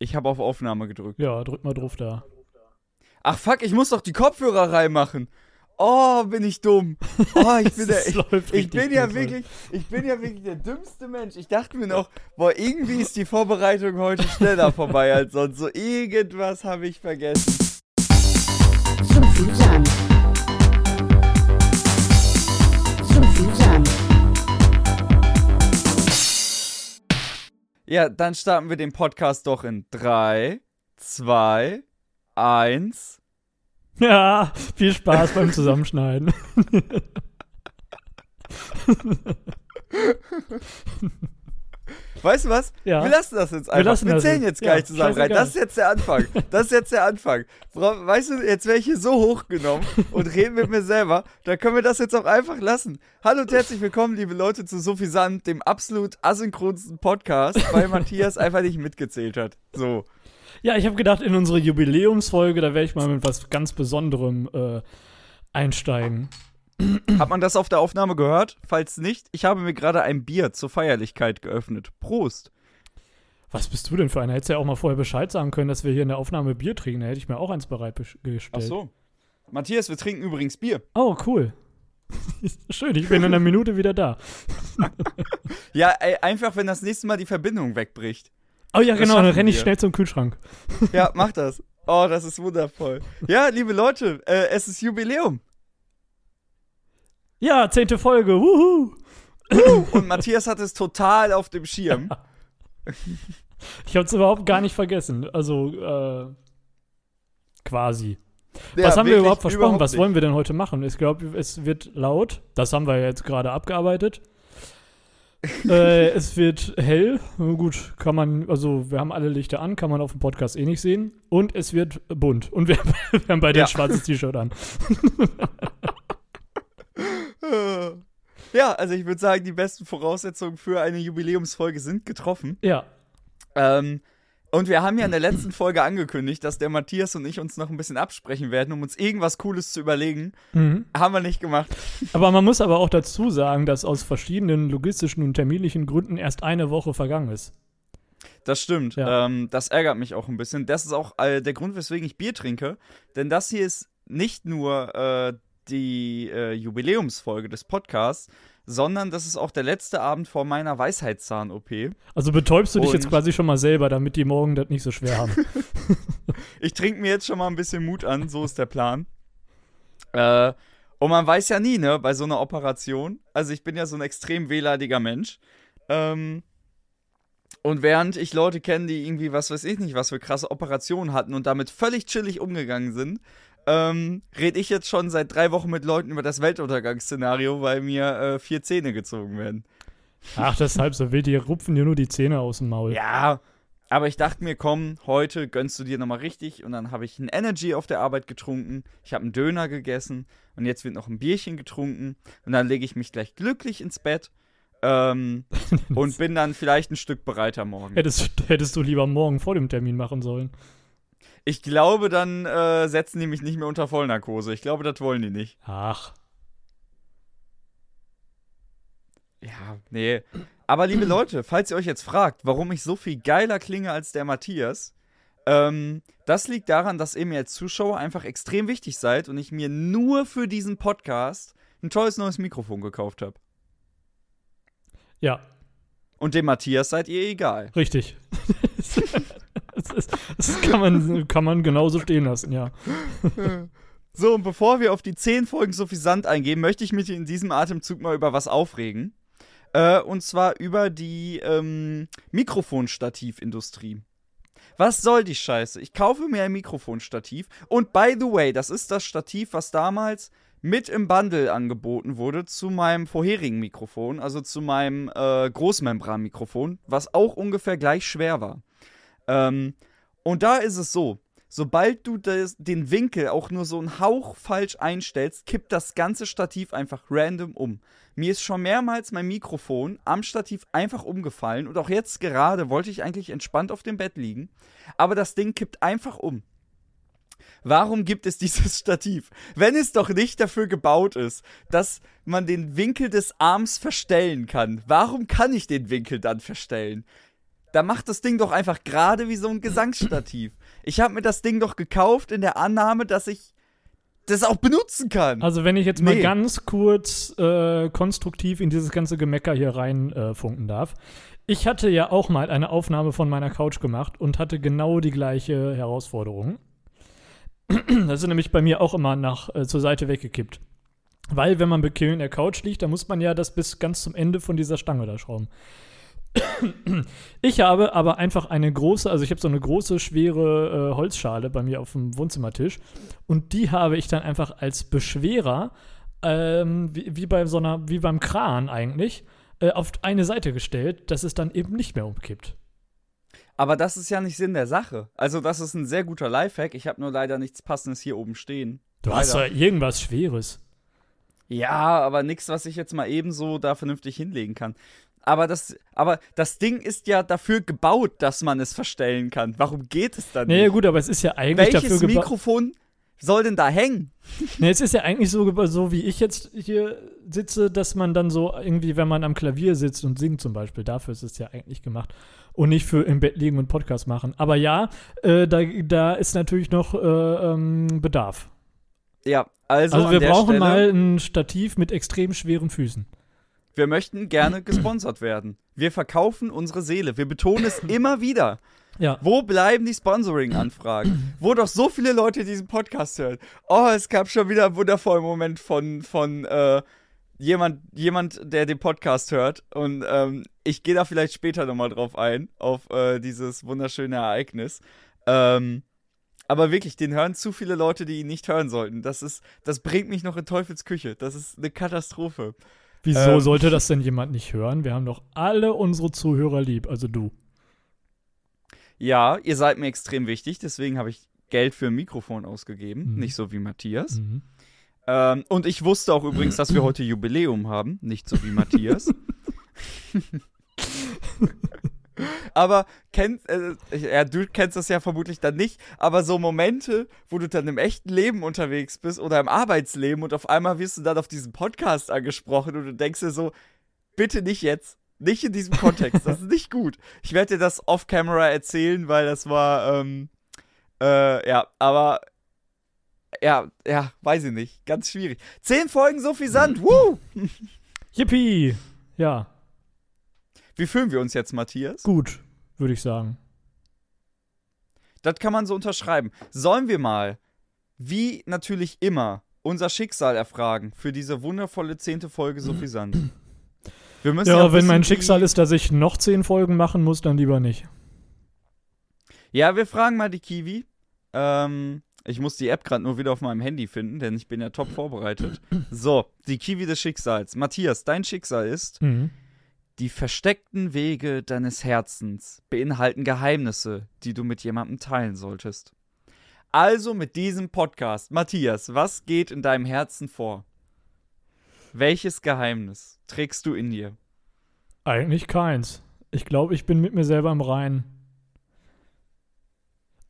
Ich habe auf Aufnahme gedrückt. Ja, drück mal drauf da. Ach fuck, ich muss doch die Kopfhörer reinmachen. Oh, bin ich dumm. Oh, ich bin, der, ich, ich bin ja wirklich, ich bin ja wirklich der dümmste Mensch. Ich dachte mir noch, boah, irgendwie ist die Vorbereitung heute schneller vorbei als sonst. So irgendwas habe ich vergessen. So Ja, dann starten wir den Podcast doch in 3, 2, 1. Ja, viel Spaß beim Zusammenschneiden. Weißt du was? Ja. Wir lassen das jetzt einfach. Wir, lassen das zählen jetzt. gar Ja, nicht zusammen rein. Das ist jetzt der Anfang. Das ist jetzt der Anfang. Weißt du, jetzt wäre ich hier so hochgenommen und reden mit mir selber. Da können wir das jetzt auch einfach lassen. Hallo und herzlich willkommen, liebe Leute, zu Sophie Sand, dem absolut asynchronsten Podcast, weil Matthias einfach nicht mitgezählt hat. So. Ja, ich habe gedacht, in unsere Jubiläumsfolge, da werde ich mal mit was ganz Besonderem äh, einsteigen. Hat man das auf der Aufnahme gehört? Falls nicht, ich habe mir gerade ein Bier zur Feierlichkeit geöffnet. Prost. Was bist du denn für einer? Hättest ja auch mal vorher Bescheid sagen können, dass wir hier in der Aufnahme Bier trinken. Da hätte ich mir auch eins bereitgestellt. Ach so. Matthias, wir trinken übrigens Bier. Oh, cool. Schön, ich bin in einer Minute wieder da. Ja, ey, einfach, wenn das nächste Mal die Verbindung wegbricht. Oh ja, Das genau, dann renne ich schnell zum Kühlschrank. Ja, mach das. Oh, das ist wundervoll. Ja, liebe Leute, äh, es ist Jubiläum. Ja, zehnte Folge, wuhu! Und Matthias hat es total auf dem Schirm. Ich habe es überhaupt gar nicht vergessen. Also, äh, quasi. Ja, Was haben wir überhaupt versprochen? überhaupt Was wollen wir denn heute machen? Ich glaube, es wird laut. Das haben wir jetzt gerade abgearbeitet. äh, es wird hell. Gut, kann man, also wir haben alle Lichter an, kann man auf dem Podcast eh nicht sehen. Und es wird bunt. Und wir, wir haben beide Ja. ein schwarzes T-Shirt an. Ja, also ich würde sagen, die besten Voraussetzungen für eine Jubiläumsfolge sind getroffen. Ja. Ähm, und wir haben ja in der letzten Folge angekündigt, dass der Matthias und ich uns noch ein bisschen absprechen werden, um uns irgendwas Cooles zu überlegen. Mhm. Haben wir nicht gemacht. Aber man muss aber auch dazu sagen, dass aus verschiedenen logistischen und terminlichen Gründen erst eine Woche vergangen ist. Das stimmt. Ja. Ähm, das ärgert mich auch ein bisschen. Das ist auch äh, der Grund, weswegen ich Bier trinke. Denn das hier ist nicht nur äh, die äh, Jubiläumsfolge des Podcasts, sondern das ist auch der letzte Abend vor meiner Weisheitszahn-OP. Also betäubst du dich jetzt quasi schon mal selber, damit die morgen das nicht so schwer haben. Ich trinke mir jetzt schon mal ein bisschen Mut an, so ist der Plan. Äh, und man weiß ja nie, ne, bei so einer Operation. Also ich bin ja so ein extrem wehleidiger Mensch. Ähm, und während ich Leute kenne, die irgendwie, was weiß ich nicht, was für krasse Operationen hatten und damit völlig chillig umgegangen sind, ähm, rede ich jetzt schon seit drei Wochen mit Leuten über das Weltuntergangsszenario, weil mir äh, vier Zähne gezogen werden. Ach, das ist halb so wild, die rupfen dir nur die Zähne aus dem Maul. Ja, aber ich dachte mir, komm, heute gönnst du dir nochmal richtig. Und dann habe ich ein Energy auf der Arbeit getrunken. Ich habe einen Döner gegessen. Und jetzt wird noch ein Bierchen getrunken. Und dann lege ich mich gleich glücklich ins Bett. Ähm, und bin dann vielleicht ein Stück bereiter morgen. Hättest, hättest du lieber morgen vor dem Termin machen sollen. Ich glaube, dann äh, setzen die mich nicht mehr unter Vollnarkose. Ich glaube, das wollen die nicht. Ach, Ja, nee. Aber liebe Leute, falls ihr euch jetzt fragt, warum ich so viel geiler klinge als der Matthias, ähm, das liegt daran, dass ihr mir als Zuschauer einfach extrem wichtig seid und ich mir nur für diesen Podcast ein tolles neues Mikrofon gekauft habe. ja, Und dem Matthias seid ihr egal. richtig. das, das kann, man, kann man genauso stehen lassen, ja. So, und bevor wir auf die zehn Folgen Suffisant eingehen, möchte ich mich in diesem Atemzug mal über was aufregen. Äh, und zwar über die ähm, Mikrofonstativindustrie. Was soll die Scheiße? Ich kaufe mir ein Mikrofonstativ und by the way, das ist das Stativ, was damals mit im Bundle angeboten wurde zu meinem vorherigen Mikrofon, also zu meinem äh, Großmembranmikrofon, was auch ungefähr gleich schwer war. Ähm, und da ist es so, sobald du das, den Winkel auch nur so einen Hauch falsch einstellst, kippt das ganze Stativ einfach random um. Mir ist schon mehrmals mein Mikrofon am Stativ einfach umgefallen und auch jetzt gerade wollte ich eigentlich entspannt auf dem Bett liegen, aber das Ding kippt einfach um. Warum gibt es dieses Stativ? Wenn es doch nicht dafür gebaut ist, dass man den Winkel des Arms verstellen kann, warum kann ich den Winkel dann verstellen? Da macht das Ding doch einfach gerade wie so ein Gesangsstativ. Ich habe mir das Ding doch gekauft in der Annahme, dass ich das auch benutzen kann. Also wenn ich jetzt mal Nee. ganz kurz äh, konstruktiv in dieses ganze Gemecker hier reinfunken äh, darf. Ich hatte ja auch mal eine Aufnahme von meiner Couch gemacht und hatte genau die gleiche Herausforderung. Das ist nämlich bei mir auch immer nach äh, zur Seite weggekippt. Weil, wenn man bequem in der Couch liegt, dann muss man ja das bis ganz zum Ende von dieser Stange da schrauben. Ich habe aber einfach eine große, also ich habe so eine große, schwere äh, Holzschale bei mir auf dem Wohnzimmertisch und die habe ich dann einfach als Beschwerer, ähm, wie, wie bei so einer, wie beim Kran eigentlich, äh, auf eine Seite gestellt, dass es dann eben nicht mehr umkippt. Aber das ist ja nicht Sinn der Sache. Also, das ist ein sehr guter Lifehack. Ich habe nur leider nichts Passendes hier oben stehen. Du hast Leider. doch irgendwas Schweres. Ja, aber nichts, was ich jetzt mal ebenso da vernünftig hinlegen kann. Aber das, aber das Ding ist ja dafür gebaut, dass man es verstellen kann. Warum geht es dann Nee, nicht? gut, aber es ist ja eigentlich dafür Welches gebaut. Mikrofon soll denn da hängen? Nee, es ist ja eigentlich so, so, wie ich jetzt hier sitze, dass man dann so irgendwie, wenn man am Klavier sitzt und singt zum Beispiel, dafür ist es ja eigentlich gemacht. Und nicht für im Bett liegen und Podcast machen. Aber ja, äh, da, da ist natürlich noch äh, ähm, Bedarf. Ja, also, Also, wir brauchen Stelle, mal ein Stativ mit extrem schweren Füßen. Wir möchten gerne gesponsert werden. Wir verkaufen unsere Seele. Wir betonen es immer wieder. Ja. Wo bleiben die Sponsoring-Anfragen? Wo doch so viele Leute diesen Podcast hören. Oh, es gab schon wieder einen wundervollen Moment von, von äh, jemand, jemand, der den Podcast hört. Und ähm, ich gehe da vielleicht später nochmal drauf ein, auf äh, dieses wunderschöne Ereignis. Ähm, aber wirklich, den hören zu viele Leute, die ihn nicht hören sollten. Das ist, das bringt mich noch in Teufels Küche. Das ist eine Katastrophe. Wieso Ähm. sollte das denn jemand nicht hören? Wir haben doch alle unsere Zuhörer lieb, also du. Ja, ihr seid mir extrem wichtig, deswegen habe ich Geld für ein Mikrofon ausgegeben. Mhm. Nicht so wie Matthias. Mhm. Ähm, und ich wusste auch übrigens, dass wir heute Jubiläum haben, nicht so wie Matthias. aber kennst, äh, ja, du kennst das ja vermutlich dann nicht, aber so Momente, wo du dann im echten Leben unterwegs bist oder im Arbeitsleben und auf einmal wirst du dann auf diesen Podcast angesprochen und du denkst dir so, bitte nicht jetzt. Nicht in diesem Kontext, das ist nicht gut. Ich werde dir das off-camera erzählen, weil das war, ähm, äh, ja, aber ja, ja, weiß ich nicht. Ganz schwierig. Zehn Folgen suffisant. Woo! Yippie! Ja, Wie fühlen wir uns jetzt, Matthias? gut, würde ich sagen. Das kann man so unterschreiben. Sollen wir mal, wie natürlich immer, unser Schicksal erfragen für diese wundervolle zehnte Folge suffisant? Wir müssen Ja, auch wenn mein Schicksal ist, dass ich noch zehn Folgen machen muss, dann lieber nicht. Ja, wir fragen mal die Kiwi. Ähm, ich muss die App gerade nur wieder auf meinem Handy finden, denn ich bin ja top vorbereitet. So, die Kiwi des Schicksals. Matthias, dein Schicksal ist. Mhm. Die versteckten Wege deines Herzens beinhalten Geheimnisse, die du mit jemandem teilen solltest. Also mit diesem Podcast. Matthias, was geht in deinem Herzen vor? Welches Geheimnis trägst du in dir? Eigentlich keins. Ich glaube, ich bin mit mir selber im Reinen.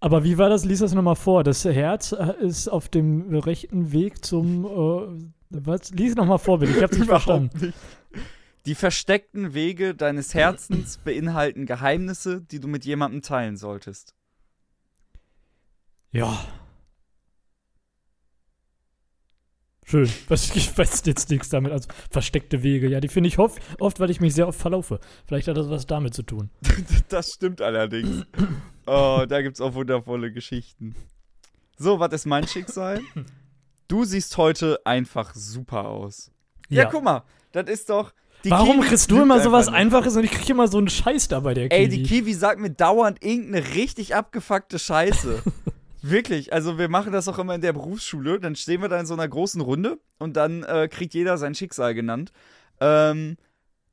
Aber wie war das? Lies das nochmal vor. Das Herz äh, ist auf dem rechten Weg zum. Äh, was? Lies nochmal vor, bitte. Ich hab's nicht verstanden. nicht. Die versteckten Wege deines Herzens beinhalten Geheimnisse, die du mit jemandem teilen solltest. Ja. Schön. Was, ich weiß jetzt nichts damit. Also versteckte Wege. Ja, die finde ich oft, oft, weil ich mich sehr oft verlaufe. Vielleicht hat das was damit zu tun. Das stimmt allerdings. Oh, da gibt's auch wundervolle Geschichten. So, was ist mein Schicksal? Du siehst heute einfach super aus. Ja, guck mal, das ist doch. Die Warum Kiwi kriegst du immer sowas. Einfaches und ich krieg immer so einen Scheiß da bei der Kiwi? Ey, die Kiwi sagt mir dauernd irgendeine richtig abgefuckte Scheiße. Wirklich, also wir machen das auch immer in der Berufsschule. Dann stehen wir da in so einer großen Runde und dann äh, kriegt jeder sein Schicksal genannt. Ähm,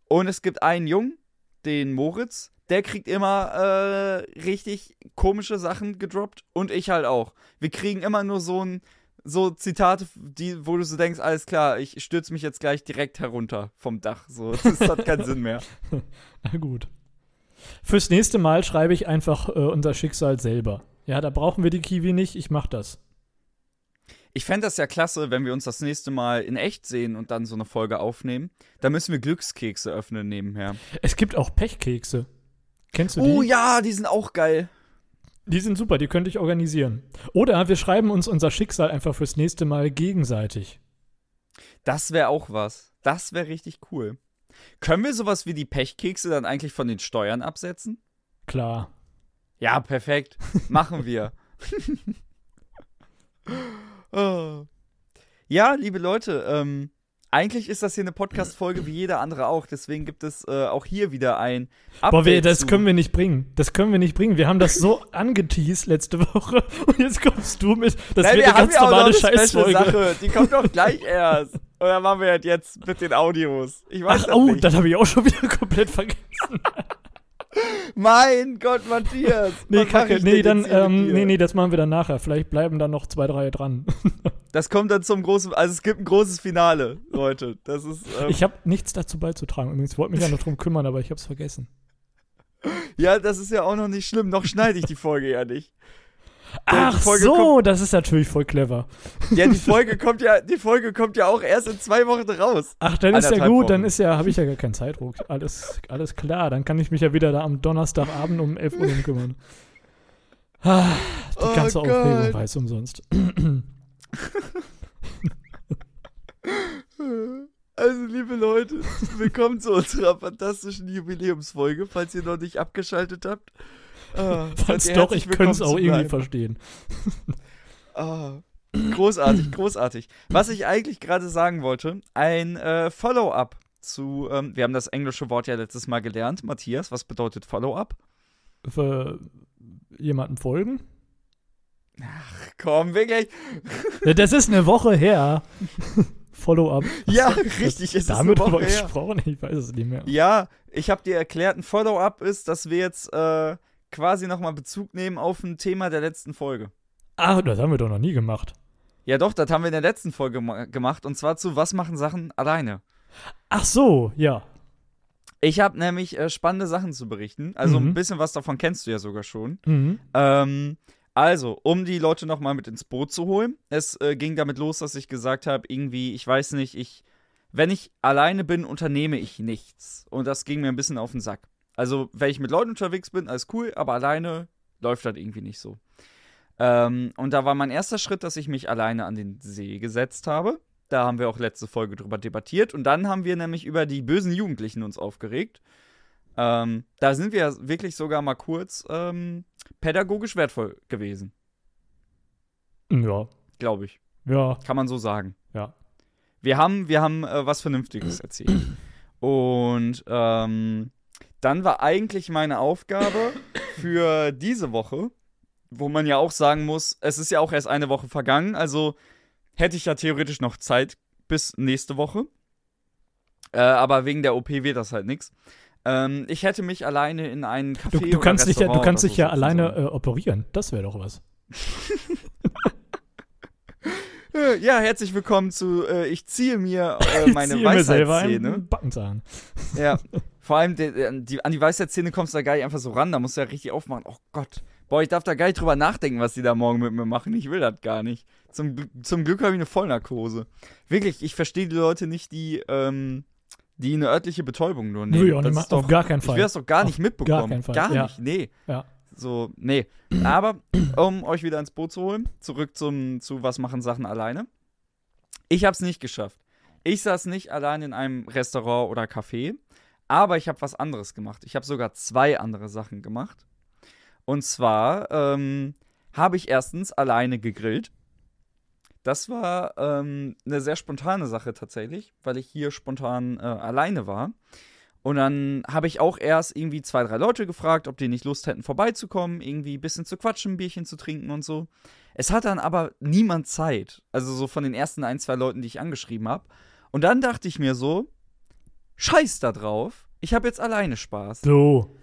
und es gibt einen Jungen, den Moritz, der kriegt immer äh, richtig komische Sachen gedroppt und ich halt auch. Wir kriegen immer nur so ein so Zitate, die, wo du so denkst, alles klar, ich stürze mich jetzt gleich direkt herunter vom Dach. So, das hat keinen Sinn mehr. Na gut. Fürs nächste Mal schreibe ich einfach äh, unser Schicksal selber. Ja, da brauchen wir die Kiwi nicht. Ich mach das. Ich fände das ja klasse, wenn wir uns das nächste Mal in echt sehen und dann so eine Folge aufnehmen. Da müssen wir Glückskekse öffnen nebenher. Es gibt auch Pechkekse. Kennst du die? Oh ja, die sind auch geil. Die sind super, die könnte ich organisieren. Oder wir schreiben uns unser Schicksal einfach fürs nächste Mal gegenseitig. Das wäre auch was. Das wäre richtig cool. Können wir sowas wie die Pechkekse dann eigentlich von den Steuern absetzen? Klar. Ja, perfekt. Machen wir. oh. Ja, liebe Leute, ähm, eigentlich ist das hier eine Podcast-Folge wie jede andere auch. Deswegen gibt es äh, auch hier wieder ein Update. Boah, wir, das zu- können wir nicht bringen. Das können wir nicht bringen. Wir haben das so angeteased letzte Woche und jetzt kommst du mit. Das Nein, wird wir eine haben ganz ja auch noch normale Scheißfolge. Die kommt doch gleich erst. Oder machen wir das jetzt mit den Audios? Ich weiß Ach, das oh, nicht. das habe ich auch schon wieder komplett vergessen. Mein Gott, Matthias. Nee, was kacke. Nee, dann, ähm, nee, nee, das machen wir dann nachher. Vielleicht bleiben dann noch zwei, drei dran. Das kommt dann zum großen, also es gibt ein großes Finale, Leute. Das ist, ähm, Ich habe nichts dazu beizutragen. Übrigens, ich wollte mich ja noch drum kümmern, aber ich habe es vergessen. ja, das ist ja auch noch nicht schlimm. Noch schneide ich die Folge ja nicht. Ach so, das ist natürlich voll clever. Ja, die Folge kommt ja, die Folge kommt ja auch erst in zwei Wochen raus. Ach, dann ist ja gut, dann Wochen. ist ja, habe ich ja gar keinen Zeitdruck. Alles, alles klar, dann kann ich mich ja wieder da am Donnerstagabend um 11 Uhr kümmern. Ah, die Oh ganze Aufregung Gott. war es umsonst. Also, liebe Leute, willkommen zu unserer fantastischen Jubiläumsfolge, falls ihr noch nicht abgeschaltet habt. Ah, Falls doch, ich könnte es auch irgendwie verstehen. Ah, großartig, großartig. Was ich eigentlich gerade sagen wollte, ein äh, Follow-up zu, ähm, wir haben das englische Wort ja letztes Mal gelernt. Matthias, was bedeutet Follow-up? Für jemanden folgen? Komm, wirklich. Das ist eine Woche her. Follow-up. Ja, richtig, es ist Damit eine Woche her. gesprochen, ich weiß es nicht mehr. Ja, ich habe dir erklärt, ein Follow-up ist, dass wir jetzt äh, quasi nochmal Bezug nehmen auf ein Thema der letzten Folge. Ah, das haben wir doch noch nie gemacht. Ja, doch, das haben wir in der letzten Folge ma- gemacht. Und zwar zu Was machen Sachen alleine? Ach so, ja. Ich habe nämlich äh, spannende Sachen zu berichten. Also Mhm. ein bisschen was davon kennst du ja sogar schon. Mhm. Ähm, also, um die Leute nochmal mit ins Boot zu holen. Es äh, ging damit los, dass ich gesagt habe, irgendwie, ich weiß nicht, ich, wenn ich alleine bin, unternehme ich nichts. Und das ging mir ein bisschen auf den Sack. Also, wenn ich mit Leuten unterwegs bin, alles cool, aber alleine läuft das irgendwie nicht so. Ähm, und da war mein erster Schritt, dass ich mich alleine an den See gesetzt habe. Da haben wir auch letzte Folge drüber debattiert. Und dann haben wir nämlich über die bösen Jugendlichen uns aufgeregt. Ähm, da sind wir wirklich sogar mal kurz ähm, pädagogisch wertvoll gewesen, Ja. glaube ich. Ja. Kann man so sagen. Ja. Wir haben, wir haben äh, was Vernünftiges erzählt. Und ähm, dann war eigentlich meine Aufgabe für diese Woche, wo man ja auch sagen muss, es ist ja auch erst eine Woche vergangen, also hätte ich ja theoretisch noch Zeit bis nächste Woche. Äh, aber wegen der OP wird das halt nichts. Ähm, ich hätte mich alleine in einen Café Du, du kannst dich ja, du kannst dich so ja alleine äh, operieren. Das wäre doch was. Ja, herzlich willkommen zu äh, Ich ziehe mir äh, meine ich ziehe mir selber Weisheitszähne. einen Backenzahn. Ja, vor allem der- die, an die Weisheitszähne kommst du da gar nicht einfach so ran, da musst du ja richtig aufmachen. Oh Gott. Boah, ich darf da gar nicht drüber nachdenken, was die da morgen mit mir machen. Ich will das gar nicht. Zum, zum Glück habe ich eine Vollnarkose. Wirklich, ich verstehe die Leute nicht, die, ähm, die eine örtliche Betäubung nur nehmen. Nö, Das ist doch, auf gar keinen ich Fall. will das doch gar Auf nicht mitbekommen. gar keinen Fall, Gar ja. nicht, nee. Ja. So, nee. Aber, um euch wieder ins Boot zu holen, zurück zum, zu Was machen Sachen alleine. Ich habe es nicht geschafft. Ich saß nicht allein in einem Restaurant oder Café, aber ich habe was anderes gemacht. Ich habe sogar zwei andere Sachen gemacht. Und zwar ähm, habe ich erstens alleine gegrillt. Das war ähm, eine sehr spontane Sache tatsächlich, weil ich hier spontan äh, alleine war. Und dann habe ich auch erst irgendwie zwei, drei Leute gefragt, ob die nicht Lust hätten, vorbeizukommen, irgendwie ein bisschen zu quatschen, ein Bierchen zu trinken und so. Es hat dann aber niemand Zeit. Also so von den ersten ein, zwei Leuten, die ich angeschrieben habe. Und dann dachte ich mir so, scheiß da drauf, ich habe jetzt alleine Spaß. So.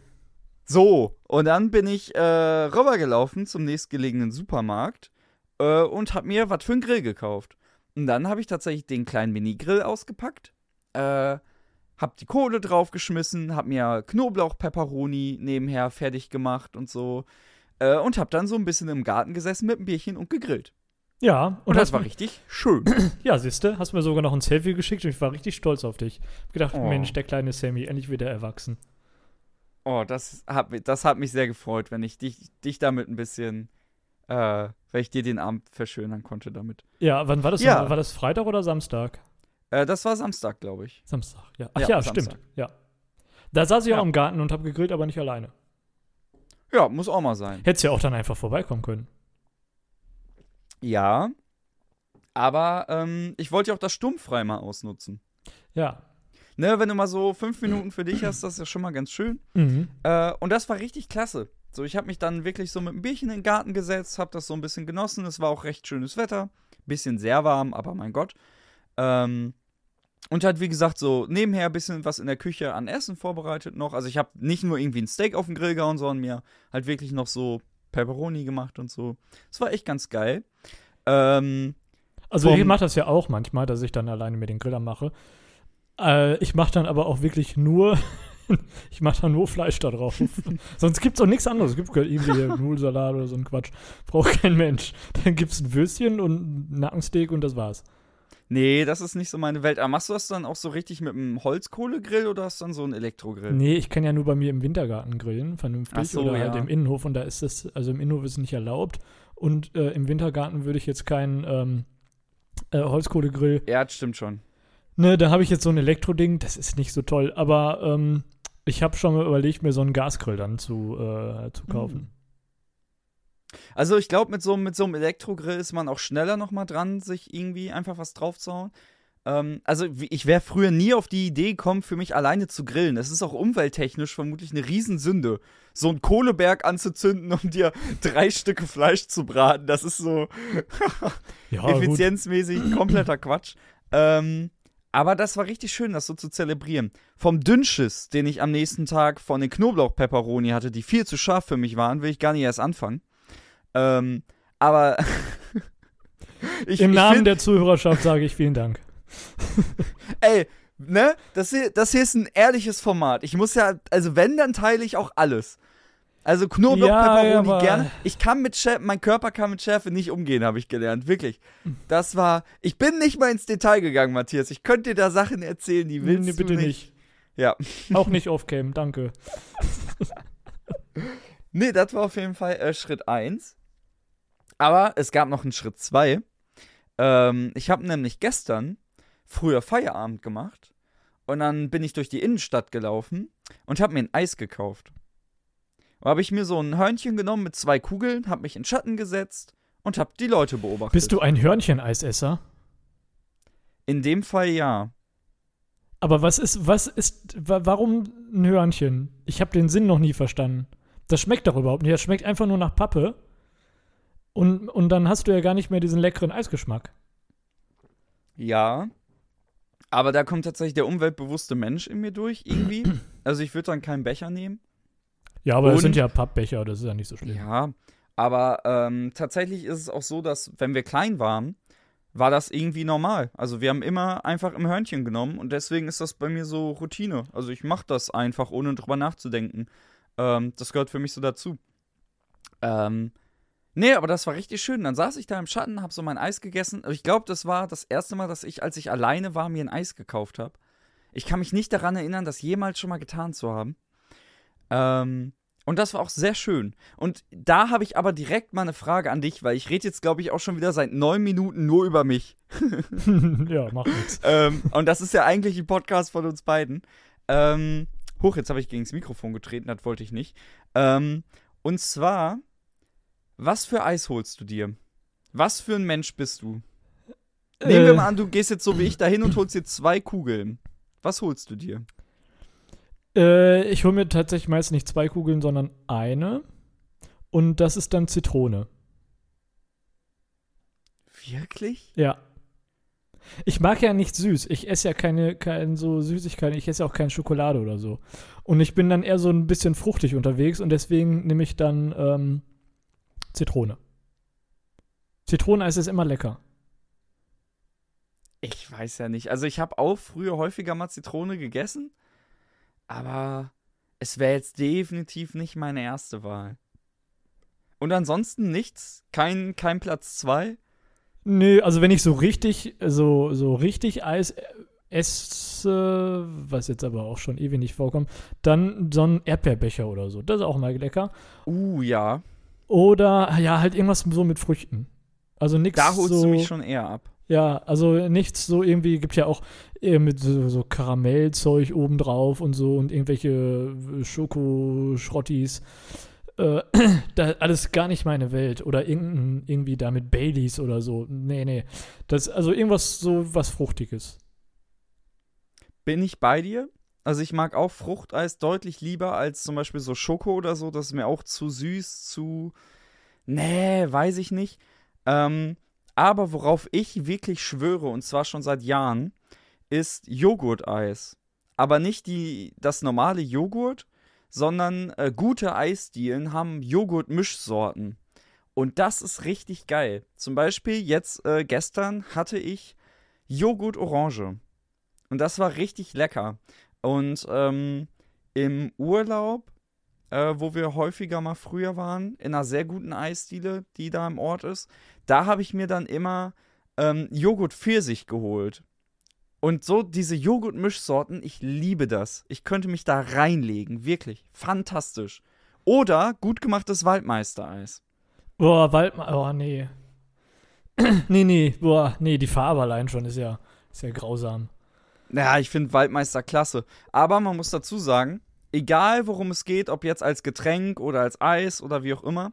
So, und dann bin ich äh, rübergelaufen zum nächstgelegenen Supermarkt äh, und habe mir was für einen Grill gekauft. Und dann habe ich tatsächlich den kleinen Mini-Grill ausgepackt, äh, hab die Kohle draufgeschmissen, hab mir Knoblauch-Pepperoni nebenher fertig gemacht und so. Äh, und hab dann so ein bisschen im Garten gesessen mit einem Bierchen und gegrillt. Ja, Und, und das war richtig schön. Ja, siehste, hast mir sogar noch ein Selfie geschickt und ich war richtig stolz auf dich. Hab gedacht, Oh. Mensch, der kleine Sammy, endlich wieder erwachsen. Oh, das hat, das hat mich sehr gefreut, wenn ich dich, dich damit ein bisschen, äh, wenn ich dir den Abend verschönern konnte damit. Ja, wann war das? Ja. War das Freitag oder Samstag? Äh, das war Samstag, glaube ich. Samstag, ja. Ach Ja, ja, stimmt. Ja. Da saß ich Ja. auch im Garten und habe gegrillt, aber nicht alleine. Ja, muss auch mal sein. Hättest ja auch dann einfach vorbeikommen können. Ja. Aber ähm, ich wollte ja auch das Sturmfrei mal ausnutzen. Ja. Ne, wenn du mal so fünf Minuten für dich hast, das ist ja schon mal ganz schön. Mhm. Äh, und das war richtig klasse. So, ich habe mich dann wirklich so mit einem Bierchen in den Garten gesetzt, habe das so ein bisschen genossen. Es war auch recht schönes Wetter. Bisschen sehr warm, aber mein Gott. Ähm, und halt, wie gesagt, so nebenher ein bisschen was in der Küche an Essen vorbereitet noch. Also ich habe nicht nur irgendwie ein Steak auf den Grill gehauen, sondern mir halt wirklich noch so Pepperoni gemacht und so. Es war echt ganz geil. Ähm, Also ich mache das ja auch manchmal, dass ich dann alleine mit den Griller mache. Äh, ich mache dann aber auch wirklich nur, ich mache dann nur Fleisch da drauf. Sonst gibt es auch nichts anderes. Es gibt irgendwie Nudelsalat oder so ein Quatsch. Braucht kein Mensch. Dann gibt es ein Würstchen und ein Nackensteak und das war's. Nee, das ist nicht so meine Welt. Aber machst du das dann auch so richtig mit einem Holzkohlegrill oder hast du dann so einen Elektrogrill? Nee, ich kann ja nur bei mir im Wintergarten grillen, vernünftig. Ach so, oder halt ja. im Innenhof und da ist das, also im Innenhof ist es nicht erlaubt. Und äh, im Wintergarten würde ich jetzt keinen ähm, äh, Holzkohlegrill Ja, das stimmt schon. Ne, da habe ich jetzt so ein Elektroding, das ist nicht so toll, aber ähm, ich habe schon mal überlegt, mir so einen Gasgrill dann zu, äh, zu kaufen. Also ich glaube, mit so, mit so einem Elektrogrill ist man auch schneller noch mal dran, sich irgendwie einfach was draufzuhauen. Ähm, also ich wäre früher nie auf die Idee gekommen, für mich alleine zu grillen. Das ist auch umwelttechnisch vermutlich eine Riesensünde. So einen Kohleberg anzuzünden, um dir drei Stücke Fleisch zu braten, das ist so Ja, gut. effizienzmäßig kompletter Quatsch. Ähm, aber das war richtig schön, das so zu zelebrieren. Vom Dünnschiss, den ich am nächsten Tag von den Knoblauch-Pepperoni hatte, die viel zu scharf für mich waren, will ich gar nicht erst anfangen. Ähm, aber ich, Im Namen find- der Zuhörerschaft sage ich vielen Dank. Ey, ne? Das hier, das hier ist ein ehrliches Format. Ich muss ja, also wenn, dann teile ich auch alles. Also Knoblauch, Ja, Pepperoni aber- gerne. Ich kann mit Schärfe, mein Körper kann mit Schärfe nicht umgehen, habe ich gelernt. Wirklich. Das war, ich bin nicht mal ins Detail gegangen, Matthias. Ich könnte dir da Sachen erzählen, die willst nee, du bitte nicht. nicht. Ja. Auch nicht off-cam, danke. Nee, das war auf jeden Fall äh, Schritt 1. Aber es gab noch einen Schritt 2. Ähm, ich habe nämlich gestern früher Feierabend gemacht und dann bin ich durch die Innenstadt gelaufen und habe mir ein Eis gekauft. Da habe ich mir so ein Hörnchen genommen mit zwei Kugeln, habe mich in Schatten gesetzt und habe die Leute beobachtet. Bist du ein Hörncheneisesser? In dem Fall ja. Aber was ist, was ist, wa warum ein Hörnchen? Ich habe den Sinn noch nie verstanden. Das schmeckt doch überhaupt nicht. Das schmeckt einfach nur nach Pappe. Und, und dann hast du ja gar nicht mehr diesen leckeren Eisgeschmack. Ja. Aber da kommt tatsächlich der umweltbewusste Mensch in mir durch, irgendwie. Also ich würde dann keinen Becher nehmen. Ja, aber Und- es sind ja Pappbecher, das ist ja nicht so schlimm. Ja, aber ähm, tatsächlich ist es auch so, dass wenn wir klein waren, war das irgendwie normal. Also wir haben immer einfach im Hörnchen genommen und deswegen ist das bei mir so Routine. Also ich mache das einfach, ohne drüber nachzudenken. Ähm, das gehört für mich so dazu. Ähm, nee, aber das war richtig schön. Dann saß ich da im Schatten, habe so mein Eis gegessen. Ich glaube, das war das erste Mal, dass ich, als ich alleine war, mir ein Eis gekauft habe. Ich kann mich nicht daran erinnern, das jemals schon mal getan zu haben. Ähm, und das war auch sehr schön. Und da habe ich aber direkt mal eine Frage an dich, weil ich rede jetzt, glaube ich, auch schon wieder seit neun Minuten nur über mich. ja, macht nichts. ähm, und das ist ja eigentlich ein Podcast von uns beiden. Ähm, hoch, jetzt habe ich gegen das Mikrofon getreten, das wollte ich nicht. Ähm, und zwar, was für Eis holst du dir? Was für ein Mensch bist du? Nehmen wir Äh, mal an, du gehst jetzt so wie ich dahin und holst dir zwei Kugeln. Was holst du dir? Äh, ich hole mir tatsächlich meist nicht zwei Kugeln, sondern eine. Und das ist dann Zitrone. Wirklich? Ja. Ich mag ja nicht süß. Ich esse ja keine, keine so Süßigkeiten. Ich esse ja auch keine Schokolade oder so. Und ich bin dann eher so ein bisschen fruchtig unterwegs und deswegen nehme ich dann ähm, Zitrone. Zitroneneis ist immer lecker. Ich weiß ja nicht. Also ich habe auch früher häufiger mal Zitrone gegessen, aber es wäre jetzt definitiv nicht meine erste Wahl. Und ansonsten nichts? Kein, kein Platz zwei? Nö, also wenn ich so richtig, so, so richtig Eis äh, esse, was jetzt aber auch schon ewig nicht vorkommt, dann so ein Erdbeerbecher oder so. Das ist auch mal lecker. Uh, ja. Oder ja, halt irgendwas so mit Früchten. Also nichts Da holst so, du mich schon eher ab. Ja, also nichts so irgendwie, gibt ja auch eher mit so, so Karamellzeug obendrauf und so und irgendwelche äh, Schokoschrottis. Äh, da, alles gar nicht meine Welt. Oder irgendein, irgendwie da mit Baileys oder so. Nee, nee. Das, also irgendwas so was Fruchtiges. Bin ich bei dir? Also ich mag auch Fruchteis deutlich lieber als zum Beispiel so Schoko oder so. Das ist mir auch zu süß, zu. Nee, weiß ich nicht. Ähm, aber worauf ich wirklich schwöre, und zwar schon seit Jahren, ist Joghurteis. Aber nicht die, das normale Joghurt, sondern äh, gute Eisdielen haben Joghurt-Mischsorten. Und das ist richtig geil. Zum Beispiel jetzt äh, gestern hatte ich Joghurt Orange. Und das war richtig lecker. Und ähm, im Urlaub, äh, wo wir häufiger mal früher waren, in einer sehr guten Eisdiele, die da im Ort ist, da habe ich mir dann immer ähm, Joghurt Pfirsich geholt. Und so diese Joghurt-Mischsorten, ich liebe das. Ich könnte mich da reinlegen, wirklich. Fantastisch. Oder gut gemachtes Waldmeistereis. Boah, Waldmeister. Oh, nee. nee, nee. Boah, nee, die Farbe allein schon ist ja, ist ja grausam. Ja, ich finde Waldmeister klasse. Aber man muss dazu sagen, egal worum es geht, ob jetzt als Getränk oder als Eis oder wie auch immer,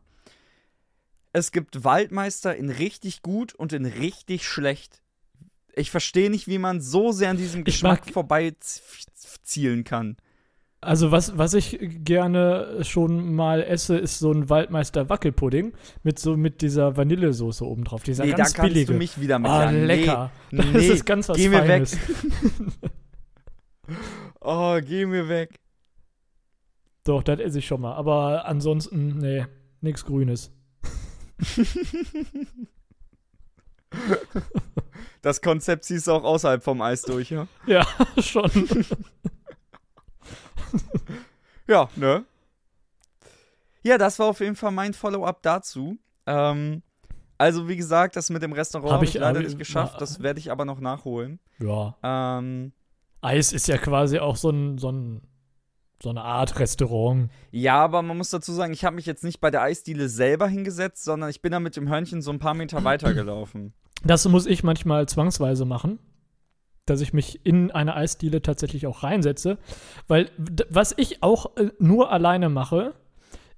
es gibt Waldmeister in richtig gut und in richtig schlecht. Ich verstehe nicht, wie man so sehr an diesem Geschmack mag- vorbei z- zielen kann. Also was, was ich gerne schon mal esse, ist so ein Waldmeister Wackelpudding mit so mit dieser Vanillesoße obendrauf. Dieser nee, da ganz kannst billige. du mich wieder mit Ah, ran. lecker. Nee, das nee, ist ganz was geh mir weg. Feines. Oh, geh mir weg. Doch, das esse ich schon mal. Aber ansonsten, nee, nichts Grünes. Das Konzept ziehst du auch außerhalb vom Eis durch, ja? Ja, schon. Ja, ne? Ja, das war auf jeden Fall mein Follow-up dazu. Ähm, also, wie gesagt, das mit dem Restaurant Hab habe ich- ich leider hab ich- nicht geschafft. na- Das werde ich aber noch nachholen. ja. Ähm, Eis ist ja quasi auch so, ein, so, ein, so eine Art Restaurant. ja, aber man muss dazu sagen, ich habe mich jetzt nicht bei der Eisdiele selber hingesetzt, sondern ich bin da mit dem Hörnchen so ein paar Meter weitergelaufen. Das muss ich manchmal zwangsweise machen, dass ich mich in eine Eisdiele tatsächlich auch reinsetze. Weil was ich auch äh, nur alleine mache,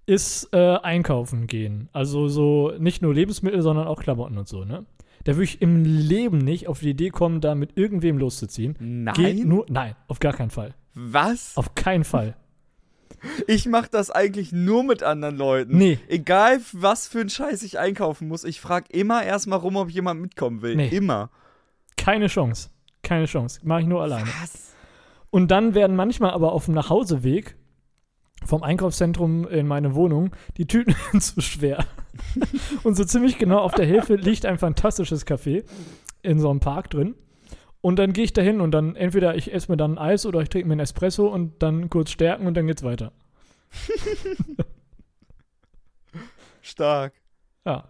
ist äh, einkaufen gehen. Also so nicht nur Lebensmittel, sondern auch Klamotten und so, ne? Da würde ich im Leben nicht auf die Idee kommen, da mit irgendwem loszuziehen. Nein? Geht nur, nein, auf gar keinen Fall. Was? Auf keinen Fall. Ich mache das eigentlich nur mit anderen Leuten. Nee. Egal, was für ein Scheiß ich einkaufen muss, ich frage immer erstmal rum, ob jemand mitkommen will. Nee. Immer. Keine Chance. Keine Chance. Mache ich nur alleine. Was? Und dann werden manchmal aber auf dem Nachhauseweg vom Einkaufszentrum in meine Wohnung die Tüten zu schwer. und so ziemlich genau auf der Hälfte liegt ein fantastisches Café in so einem Park drin. Und dann gehe ich da hin und dann entweder ich esse mir dann ein Eis oder ich trinke mir einen Espresso und dann kurz stärken und dann geht's weiter. Stark. Ja.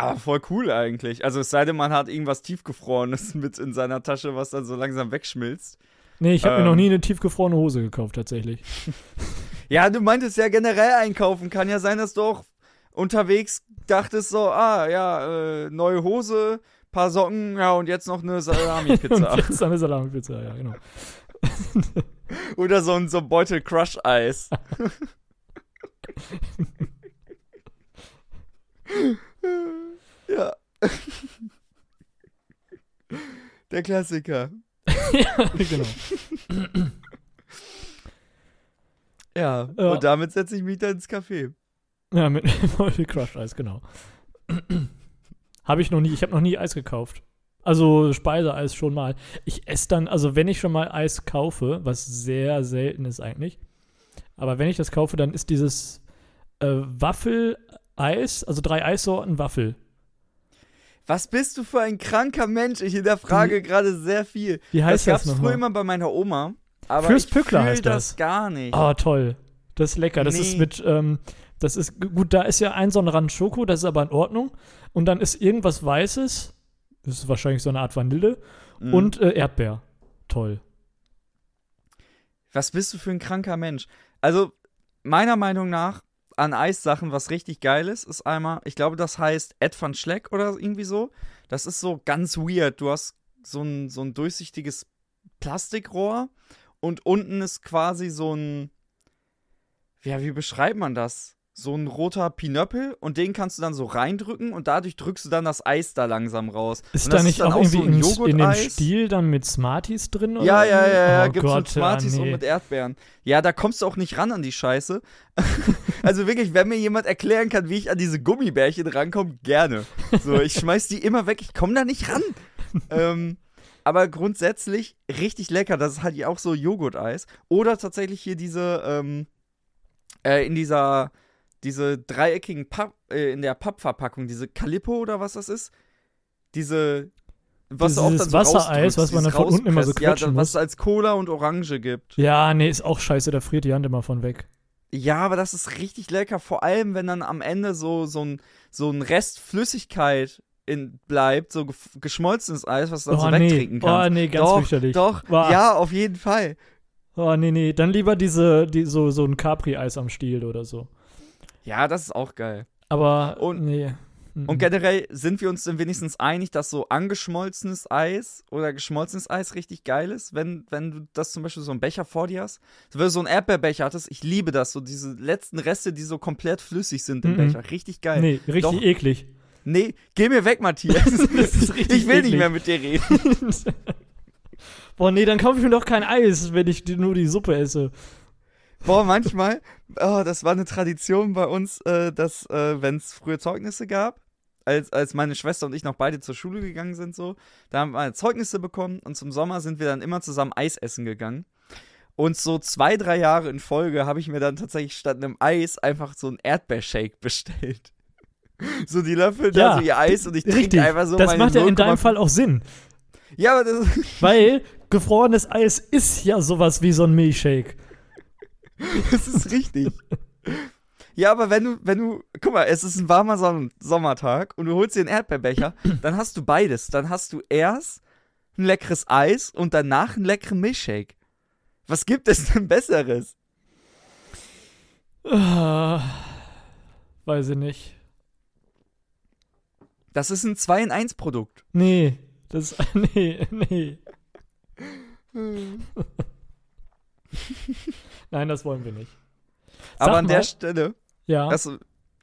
Aber voll cool eigentlich. Also es sei denn, man hat irgendwas tiefgefrorenes mit in seiner Tasche, was dann so langsam wegschmilzt. Nee, ich habe mir Ähm. noch nie eine tiefgefrorene Hose gekauft, tatsächlich. Ja, du meintest ja generell einkaufen. Kann ja sein, dass du auch unterwegs dachtest so, ah ja, äh, neue Hose, paar Socken, ja und jetzt noch eine Salami-Pizza. jetzt eine Salami-Pizza, ja, genau. Oder so ein, so Beutel Crush-Eis. Ja. Der Klassiker. ja, genau. Ja, Ja. und damit setze ich mich dann ins Café. Ja, mit Moldy Crush Eis, genau. habe ich noch nie, ich habe noch nie Eis gekauft. Also Speiseeis schon mal. Ich esse dann, also wenn ich schon mal Eis kaufe, was sehr selten ist eigentlich, aber wenn ich das kaufe, dann ist dieses äh, Waffeleis, also drei Eissorten Waffel. Was bist du für ein kranker Mensch? Ich hinterfrage gerade sehr viel. Wie heißt das das, gab's früher nochmal? immer bei meiner Oma. Aber Fürst Pückler heißt das das. gar nicht. Oh, toll. Das ist lecker. Das ist Nee. mit, ähm, das ist, gut, da ist ja ein so ein Rand Schoko, das ist aber in Ordnung. Und dann ist irgendwas Weißes, das ist wahrscheinlich so eine Art Vanille, Mhm. und äh, Erdbeer. toll. Was bist du für ein kranker Mensch? Also, meiner Meinung nach, an Eissachen, was richtig geil ist, ist einmal, ich glaube, das heißt Ed van Schleck oder irgendwie so. Das ist so ganz weird. Du hast so ein, so ein durchsichtiges Plastikrohr und unten ist quasi so ein. Ja, wie beschreibt man das? So ein roter Pinöppel und den kannst du dann so reindrücken und dadurch drückst du dann das Eis da langsam raus. Ist da nicht dann auch irgendwie so in dem. Stil dann mit Smarties drin? Oder Ja, ja, ja, ja, oh gibt's Gott, mit Smarties ah, nee. und mit Erdbeeren. Ja, da kommst du auch nicht ran an die Scheiße. also wirklich, wenn mir jemand erklären kann, wie ich an diese Gummibärchen rankomme, gerne. So, ich schmeiß die immer weg, ich komme da nicht ran. ähm, aber grundsätzlich richtig lecker. Das ist halt ja auch so Joghurteis. Oder tatsächlich hier diese, ähm, äh, in dieser, diese dreieckigen Papp, äh, in der Pappverpackung, diese Calippo oder was das ist. Diese, was du auch Dieses dann so Wassereis, was man dieses dann von unten immer so rauspresst. ja, quetschen was muss. es als Cola und Orange gibt. Ja, nee, ist auch scheiße, da friert die Hand immer von weg. Ja, aber das ist richtig lecker, vor allem wenn dann am Ende so, so, ein, so ein Rest Flüssigkeit in, bleibt, so geschmolzenes Eis, was du dann Oh so nee, wegtrinken oh kannst. nee, ganz doch, fürchterlich. Doch, Boah. ja, auf jeden Fall. Oh nee, nee, dann lieber diese, die, so, so ein Capri-Eis am Stiel oder so. Ja, das ist auch geil. Aber, Und- nee. Mhm. Und generell sind wir uns dann wenigstens einig, dass so angeschmolzenes Eis oder geschmolzenes Eis richtig geil ist, wenn, wenn du das zum Beispiel so einen Becher vor dir hast. Wenn du so einen Erdbeerbecher hattest, ich liebe das, so diese letzten Reste, die so komplett flüssig sind im Mhm. Becher. Richtig geil. Nee, richtig Doch. eklig. Nee, geh mir weg, Matthias. Das ist richtig ich will nicht mehr mit dir reden. Boah, nee, dann kaufe ich mir doch kein Eis, wenn ich nur die Suppe esse. Boah, manchmal, oh, das war eine Tradition bei uns, äh, dass, äh, wenn es frühe Zeugnisse gab, als, als meine Schwester und ich noch beide zur Schule gegangen sind, so, da haben wir Zeugnisse bekommen und zum Sommer sind wir dann immer zusammen Eis essen gegangen. Und so zwei, drei Jahre in Folge habe ich mir dann tatsächlich statt einem Eis einfach so einen Erdbeershake bestellt. So, die löffeln Ja, da so ihr Eis und ich trinke einfach so das macht ja in deinem 0,5 Fall auch Sinn. Ja, aber das Weil gefrorenes Eis ist ja sowas wie so ein Milchshake. Das ist richtig. Ja, aber wenn du, wenn du, guck mal, es ist ein warmer Son Sommertag und du holst dir einen Erdbeerbecher, dann hast du beides. Dann hast du erst ein leckeres Eis und danach einen leckeren Milchshake. Was gibt es denn Besseres? Ah, weiß ich nicht. Das ist ein 2 in 1 Produkt. Nee, das nee, nee. Nein, das wollen wir nicht. Aber Sag an der mal. Stelle, Ja. das,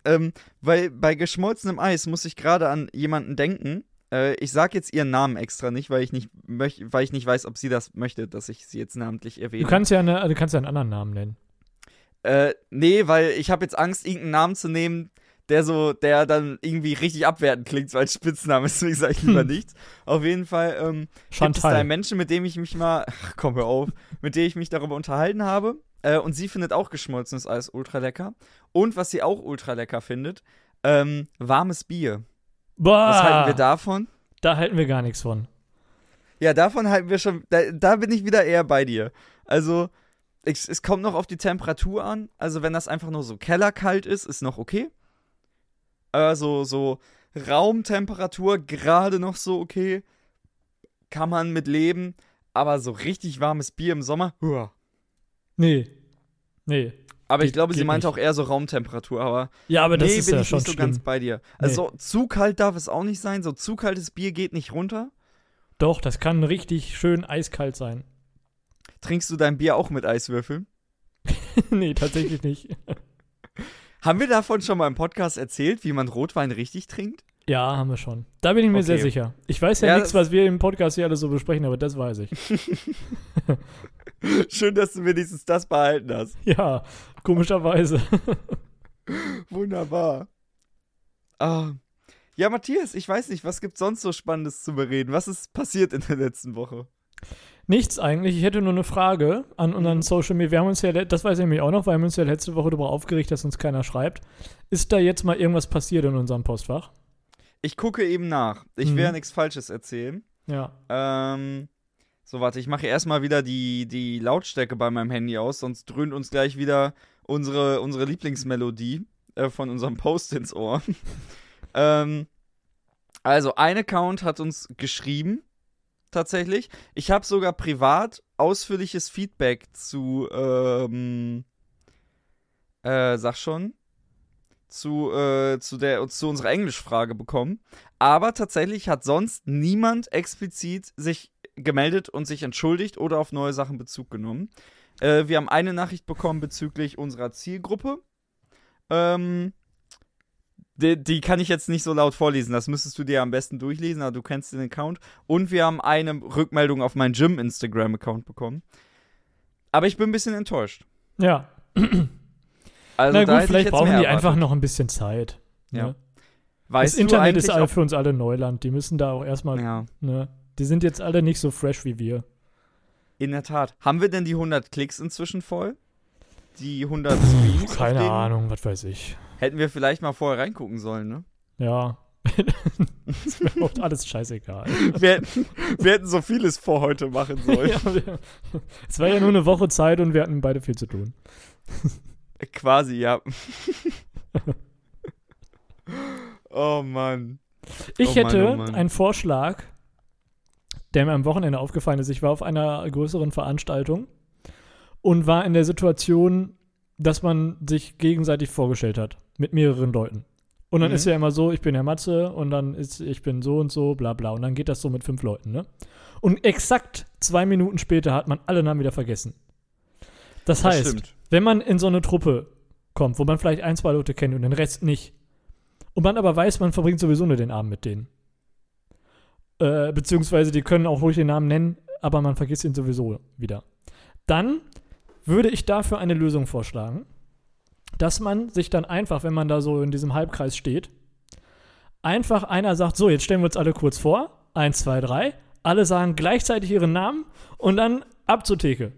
ähm, weil bei geschmolzenem Eis muss ich gerade an jemanden denken. Äh, ich sag jetzt ihren Namen extra nicht, weil ich nicht möch, weil ich nicht weiß, ob sie das möchte, dass ich sie jetzt namentlich erwähne. du kannst ja eine, du kannst ja einen anderen Namen nennen. Äh, nee, weil ich habe jetzt Angst, irgendeinen Namen zu nehmen, der so, der dann irgendwie richtig abwertend klingt, so als Spitzname, deswegen sage ich lieber Hm. nichts. Auf jeden Fall ähm, gibt es da Chantal. einen Menschen, mit dem ich mich mal, ach, komm hör auf, mit dem ich mich darüber unterhalten habe. Äh, und sie findet auch geschmolzenes Eis ultra lecker. Und was sie auch ultra lecker findet, ähm, warmes Bier. Boah, Was halten wir davon? da halten wir gar nichts von. Ja, davon halten wir schon, da, da bin ich wieder eher bei dir. Also, es, es kommt noch auf die Temperatur an. Also, wenn das einfach nur so kellerkalt ist, ist noch okay. Also, so Raumtemperatur gerade noch so okay. Kann man mit leben. Aber so richtig warmes Bier im Sommer, huah. Nee. Nee. Aber ich Geht- glaube, sie meinte nicht. auch eher so Raumtemperatur, aber Ja, aber das nee, ist bin ja ich schon nicht so schlimm. ganz bei dir. Also so zu kalt darf es auch nicht sein. So zu kaltes Bier geht nicht runter. Doch, das kann richtig schön eiskalt sein. Trinkst du dein Bier auch mit Eiswürfeln? nee, tatsächlich nicht. Haben wir davon schon mal im Podcast erzählt, wie man Rotwein richtig trinkt? Ja, haben wir schon. Da bin ich mir Okay. sehr sicher. Ich weiß ja, Ja, nichts, was wir im Podcast hier alles so besprechen, aber das weiß ich. Schön, dass du wenigstens das behalten hast. ja, komischerweise. Wunderbar. Ah. Ja, Matthias, ich weiß nicht, was gibt sonst so Spannendes zu bereden? Was ist passiert in der letzten Woche? Nichts eigentlich. Ich hätte nur eine Frage an Mhm. unseren Social Media. Wir haben uns ja, das weiß ich nämlich auch noch, weil wir haben uns ja letzte Woche darüber aufgeregt, dass uns keiner schreibt. Ist da jetzt mal irgendwas passiert in unserem Postfach? Ich gucke eben nach. Ich will Mhm. ja nichts Falsches erzählen. Ja. Ähm, so, warte, ich mache erstmal wieder die, die Lautstärke bei meinem Handy aus, sonst dröhnt uns gleich wieder unsere, unsere Lieblingsmelodie äh, von unserem Post ins Ohr. ähm, also, ein Account hat uns geschrieben tatsächlich. Ich habe sogar privat ausführliches Feedback zu, ähm, äh, sag schon, zu, äh, zu, der, zu unserer Englischfrage bekommen. Aber tatsächlich hat sonst niemand explizit sich gemeldet und sich entschuldigt oder auf neue Sachen Bezug genommen. Äh, wir haben eine Nachricht bekommen bezüglich unserer Zielgruppe. Ähm, die, die kann ich jetzt nicht so laut vorlesen, das müsstest du dir am besten durchlesen, aber du kennst den Account. Und wir haben eine Rückmeldung auf meinen Gym-Instagram-Account bekommen. Aber ich bin ein bisschen enttäuscht. Ja. Also Na gut, vielleicht brauchen die einfach noch ein bisschen Zeit. Ja. Ne? Weißt das Internet ist all, für uns alle Neuland. Die müssen da auch erstmal, Ja, ne? Die sind jetzt alle nicht so fresh wie wir. in der Tat. Haben wir denn die 100 Klicks inzwischen voll? Die 100 Streams? Keine? Ahnung, was weiß ich. Hätten wir vielleicht mal vorher reingucken sollen, ne? Ja. ist mir auch alles scheißegal. Wir hätten, wir hätten so vieles vor heute machen sollen. ja, wir, es war ja nur eine Woche Zeit und wir hatten beide viel zu tun. Quasi, ja. oh Mann. Ich Oh Mann, hätte oh Mann. einen Vorschlag, der mir am Wochenende aufgefallen ist. Ich war auf einer größeren Veranstaltung und war in der Situation, dass man sich gegenseitig vorgestellt hat mit mehreren Leuten. Und dann Mhm. ist ja immer so, ich bin der Matze und dann ist, ich bin so und so, bla bla. Und dann geht das so mit fünf Leuten, ne? Und exakt zwei Minuten später hat man alle Namen wieder vergessen. Das Das heißt, stimmt. wenn man in so eine Truppe kommt, wo man vielleicht ein, zwei Leute kennt und den Rest nicht, und man aber weiß, man verbringt sowieso nur den Abend mit denen, äh, beziehungsweise die können auch ruhig den Namen nennen, aber man vergisst ihn sowieso wieder, dann würde ich dafür eine Lösung vorschlagen, dass man sich dann einfach, wenn man da so in diesem Halbkreis steht, einfach einer sagt, so, jetzt stellen wir uns alle kurz vor, eins, zwei, drei, alle sagen gleichzeitig ihren Namen und dann ab zur Theke.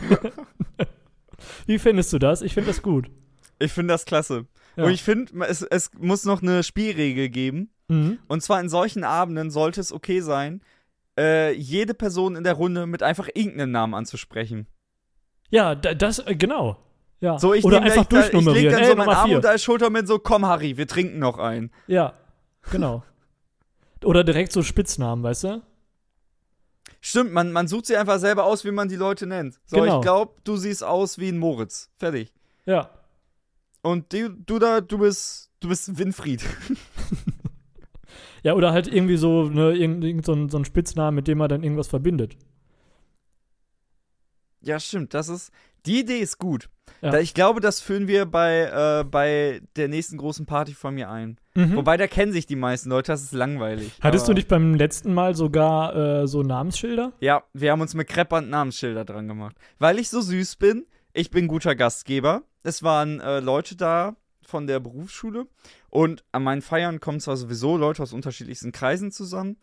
Wie findest du das? Ich finde das gut. Ich finde das klasse. Ja. Und ich finde, es, es muss noch eine Spielregel geben. Mhm. Und zwar in solchen Abenden sollte es okay sein, äh, jede Person in der Runde mit einfach irgendeinem Namen anzusprechen. Ja, da, das, äh, genau. Ja. So, ich Oder einfach da- ich, da- ich leg durchnummerieren. dann Ey, so meinen Arm vier. unter als Schulter mit so, komm Harry, wir trinken noch einen. Ja, genau. Oder direkt so Spitznamen, weißt du? Stimmt, man, man sucht sich einfach selber aus, wie man die Leute nennt. So, Genau. ich glaube, du siehst aus wie ein Moritz. Fertig. Ja. Und die, du da, du bist, du bist Winfried. Ja, oder halt irgendwie so, ne, irgend, irgend so, ein, so ein Spitznamen, mit dem man dann irgendwas verbindet. Ja, stimmt. Das ist, die Idee ist gut. Ja. Ich glaube, das führen wir bei, äh, bei der nächsten großen Party von mir ein. Mhm. Wobei, da kennen sich die meisten Leute, das ist langweilig. Hattest du nicht beim letzten Mal sogar äh, so Namensschilder? Ja, wir haben uns mit Kreppband Namensschilder dran gemacht. Weil ich so süß bin, ich bin guter Gastgeber. Es waren äh, Leute da von der Berufsschule und an meinen Feiern kommen zwar sowieso Leute aus unterschiedlichsten Kreisen zusammen,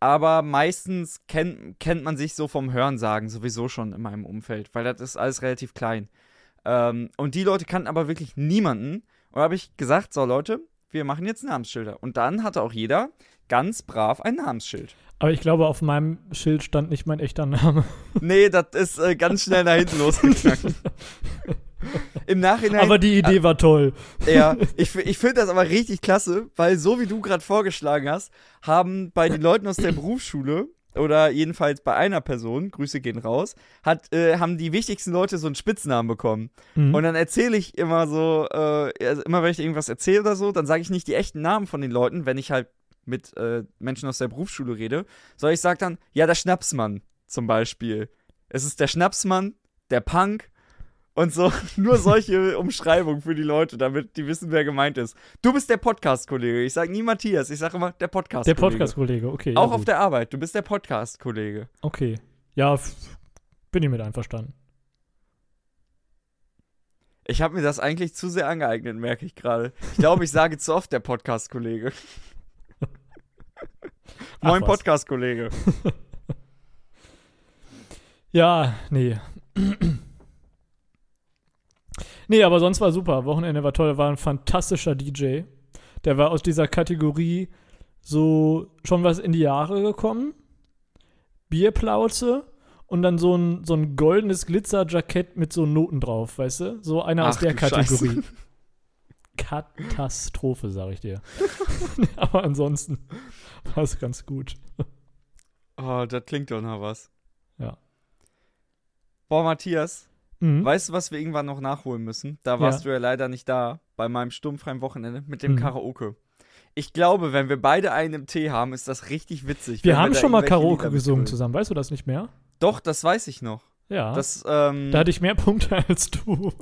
aber meistens kennt, kennt man sich so vom Hörensagen sowieso schon in meinem Umfeld, weil das ist alles relativ klein. Ähm, und die Leute kannten aber wirklich niemanden. Und da habe ich gesagt, so Leute, wir machen jetzt Namensschilder. Und dann hatte auch jeder ganz brav ein Namensschild. Aber ich glaube, auf meinem Schild stand nicht mein echter Name. Nee, das ist äh, ganz schnell nach hinten losgeknackt. Im Nachhinein. Aber die Idee war toll. ja, ich, ich finde das aber richtig klasse, weil so wie du gerade vorgeschlagen hast, haben bei den Leuten aus der Berufsschule oder jedenfalls bei einer Person, Grüße gehen raus, hat, äh, haben die wichtigsten Leute so einen Spitznamen bekommen. Mhm. Und dann erzähle ich immer so, äh, also immer wenn ich irgendwas erzähle oder so, dann sage ich nicht die echten Namen von den Leuten, wenn ich halt mit äh, Menschen aus der Berufsschule rede, sondern ich sage dann, ja, der Schnapsmann zum Beispiel. Es ist der Schnapsmann, der Punk und so. Nur solche Umschreibungen für die Leute, damit die wissen, wer gemeint ist. Du bist der Podcast-Kollege. Ich sage nie Matthias, ich sage immer der der Podcast-Kollege. Podcast-Kollege, okay. Auch ja, auf gut. der Arbeit. Du bist der Podcast-Kollege. Okay. Ja, bin ich mit einverstanden. Ich habe mir das eigentlich zu sehr angeeignet, merke ich gerade. Ich glaube, ich sage zu oft der Podcast-Kollege. Moin. Podcast-Kollege. Ja, nee. Nee, aber sonst war super. Wochenende war toll. War ein fantastischer DJ. Der war aus dieser Kategorie so schon was in die Jahre gekommen. Bierplauze und dann so ein, so ein goldenes Glitzerjackett mit so Noten drauf, weißt du? So einer aus Ach, der du Scheiße. Kategorie. Katastrophe, sag ich dir. aber ansonsten war es ganz gut. Oh, das klingt doch nach was. Ja. Boah, Matthias, Mhm. weißt du, was wir irgendwann noch nachholen müssen? Da warst du ja leider nicht da, bei meinem sturmfreien Wochenende mit dem Mhm. Karaoke. Ich glaube, wenn wir beide einen im Tee haben, ist das richtig witzig. Wir haben da schon mal Karaoke gesungen zusammen, weißt du das nicht mehr? Doch, das weiß ich noch. Ja. Das, ähm, da hatte ich mehr Punkte als du.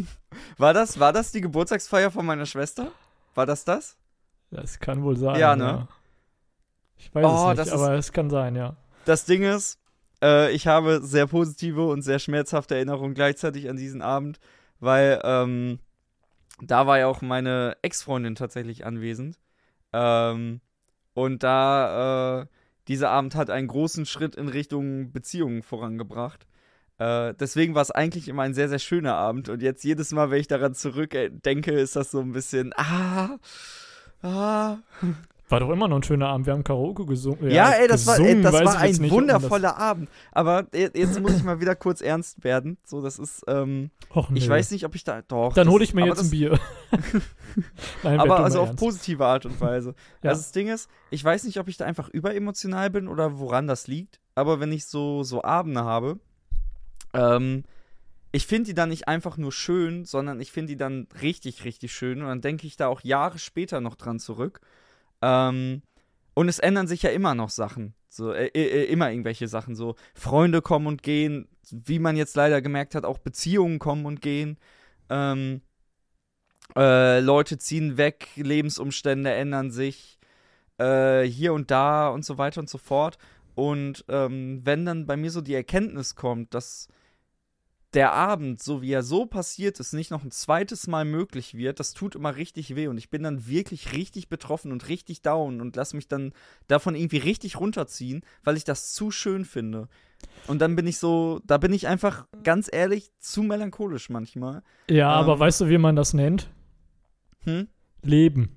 war, das, war das die Geburtstagsfeier von meiner Schwester? War das das? Das kann wohl sein. Ja, ne? Ich weiß Oh, es nicht, aber es kann sein, ja. Das Ding ist, äh, ich habe sehr positive und sehr schmerzhafte Erinnerungen gleichzeitig an diesen Abend, weil ähm, da war ja auch meine Ex-Freundin tatsächlich anwesend. Ähm, und da, äh, dieser Abend hat einen großen Schritt in Richtung Beziehungen vorangebracht. Äh, deswegen war es eigentlich immer ein sehr, sehr schöner Abend. Und jetzt jedes Mal, wenn ich daran zurückdenke, ist das so ein bisschen, ah, ah, War doch immer noch ein schöner Abend. Wir haben Karaoke gesungen. Ja, ey, das war, ey, gesungen, das war ich ein nicht, wundervoller Abend. Aber je- jetzt muss ich mal wieder kurz ernst werden. So, das ist, ähm, Och, ich nee. weiß nicht, ob ich da, doch. Dann hole ich mir jetzt ein Bier. Nein, Aber also auf ernst. positive Art und Weise. Ja. Also das Ding ist, ich weiß nicht, ob ich da einfach überemotional bin oder woran das liegt. Aber wenn ich so, so Abende habe, ähm, ich finde die dann nicht einfach nur schön, sondern ich finde die dann richtig, richtig schön. Und dann denke ich da auch Jahre später noch dran zurück. Ähm, und es ändern sich ja immer noch Sachen. So, äh, äh, immer irgendwelche Sachen. So, Freunde kommen und gehen. Wie man jetzt leider gemerkt hat, auch Beziehungen kommen und gehen. Ähm, äh, Leute ziehen weg, Lebensumstände ändern sich. Äh, hier und da und so weiter und so fort. Und ähm, wenn dann bei mir so die Erkenntnis kommt, dass der Abend, so wie er so passiert ist, nicht noch ein zweites Mal möglich wird, das tut immer richtig weh und ich bin dann wirklich richtig betroffen und richtig down und lass mich dann davon irgendwie richtig runterziehen, weil ich das zu schön finde. Und dann bin ich so, da bin ich einfach ganz ehrlich zu melancholisch manchmal. Ja, aber ähm, weißt du, wie man das nennt? Hm? Leben.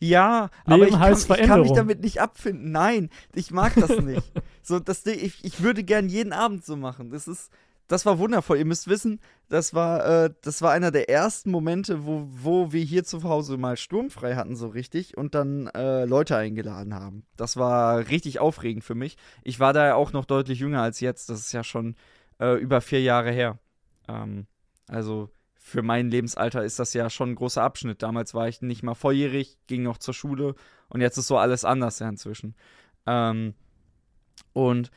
Ja, Leben aber ich kann, ich kann mich damit nicht abfinden. Nein, ich mag das nicht. so, das, ich, ich würde gern jeden Abend so machen. Das ist, das war wundervoll. Ihr müsst wissen, das war, äh, das war einer der ersten Momente, wo, wo wir hier zu Hause mal sturmfrei hatten, so richtig, und dann äh, Leute eingeladen haben. Das war richtig aufregend für mich. Ich war da ja auch noch deutlich jünger als jetzt. Das ist ja schon äh, über vier Jahre her. Ähm, also für mein Lebensalter ist das ja schon ein großer Abschnitt. Damals war ich nicht mal volljährig, ging noch zur Schule und jetzt ist so alles anders ja inzwischen. Ähm, und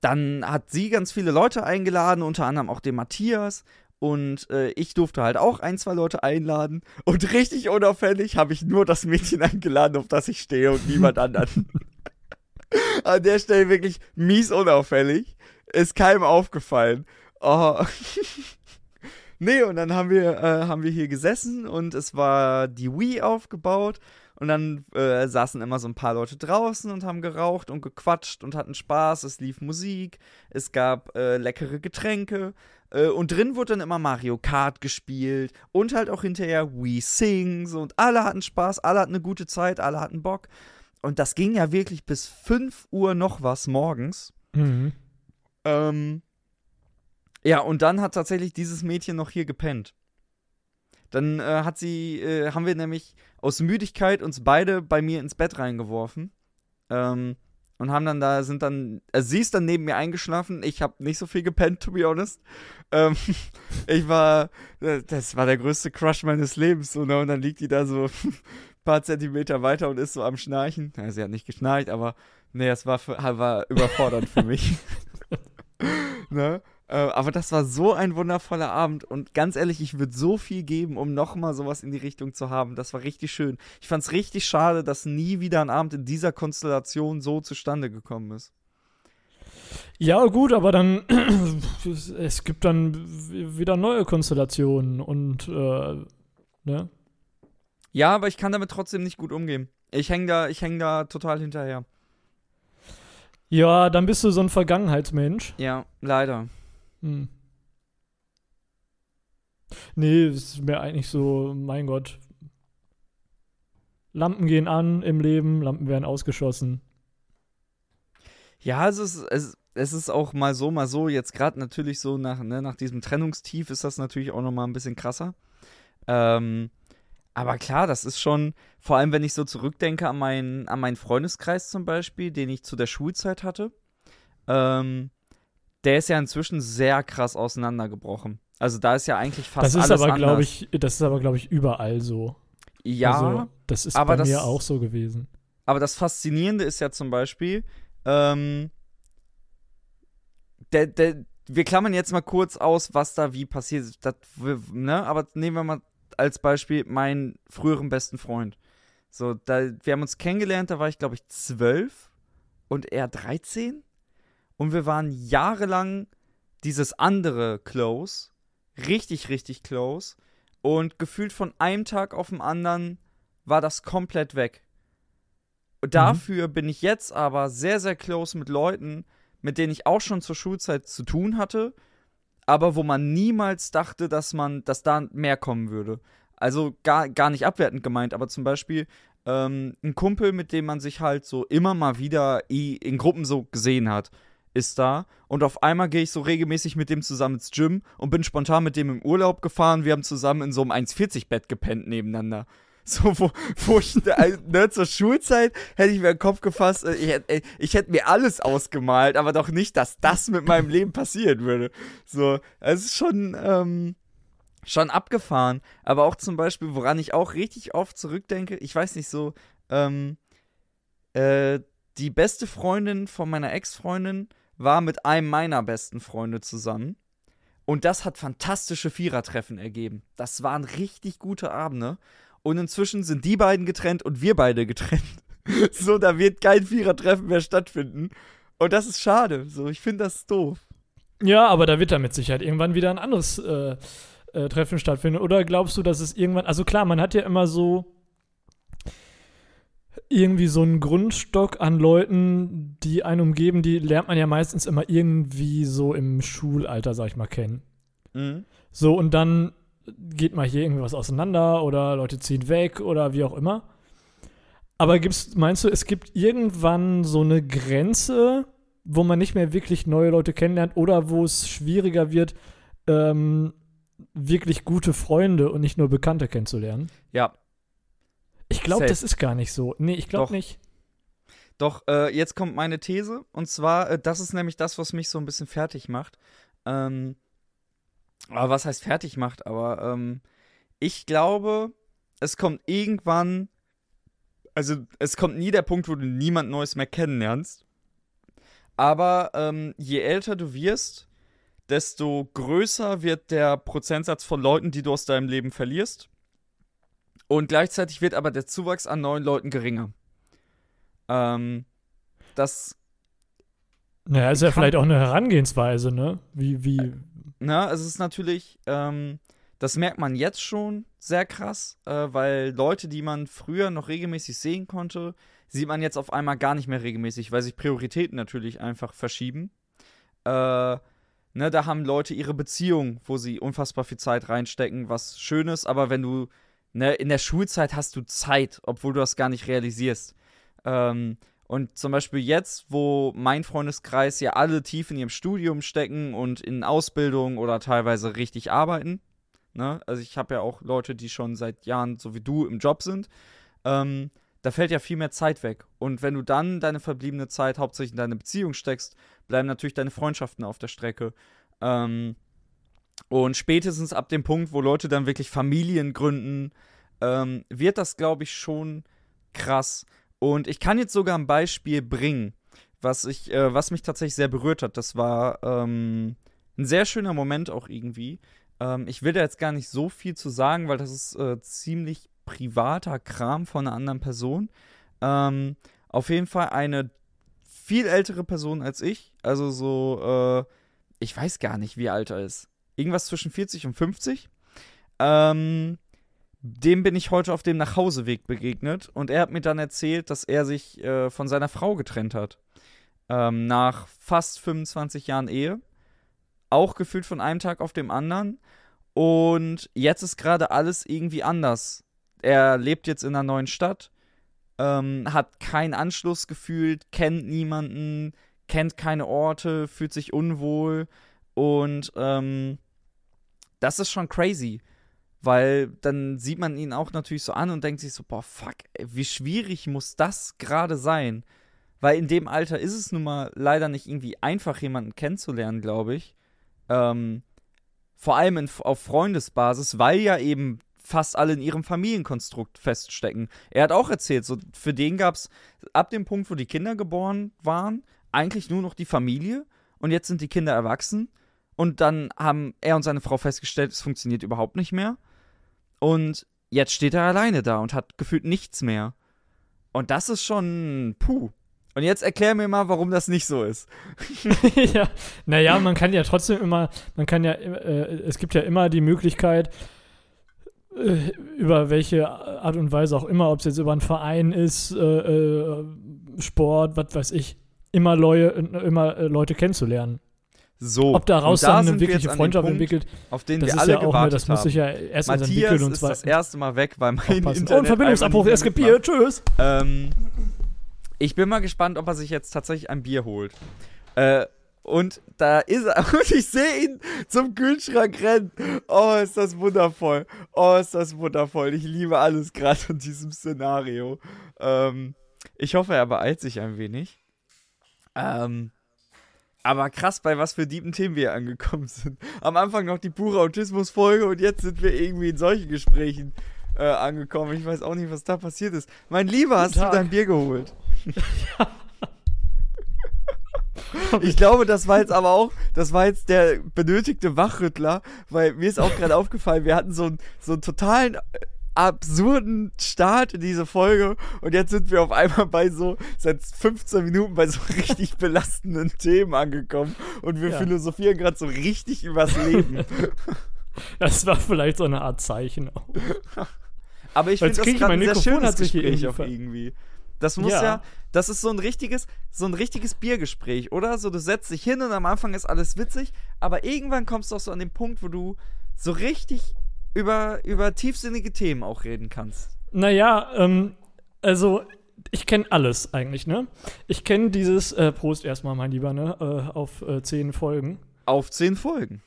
dann hat sie ganz viele Leute eingeladen, unter anderem auch den Matthias. Und äh, ich durfte halt auch ein, zwei Leute einladen. Und richtig unauffällig habe ich nur das Mädchen eingeladen, auf das ich stehe und niemand anderen. An der Stelle wirklich mies unauffällig. Ist keinem aufgefallen. Oh. nee, und dann haben wir, äh, haben wir hier gesessen und es war die Wii aufgebaut. Und dann äh, saßen immer so ein paar Leute draußen und haben geraucht und gequatscht und hatten Spaß. Es lief Musik, es gab äh, leckere Getränke. Äh, und drin wurde dann immer Mario Kart gespielt und halt auch hinterher We Sings und alle hatten Spaß, alle hatten eine gute Zeit, alle hatten Bock. Und das ging ja wirklich bis 5 Uhr noch was morgens. Mhm. Ähm, ja, und dann hat tatsächlich dieses Mädchen noch hier gepennt. Dann äh, hat sie, äh, haben wir nämlich aus Müdigkeit uns beide bei mir ins Bett reingeworfen. Ähm, und haben dann da, sind dann, also sie ist dann neben mir eingeschlafen. Ich habe nicht so viel gepennt, to be honest. Ähm, ich war, äh, das war der größte Crush meines Lebens. So, ne? Und dann liegt die da so ein paar Zentimeter weiter und ist so am Schnarchen. Ja, sie hat nicht geschnarcht, aber nee, es war, war überfordernd für mich. ne? Äh, aber das war so ein wundervoller Abend und ganz ehrlich, ich würde so viel geben, um nochmal sowas in die Richtung zu haben. Das war richtig schön. Ich fand es richtig schade, dass nie wieder ein Abend in dieser Konstellation so zustande gekommen ist. Ja, gut, aber dann es- es gibt dann wieder neue Konstellationen und äh, ne? Ja, aber ich kann damit trotzdem nicht gut umgehen. Ich hänge da, ich häng da total hinterher. Ja, dann bist du so ein Vergangenheitsmensch. Ja, leider. Hm. Nee, es ist mir eigentlich so, mein Gott. Lampen gehen an im Leben, Lampen werden ausgeschossen. Ja, es ist, es, es ist auch mal so, mal so. Jetzt gerade natürlich so nach, ne, nach diesem Trennungstief ist das natürlich auch nochmal ein bisschen krasser. Ähm, Aber klar, das ist schon, vor allem wenn ich so zurückdenke an meinen, an meinen Freundeskreis zum Beispiel, den ich zu der Schulzeit hatte, ähm, der ist ja inzwischen sehr krass auseinandergebrochen. Also da ist ja eigentlich fast Das ist alles aber, glaube ich, das ist aber, glaube ich, überall so. ja, Also, das ist bei mir das- auch so gewesen. Aber das Faszinierende ist ja zum Beispiel, ähm, der, der, wir klammern jetzt mal kurz aus, was da wie passiert ist. Das, ne? Aber nehmen wir mal als Beispiel meinen früheren besten Freund. So, da, wir haben uns kennengelernt, da war ich, glaube ich, zwölf und er 13. Und wir waren jahrelang dieses andere close. Richtig, richtig close. Und gefühlt von einem Tag auf den anderen war das komplett weg. Und dafür bin ich jetzt aber sehr, sehr close mit Leuten, mit denen ich auch schon zur Schulzeit zu tun hatte, aber wo man niemals dachte, dass man, dass da mehr kommen würde. Also gar, gar nicht abwertend gemeint, aber zum Beispiel ähm, ein Kumpel, mit dem man sich halt so immer mal wieder in Gruppen so gesehen hat, ist da. Und auf einmal gehe ich so regelmäßig mit dem zusammen ins Gym und bin spontan mit dem im Urlaub gefahren. Wir haben zusammen in so einem 1,40-Bett gepennt nebeneinander. So, wo, wo ich, äh, ne, zur Schulzeit hätte ich mir den Kopf gefasst, äh, ich, hätt- äh, ich hätte mir alles ausgemalt, aber doch nicht, dass das mit meinem Leben passieren würde. So, es ist schon, ähm, schon abgefahren. Aber auch zum Beispiel, woran ich auch richtig oft zurückdenke, ich weiß nicht so, ähm, äh, die beste Freundin von meiner Ex-Freundin war mit einem meiner besten Freunde zusammen. Und das hat fantastische Vierertreffen ergeben. Das waren richtig gute Abende. Und inzwischen sind die beiden getrennt und wir beide getrennt. so, da wird kein Vierertreffen mehr stattfinden. Und das ist schade. So, ich finde das doof. Ja, aber da wird da mit Sicherheit irgendwann wieder ein anderes äh, äh, Treffen stattfinden. Oder glaubst du, dass es irgendwann. Also klar, man hat ja immer so irgendwie so einen Grundstock an Leuten, die einen umgeben, die lernt man ja meistens immer irgendwie so im Schulalter, sag ich mal, kennen. Mhm. So, und dann geht mal hier irgendwas auseinander oder Leute ziehen weg oder wie auch immer. Aber gibt's, meinst du, es gibt irgendwann so eine Grenze, wo man nicht mehr wirklich neue Leute kennenlernt oder wo es schwieriger wird, ähm, wirklich gute Freunde und nicht nur Bekannte kennenzulernen? Ja, Ich glaube, das ist gar nicht so. Nee, ich glaube nicht. Doch, äh, jetzt kommt meine These. Und zwar, äh, das ist nämlich das, was mich so ein bisschen fertig macht. Ähm, aber was heißt fertig macht? Aber ähm, ich glaube, es kommt irgendwann. Also, es kommt nie der Punkt, wo du niemand Neues mehr kennenlernst. Aber ähm, je älter du wirst, desto größer wird der Prozentsatz von Leuten, die du aus deinem Leben verlierst. Und gleichzeitig wird aber der Zuwachs an neuen Leuten geringer. Ähm, das, Naja, ist ja vielleicht auch eine Herangehensweise, ne? Wie, wie. na, es ist natürlich, ähm, das merkt man jetzt schon sehr krass, äh, weil Leute, die man früher noch regelmäßig sehen konnte, sieht man jetzt auf einmal gar nicht mehr regelmäßig, weil sich Prioritäten natürlich einfach verschieben. Äh, ne, da haben Leute ihre Beziehung, wo sie unfassbar viel Zeit reinstecken, was schön ist, aber wenn du, ne, in der Schulzeit hast du Zeit, obwohl du das gar nicht realisierst. Ähm, und zum Beispiel jetzt, wo mein Freundeskreis ja alle tief in ihrem Studium stecken und in Ausbildung oder teilweise richtig arbeiten, ne? Also ich habe ja auch Leute, die schon seit Jahren, so wie du, im Job sind. Ähm, da fällt ja viel mehr Zeit weg. Und wenn du dann deine verbliebene Zeit hauptsächlich in deine Beziehung steckst, bleiben natürlich deine Freundschaften auf der Strecke. Ähm, und spätestens ab dem Punkt, wo Leute dann wirklich Familien gründen, ähm, wird das, glaube ich, schon krass. Und ich kann jetzt sogar ein Beispiel bringen, was, ich, äh, was mich tatsächlich sehr berührt hat. Das war ähm, ein sehr schöner Moment auch irgendwie. Ähm, ich will da jetzt gar nicht so viel zu sagen, weil das ist äh, ziemlich privater Kram von einer anderen Person. Ähm, auf jeden Fall eine viel ältere Person als ich. Also so, äh, ich weiß gar nicht, wie alt er ist. Irgendwas zwischen 40 und 50. Ähm, dem bin ich heute auf dem Nachhauseweg begegnet und er hat mir dann erzählt, dass er sich äh, von seiner Frau getrennt hat. Ähm, nach fast 25 Jahren Ehe. Auch gefühlt von einem Tag auf dem anderen. Und jetzt ist gerade alles irgendwie anders. Er lebt jetzt in einer neuen Stadt, ähm, hat keinen Anschluss gefühlt, kennt niemanden, kennt keine Orte, fühlt sich unwohl. Und ähm, das ist schon crazy. Weil dann sieht man ihn auch natürlich so an und denkt sich so, boah, fuck, ey, wie schwierig muss das gerade sein? Weil in dem Alter ist es nun mal leider nicht irgendwie einfach, jemanden kennenzulernen, glaube ich. Ähm, vor allem in, auf Freundesbasis, weil ja eben fast alle in ihrem Familienkonstrukt feststecken. Er hat auch erzählt, so für den gab es ab dem Punkt, wo die Kinder geboren waren, eigentlich nur noch die Familie und jetzt sind die Kinder erwachsen und dann haben er und seine Frau festgestellt, es funktioniert überhaupt nicht mehr und jetzt steht er alleine da und hat gefühlt nichts mehr. Und das ist schon puh. Und jetzt erklär mir mal, warum das nicht so ist. ja, naja, man kann ja trotzdem immer, man kann ja, äh, es gibt ja immer die Möglichkeit, äh, über welche Art und Weise auch immer, ob es jetzt über einen Verein ist, äh, äh, Sport, was weiß ich, immer, Leue, immer äh, Leute kennenzulernen. So. Ob daraus da dann eine wir wirkliche dem Freundschaft Punkt, entwickelt, auf den das wir ist alle ja auch, ne, gewartet das muss sich haben. ja erst Matthias entwickeln und ist zwar das erste Mal weg, weil mein. Internet Und Verbindungsabbruch, einfach erst nicht mehr Bier, tschüss. Ähm, ich bin mal gespannt, ob er sich jetzt tatsächlich ein Bier holt. Äh, und da ist er, und ich sehe ihn zum Kühlschrank rennen. Oh, ist das wundervoll. Oh, ist das wundervoll. Ich liebe alles gerade in diesem Szenario. Ähm, ich hoffe, er beeilt sich ein wenig. Ähm, aber krass, bei was für dieben Themen wir angekommen sind. Am Anfang noch die pure Autismus-Folge und jetzt sind wir irgendwie in solchen Gesprächen äh, angekommen. Ich weiß auch nicht, was da passiert ist. Mein Lieber, hast Tag. du dein Bier geholt? Ich glaube, das war jetzt aber auch, das war jetzt der benötigte Wachrüttler, weil mir ist auch gerade aufgefallen, wir hatten so einen, so einen totalen äh, absurden Start in diese Folge und jetzt sind wir auf einmal bei so, seit 15 Minuten bei so richtig belastenden Themen angekommen und wir Ja. philosophieren gerade so richtig übers Leben. Das war vielleicht so eine Art Zeichen auch. Aber ich finde das gerade ein sehr schönes Gespräch irgendwie auch irgendwie. Das muss ja. Ja. das ist so ein richtiges, so ein richtiges Biergespräch, oder? So, du setzt dich hin und am Anfang ist alles witzig, aber irgendwann kommst du auch so an den Punkt, wo du so richtig über, über tiefsinnige Themen auch reden kannst. Naja, ähm, also ich kenne alles eigentlich, ne? Ich kenne dieses, äh, Prost erstmal, mein Lieber, ne? Äh, auf äh, zehn Folgen. Auf zehn Folgen.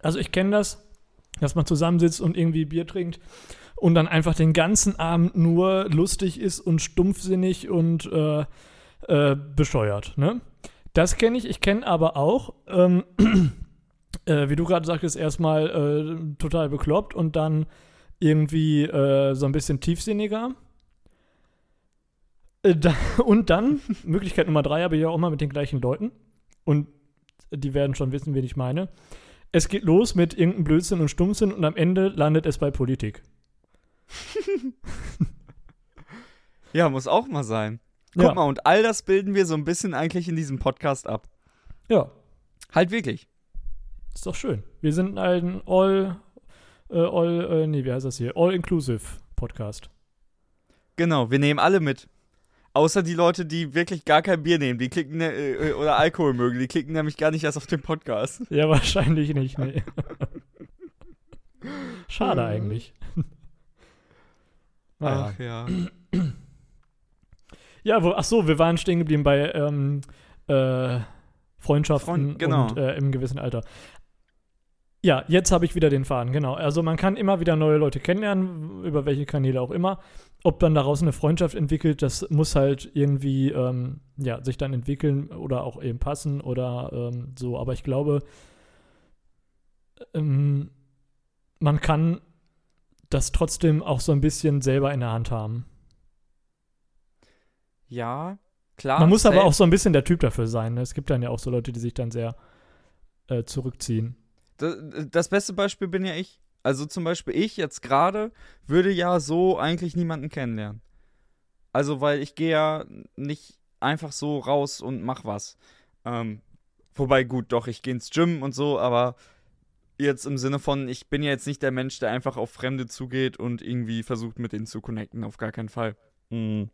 Also ich kenne das, dass man zusammensitzt und irgendwie Bier trinkt und dann einfach den ganzen Abend nur lustig ist und stumpfsinnig und äh, äh, bescheuert, ne? Das kenne ich. Ich kenne aber auch, ähm, äh, wie du gerade sagtest, erstmal äh, total bekloppt und dann irgendwie äh, so ein bisschen tiefsinniger. Äh, da, und dann, Möglichkeit Nummer drei, aber ja auch immer mit den gleichen Leuten. Und die werden schon wissen, wen ich meine. Es geht los mit irgendeinem Blödsinn und Stummsinn und am Ende landet es bei Politik. Ja, muss auch mal sein. Guck Ja. mal, und all das bilden wir so ein bisschen eigentlich in diesem Podcast ab. Ja, Halt wirklich. Ist doch schön. Wir sind ein All, äh, All, äh, nee, wie heißt das hier? All-Inclusive Podcast. Genau, wir nehmen alle mit. Außer die Leute, die wirklich gar kein Bier nehmen, die klicken ne, äh, oder Alkohol mögen, die klicken nämlich gar nicht erst auf den Podcast. Ja, wahrscheinlich nicht, nee. Schade eigentlich. naja. Ach ja. Ja, wo, ach so, wir waren stehen geblieben bei ähm, äh, Freundschaften Freund- genau. und äh, im gewissen Alter. Ja, jetzt habe ich wieder den Faden, genau. Also man kann immer wieder neue Leute kennenlernen, über welche Kanäle auch immer. Ob dann daraus eine Freundschaft entwickelt, das muss halt irgendwie ähm, ja, sich dann entwickeln oder auch eben passen oder ähm, so. Aber ich glaube, ähm, man kann das trotzdem auch so ein bisschen selber in der Hand haben. Ja, klar. Man muss aber auch so ein bisschen der Typ dafür sein. Ne? Es gibt dann ja auch so Leute, die sich dann sehr äh, zurückziehen. Das, beste Beispiel bin ja ich. Also zum Beispiel ich jetzt gerade würde ja so eigentlich niemanden kennenlernen. Also weil ich gehe ja nicht einfach so raus und mach was. Ähm, wobei gut, doch, ich gehe ins Gym und so, aber jetzt im Sinne von, ich bin ja jetzt nicht der Mensch, der einfach auf Fremde zugeht und irgendwie versucht mit denen zu connecten, auf gar keinen Fall. Mhm.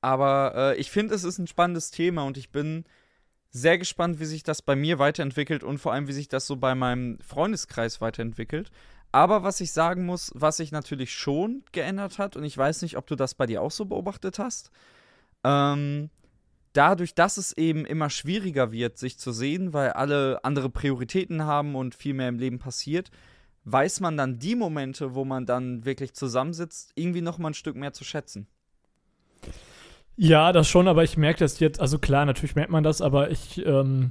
Aber äh, ich finde, es ist ein spannendes Thema und ich bin sehr gespannt, wie sich das bei mir weiterentwickelt und vor allem, wie sich das so bei meinem Freundeskreis weiterentwickelt. Aber was ich sagen muss, was sich natürlich schon geändert hat, und ich weiß nicht, ob du das bei dir auch so beobachtet hast, ähm, dadurch, dass es eben immer schwieriger wird, sich zu sehen, weil alle andere Prioritäten haben und viel mehr im Leben passiert, weiß man dann die Momente, wo man dann wirklich zusammensitzt, irgendwie noch mal ein Stück mehr zu schätzen. Ja, das schon, aber ich merke das jetzt, also klar, natürlich merkt man das, aber ich ähm,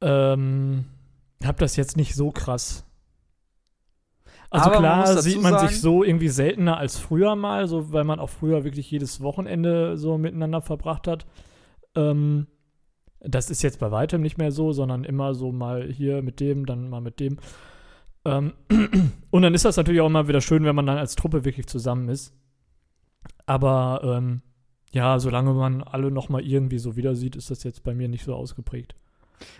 ähm, habe das jetzt nicht so krass. Also Aber man klar dazu sieht man sagen- sich so irgendwie seltener als früher mal, so weil man auch früher wirklich jedes Wochenende so miteinander verbracht hat. Ähm, das ist jetzt bei weitem nicht mehr so, sondern immer so mal hier mit dem, dann mal mit dem. Ähm, und dann ist das natürlich auch immer wieder schön, wenn man dann als Truppe wirklich zusammen ist. Aber ähm, ja, solange man alle noch mal irgendwie so wieder sieht, ist das jetzt bei mir nicht so ausgeprägt.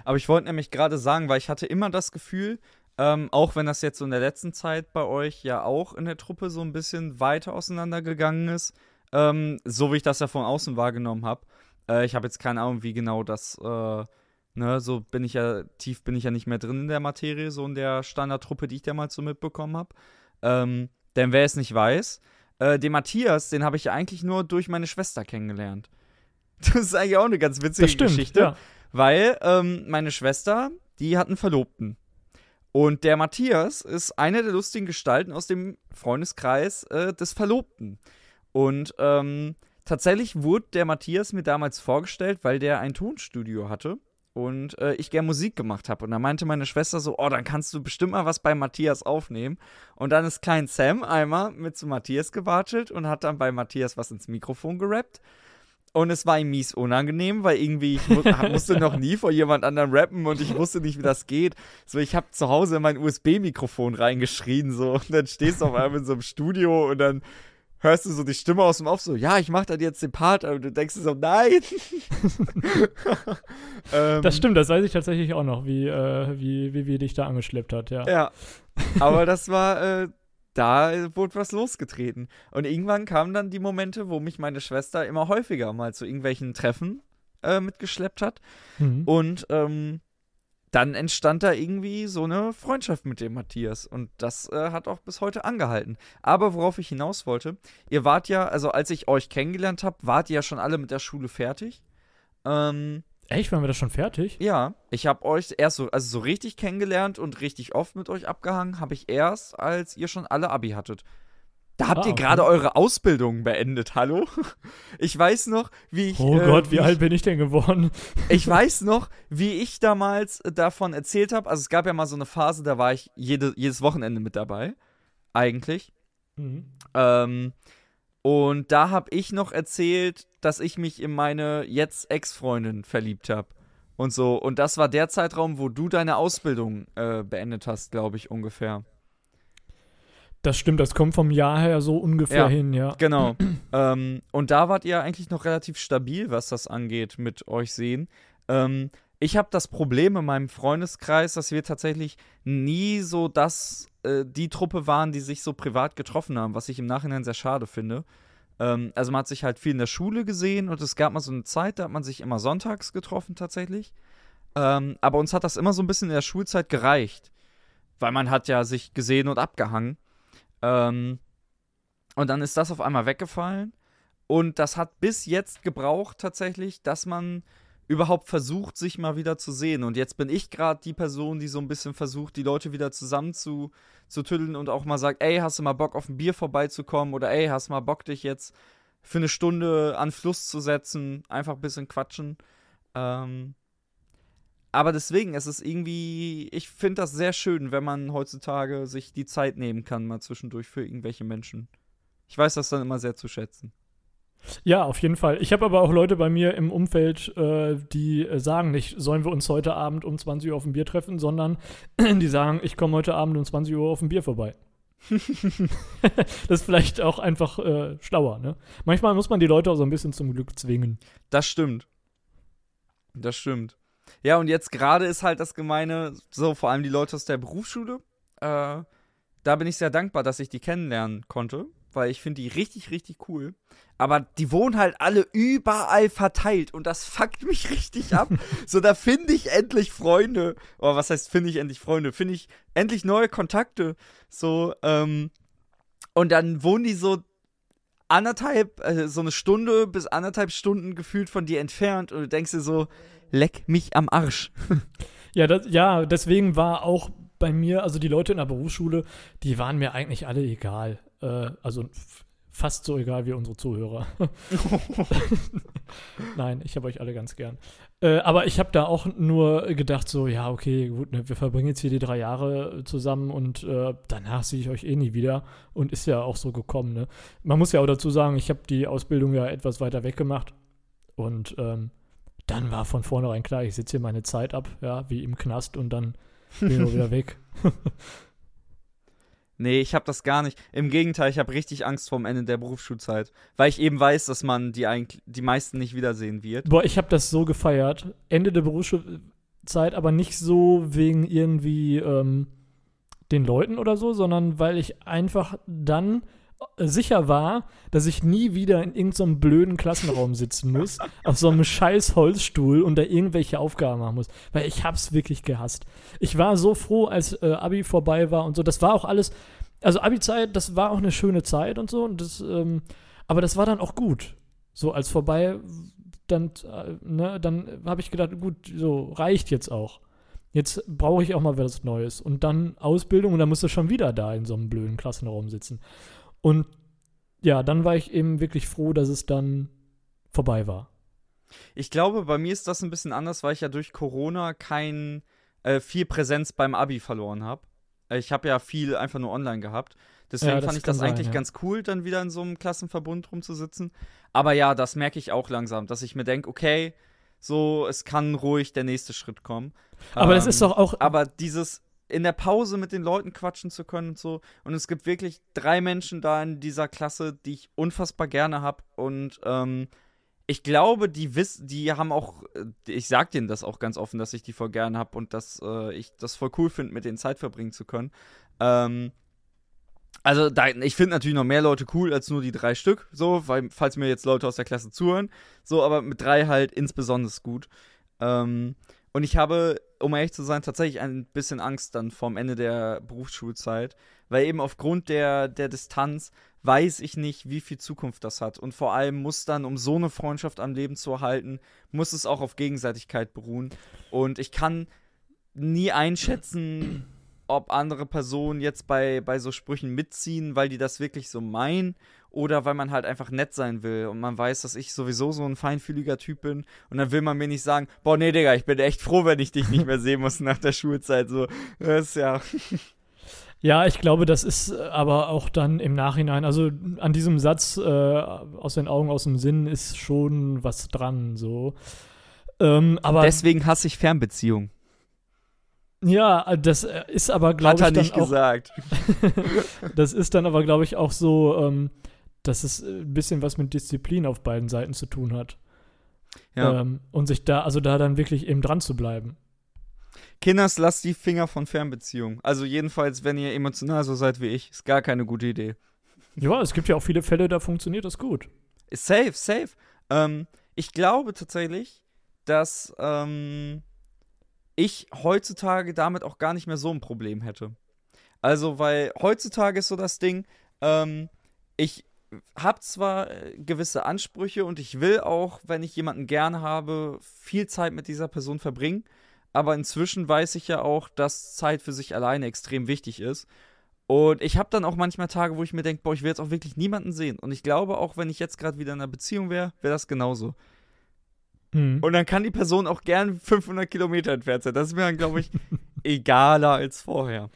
Aber ich wollte nämlich gerade sagen, weil ich hatte immer das Gefühl, ähm, auch wenn das jetzt so in der letzten Zeit bei euch ja auch in der Truppe so ein bisschen weiter auseinandergegangen ist, ähm, so wie ich das ja von außen wahrgenommen habe. Äh, ich habe jetzt keine Ahnung, wie genau das, äh, ne, so bin ich ja, tief bin ich ja nicht mehr drin in der Materie, so in der Standardtruppe, die ich damals so mitbekommen habe. Ähm, denn wer es nicht weiß, äh, den Matthias, den habe ich ja eigentlich nur durch meine Schwester kennengelernt. Das ist eigentlich auch eine ganz witzige Das stimmt, Geschichte. ja. Weil ähm, meine Schwester, die hat einen Verlobten. Und der Matthias ist eine der lustigen Gestalten aus dem Freundeskreis äh, des Verlobten. Und ähm, tatsächlich wurde der Matthias mir damals vorgestellt, weil der ein Tonstudio hatte und äh, ich gern Musik gemacht habe. Und da meinte meine Schwester so, oh, dann kannst du bestimmt mal was bei Matthias aufnehmen. Und dann ist Klein Sam einmal mit zu Matthias gewatschelt und hat dann bei Matthias was ins Mikrofon gerappt. Und es war ihm mies unangenehm, weil irgendwie ich mu musste noch nie vor jemand anderem rappen und ich wusste nicht, wie das geht. So, ich habe zu Hause in mein USB-Mikrofon reingeschrien so und dann stehst du auf einmal in so einem Studio und dann hörst du so die Stimme aus dem Off so, ja, ich mach dann jetzt den Part, aber du denkst dir so, nein. ähm, Das stimmt, das weiß ich tatsächlich auch noch, wie, äh, wie, wie, wie dich da angeschleppt hat, ja. Ja, aber das war, äh, da wurde was losgetreten. Und irgendwann kamen dann die Momente, wo mich meine Schwester immer häufiger mal zu irgendwelchen Treffen äh, mitgeschleppt hat. Mhm. Und ähm, dann entstand da irgendwie so eine Freundschaft mit dem Matthias. Und das äh, hat auch bis heute angehalten. Aber worauf ich hinaus wollte, ihr wart ja, also als ich euch kennengelernt habe, wart ihr ja schon alle mit der Schule fertig. Ähm, Echt, waren wir das schon fertig? ja, ich habe euch erst so, also so richtig kennengelernt und richtig oft mit euch abgehangen, habe ich erst, als ihr schon alle Abi hattet. Da habt Ah, ihr okay. gerade eure Ausbildung beendet, hallo? Ich weiß noch, wie ich. Oh äh, Gott, wie ich, alt bin ich denn geworden? Ich weiß noch, wie ich damals davon erzählt habe. Also es gab ja mal so eine Phase, da war ich jede, jedes Wochenende mit dabei. Eigentlich. Mhm. Ähm, und da habe ich noch erzählt, dass ich mich in meine jetzt Ex-Freundin verliebt habe. Und so. Und das war der Zeitraum, wo du deine Ausbildung äh, beendet hast, glaube ich, ungefähr. Das stimmt, das kommt vom Jahr her so ungefähr Ja. hin, ja. Genau. ähm, und da wart ihr eigentlich noch relativ stabil, was das angeht, mit euch sehen. Ähm, ich habe das Problem in meinem Freundeskreis, dass wir tatsächlich nie so das, äh, die Truppe waren, die sich so privat getroffen haben, was ich im Nachhinein sehr schade finde. Ähm, also man hat sich halt viel in der Schule gesehen und es gab mal so eine Zeit, da hat man sich immer sonntags getroffen tatsächlich. Ähm, aber uns hat das immer so ein bisschen in der Schulzeit gereicht, weil man hat ja sich gesehen und abgehangen. Ähm, und dann ist das auf einmal weggefallen. Und das hat bis jetzt gebraucht tatsächlich, dass man überhaupt versucht, sich mal wieder zu sehen. Und jetzt bin ich gerade die Person, die so ein bisschen versucht, die Leute wieder zusammen zu, zu tüddeln und auch mal sagt, ey, hast du mal Bock auf ein Bier vorbeizukommen? Oder ey, hast du mal Bock, dich jetzt für eine Stunde an Fluss zu setzen? Einfach ein bisschen quatschen. Ähm, aber deswegen, es ist irgendwie, ich finde das sehr schön, wenn man heutzutage sich die Zeit nehmen kann, mal zwischendurch für irgendwelche Menschen. Ich weiß das dann immer sehr zu schätzen. Ja, auf jeden Fall. Ich habe aber auch Leute bei mir im Umfeld, äh, die äh, sagen nicht, sollen wir uns heute Abend um 20 Uhr auf ein Bier treffen, sondern die sagen, ich komme heute Abend um 20 Uhr auf ein Bier vorbei. das ist vielleicht auch einfach äh, schlauer, ne? Manchmal muss man die Leute auch so ein bisschen zum Glück zwingen. Das stimmt. Das stimmt. Ja, und jetzt gerade ist halt das Gemeine, so vor allem die Leute aus der Berufsschule. Äh, da bin ich sehr dankbar, dass ich die kennenlernen konnte, weil ich finde die richtig, richtig cool. Aber die wohnen halt alle überall verteilt und das fuckt mich richtig ab. so, da finde ich endlich Freunde. Oder was heißt, finde ich endlich Freunde? Finde ich endlich neue Kontakte. So, ähm, und dann wohnen die so anderthalb, äh, so eine Stunde bis anderthalb Stunden gefühlt von dir entfernt und du denkst dir so, leck mich am Arsch. Ja, das, ja, deswegen war auch bei mir, also die Leute in der Berufsschule, die waren mir eigentlich alle egal. Äh, also fast so egal wie unsere Zuhörer. Nein, ich habe euch alle ganz gern. Äh, aber ich habe da auch nur gedacht, so, ja, okay, gut, ne, wir verbringen jetzt hier die drei Jahre zusammen und äh, danach sehe ich euch eh nie wieder. Und ist ja auch so gekommen, ne? Man muss ja auch dazu sagen, ich habe die Ausbildung ja etwas weiter weg gemacht. Und ähm, dann war von vornherein klar, ich sitze hier meine Zeit ab, ja, wie im Knast und dann bin ich wieder weg. Nee, ich habe das gar nicht. Im Gegenteil, ich habe richtig Angst vorm Ende der Berufsschulzeit, weil ich eben weiß, dass man die eigentlich die meisten nicht wiedersehen wird. Boah, ich habe das so gefeiert. Ende der Berufsschulzeit, aber nicht so wegen irgendwie ähm, den Leuten oder so, sondern weil ich einfach dann sicher war, dass ich nie wieder in irgendeinem blöden Klassenraum sitzen muss, auf so einem scheiß Holzstuhl und da irgendwelche Aufgaben machen muss. Weil ich hab's wirklich gehasst. Ich war so froh, als äh, Abi vorbei war und so. Das war auch alles, also Abi-Zeit, das war auch eine schöne Zeit und so. Und das, ähm, aber das war dann auch gut. So als vorbei, dann, äh, ne, dann habe ich gedacht, gut, so reicht jetzt auch. Jetzt brauche ich auch mal was Neues. Und dann Ausbildung und dann musst du schon wieder da in so einem blöden Klassenraum sitzen. Und ja, dann war ich eben wirklich froh, dass es dann vorbei war. Ich glaube, bei mir ist das ein bisschen anders, weil ich ja durch Corona kein äh, viel Präsenz beim Abi verloren habe. Ich habe ja viel einfach nur online gehabt. Deswegen Ja, das fand ich das sein, eigentlich ja. ganz cool, dann wieder in so einem Klassenverbund rumzusitzen. Aber ja, das merke ich auch langsam, dass ich mir denke, okay, so, es kann ruhig der nächste Schritt kommen. Aber das Ähm, ist doch auch. Aber dieses in der Pause mit den Leuten quatschen zu können und so. Und es gibt wirklich drei Menschen da in dieser Klasse, die ich unfassbar gerne habe. Und ähm, ich glaube, die wissen, die haben auch, äh, ich sag denen das auch ganz offen, dass ich die voll gerne habe und dass äh, ich das voll cool finde, mit denen Zeit verbringen zu können. Ähm, also, da, ich finde natürlich noch mehr Leute cool als nur die drei Stück, so, weil, falls mir jetzt Leute aus der Klasse zuhören, so, aber mit drei halt insbesondere gut. Ähm, und ich habe, um ehrlich zu sein, tatsächlich ein bisschen Angst dann vorm Ende der Berufsschulzeit, weil eben aufgrund der, der Distanz weiß ich nicht, wie viel Zukunft das hat. Und vor allem muss dann, um so eine Freundschaft am Leben zu erhalten, muss es auch auf Gegenseitigkeit beruhen. Und ich kann nie einschätzen, ob andere Personen jetzt bei, bei so Sprüchen mitziehen, weil die das wirklich so meinen oder weil man halt einfach nett sein will und man weiß, dass ich sowieso so ein feinfühliger Typ bin und dann will man mir nicht sagen, boah, nee, Digga, ich bin echt froh, wenn ich dich nicht mehr sehen muss nach der Schulzeit. So, das ist ja. Ja, ich glaube, das ist äh, aber auch dann im Nachhinein, also an diesem Satz äh, aus den Augen, aus dem Sinn ist schon was dran, so. Ähm, aber Deswegen hasse ich Fernbeziehungen. Ja, das äh, ist aber, glaube Hat ich, er dann nicht auch, gesagt. das ist dann aber, glaube ich, auch so, ähm, dass es äh, ein bisschen was mit Disziplin auf beiden Seiten zu tun hat. Ja. Ähm, und sich da, also da dann wirklich eben dran zu bleiben. Kinders, lasst die Finger von Fernbeziehungen. Also jedenfalls, wenn ihr emotional so seid wie ich, ist gar keine gute Idee. Ja, es gibt ja auch viele Fälle, da funktioniert das gut. Safe, safe. Ähm, ich glaube tatsächlich, dass ähm, ich heutzutage damit auch gar nicht mehr so ein Problem hätte. Also, weil heutzutage ist so das Ding, ähm, ich habe zwar äh, gewisse Ansprüche und ich will auch, wenn ich jemanden gern habe, viel Zeit mit dieser Person verbringen. Aber inzwischen weiß ich ja auch, dass Zeit für sich alleine extrem wichtig ist. Und ich habe dann auch manchmal Tage, wo ich mir denke, boah, ich will jetzt auch wirklich niemanden sehen. Und ich glaube, auch wenn ich jetzt gerade wieder in einer Beziehung wäre, wäre das genauso. Mhm. Und dann kann die Person auch gern 500 Kilometer entfernt sein. Das ist mir dann, glaube ich, egaler als vorher.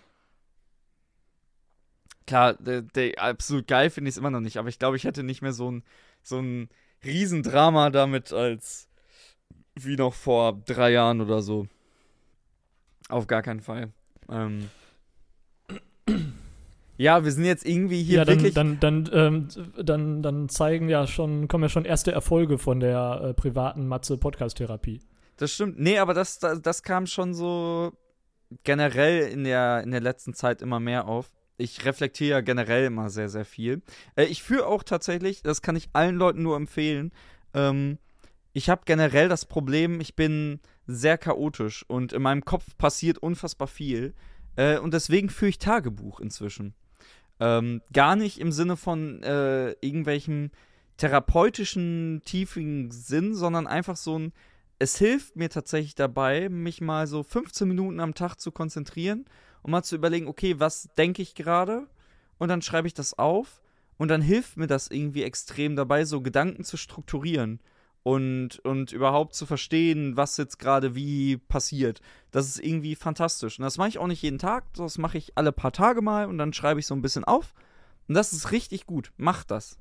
Klar, der, der, absolut geil finde ich es immer noch nicht, aber ich glaube, ich hätte nicht mehr so ein, so ein Riesendrama damit als wie noch vor drei Jahren oder so. Auf gar keinen Fall. Ähm. Ja, wir sind jetzt irgendwie hier ja, dann, wirklich. dann, dann, ähm, dann, dann zeigen ja schon, kommen ja schon erste Erfolge von der äh, privaten Matze-Podcast-Therapie. Das stimmt. Nee, aber das, das, das kam schon so generell in der, in der letzten Zeit immer mehr auf. Ich reflektiere ja generell immer sehr, sehr viel. Äh, ich führe auch tatsächlich, das kann ich allen Leuten nur empfehlen, ähm, ich habe generell das Problem, ich bin sehr chaotisch und in meinem Kopf passiert unfassbar viel. Äh, und deswegen führe ich Tagebuch inzwischen. Ähm, gar nicht im Sinne von äh, irgendwelchen therapeutischen, tiefen Sinn, sondern einfach so ein, es hilft mir tatsächlich dabei, mich mal so 15 Minuten am Tag zu konzentrieren und mal zu überlegen, okay, was denke ich gerade? Und dann schreibe ich das auf und dann hilft mir das irgendwie extrem dabei, so Gedanken zu strukturieren und, und überhaupt zu verstehen, was jetzt gerade wie passiert. Das ist irgendwie fantastisch. Und das mache ich auch nicht jeden Tag, das mache ich alle paar Tage mal und dann schreibe ich so ein bisschen auf. Und das ist richtig gut. Macht das.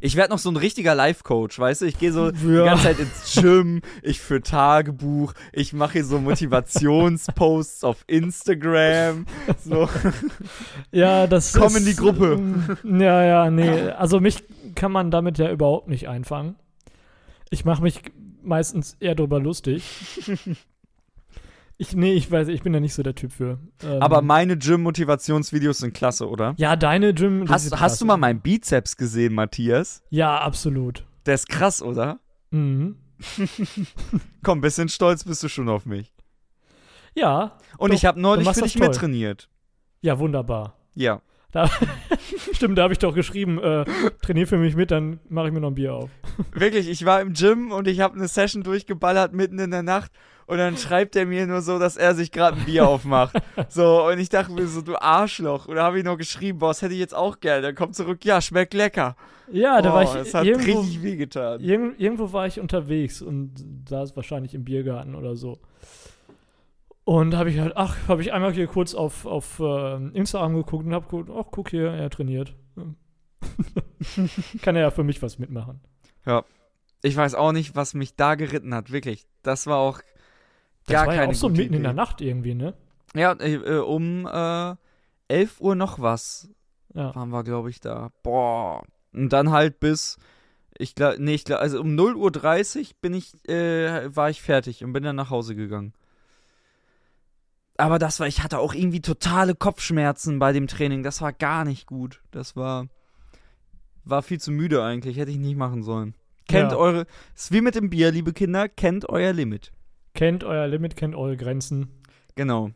Ich werde noch so ein richtiger Life-Coach, weißt du? Ich gehe so die Ja. ganze Zeit ins Gym, ich führe Tagebuch, ich mache hier so Motivationsposts auf Instagram. So. Ja, das Komm ist, in die Gruppe. ähm, Ja, ja, nee. Also mich kann man damit ja überhaupt nicht einfangen. Ich mache mich meistens eher drüber lustig. Ich, nee, ich weiß, ich bin da nicht so der Typ für. Ähm, Aber meine Gym-Motivationsvideos sind klasse, oder? ja, deine Gym. Hast, hast du mal meinen Bizeps gesehen, Matthias? Ja, absolut. Der ist krass, oder? Mhm. Komm, bisschen stolz bist du schon auf mich. Ja, Und Doch, ich habe neulich für dich mittrainiert. ja, wunderbar. Ja. Stimmt, da habe ich doch geschrieben, äh, trainier für mich mit, dann mache ich mir noch ein Bier auf. Wirklich, ich war im Gym und ich habe eine Session durchgeballert mitten in der Nacht und dann schreibt er mir nur so, dass er sich gerade ein Bier aufmacht. So, und ich dachte mir so, du Arschloch. Und da habe ich noch geschrieben, boah, das hätte ich jetzt auch gerne. Dann kommt zurück, ja, schmeckt lecker. Ja, da war Boah, ich das hat irgendwo, richtig wehgetan. irgend, irgendwo war ich unterwegs und saß wahrscheinlich im Biergarten oder so. Und habe ich halt, ach, habe ich einmal hier kurz auf, auf äh, Instagram geguckt und habe geguckt, ach, guck hier, er trainiert. Kann er ja für mich was mitmachen. Ich weiß auch nicht, was mich da geritten hat, wirklich. Das war auch Das gar war keine ja auch so mitten in der Idee. Nacht irgendwie, ne? Ja, äh, äh, um äh, 11 Uhr noch was Ja. waren wir, glaube ich, da. Boah. Und dann halt bis, ich glaube, nee, ich glaube, also um 0 Uhr 30 bin ich, äh, war ich fertig und bin dann nach Hause gegangen. Aber das war, ich hatte auch irgendwie totale Kopfschmerzen bei dem Training. Das war gar nicht gut. Das war, war viel zu müde eigentlich. Hätte ich nicht machen sollen. Kennt Ja. eure, ist wie mit dem Bier, liebe Kinder, kennt euer Limit. Kennt euer Limit, kennt eure Grenzen. Genau.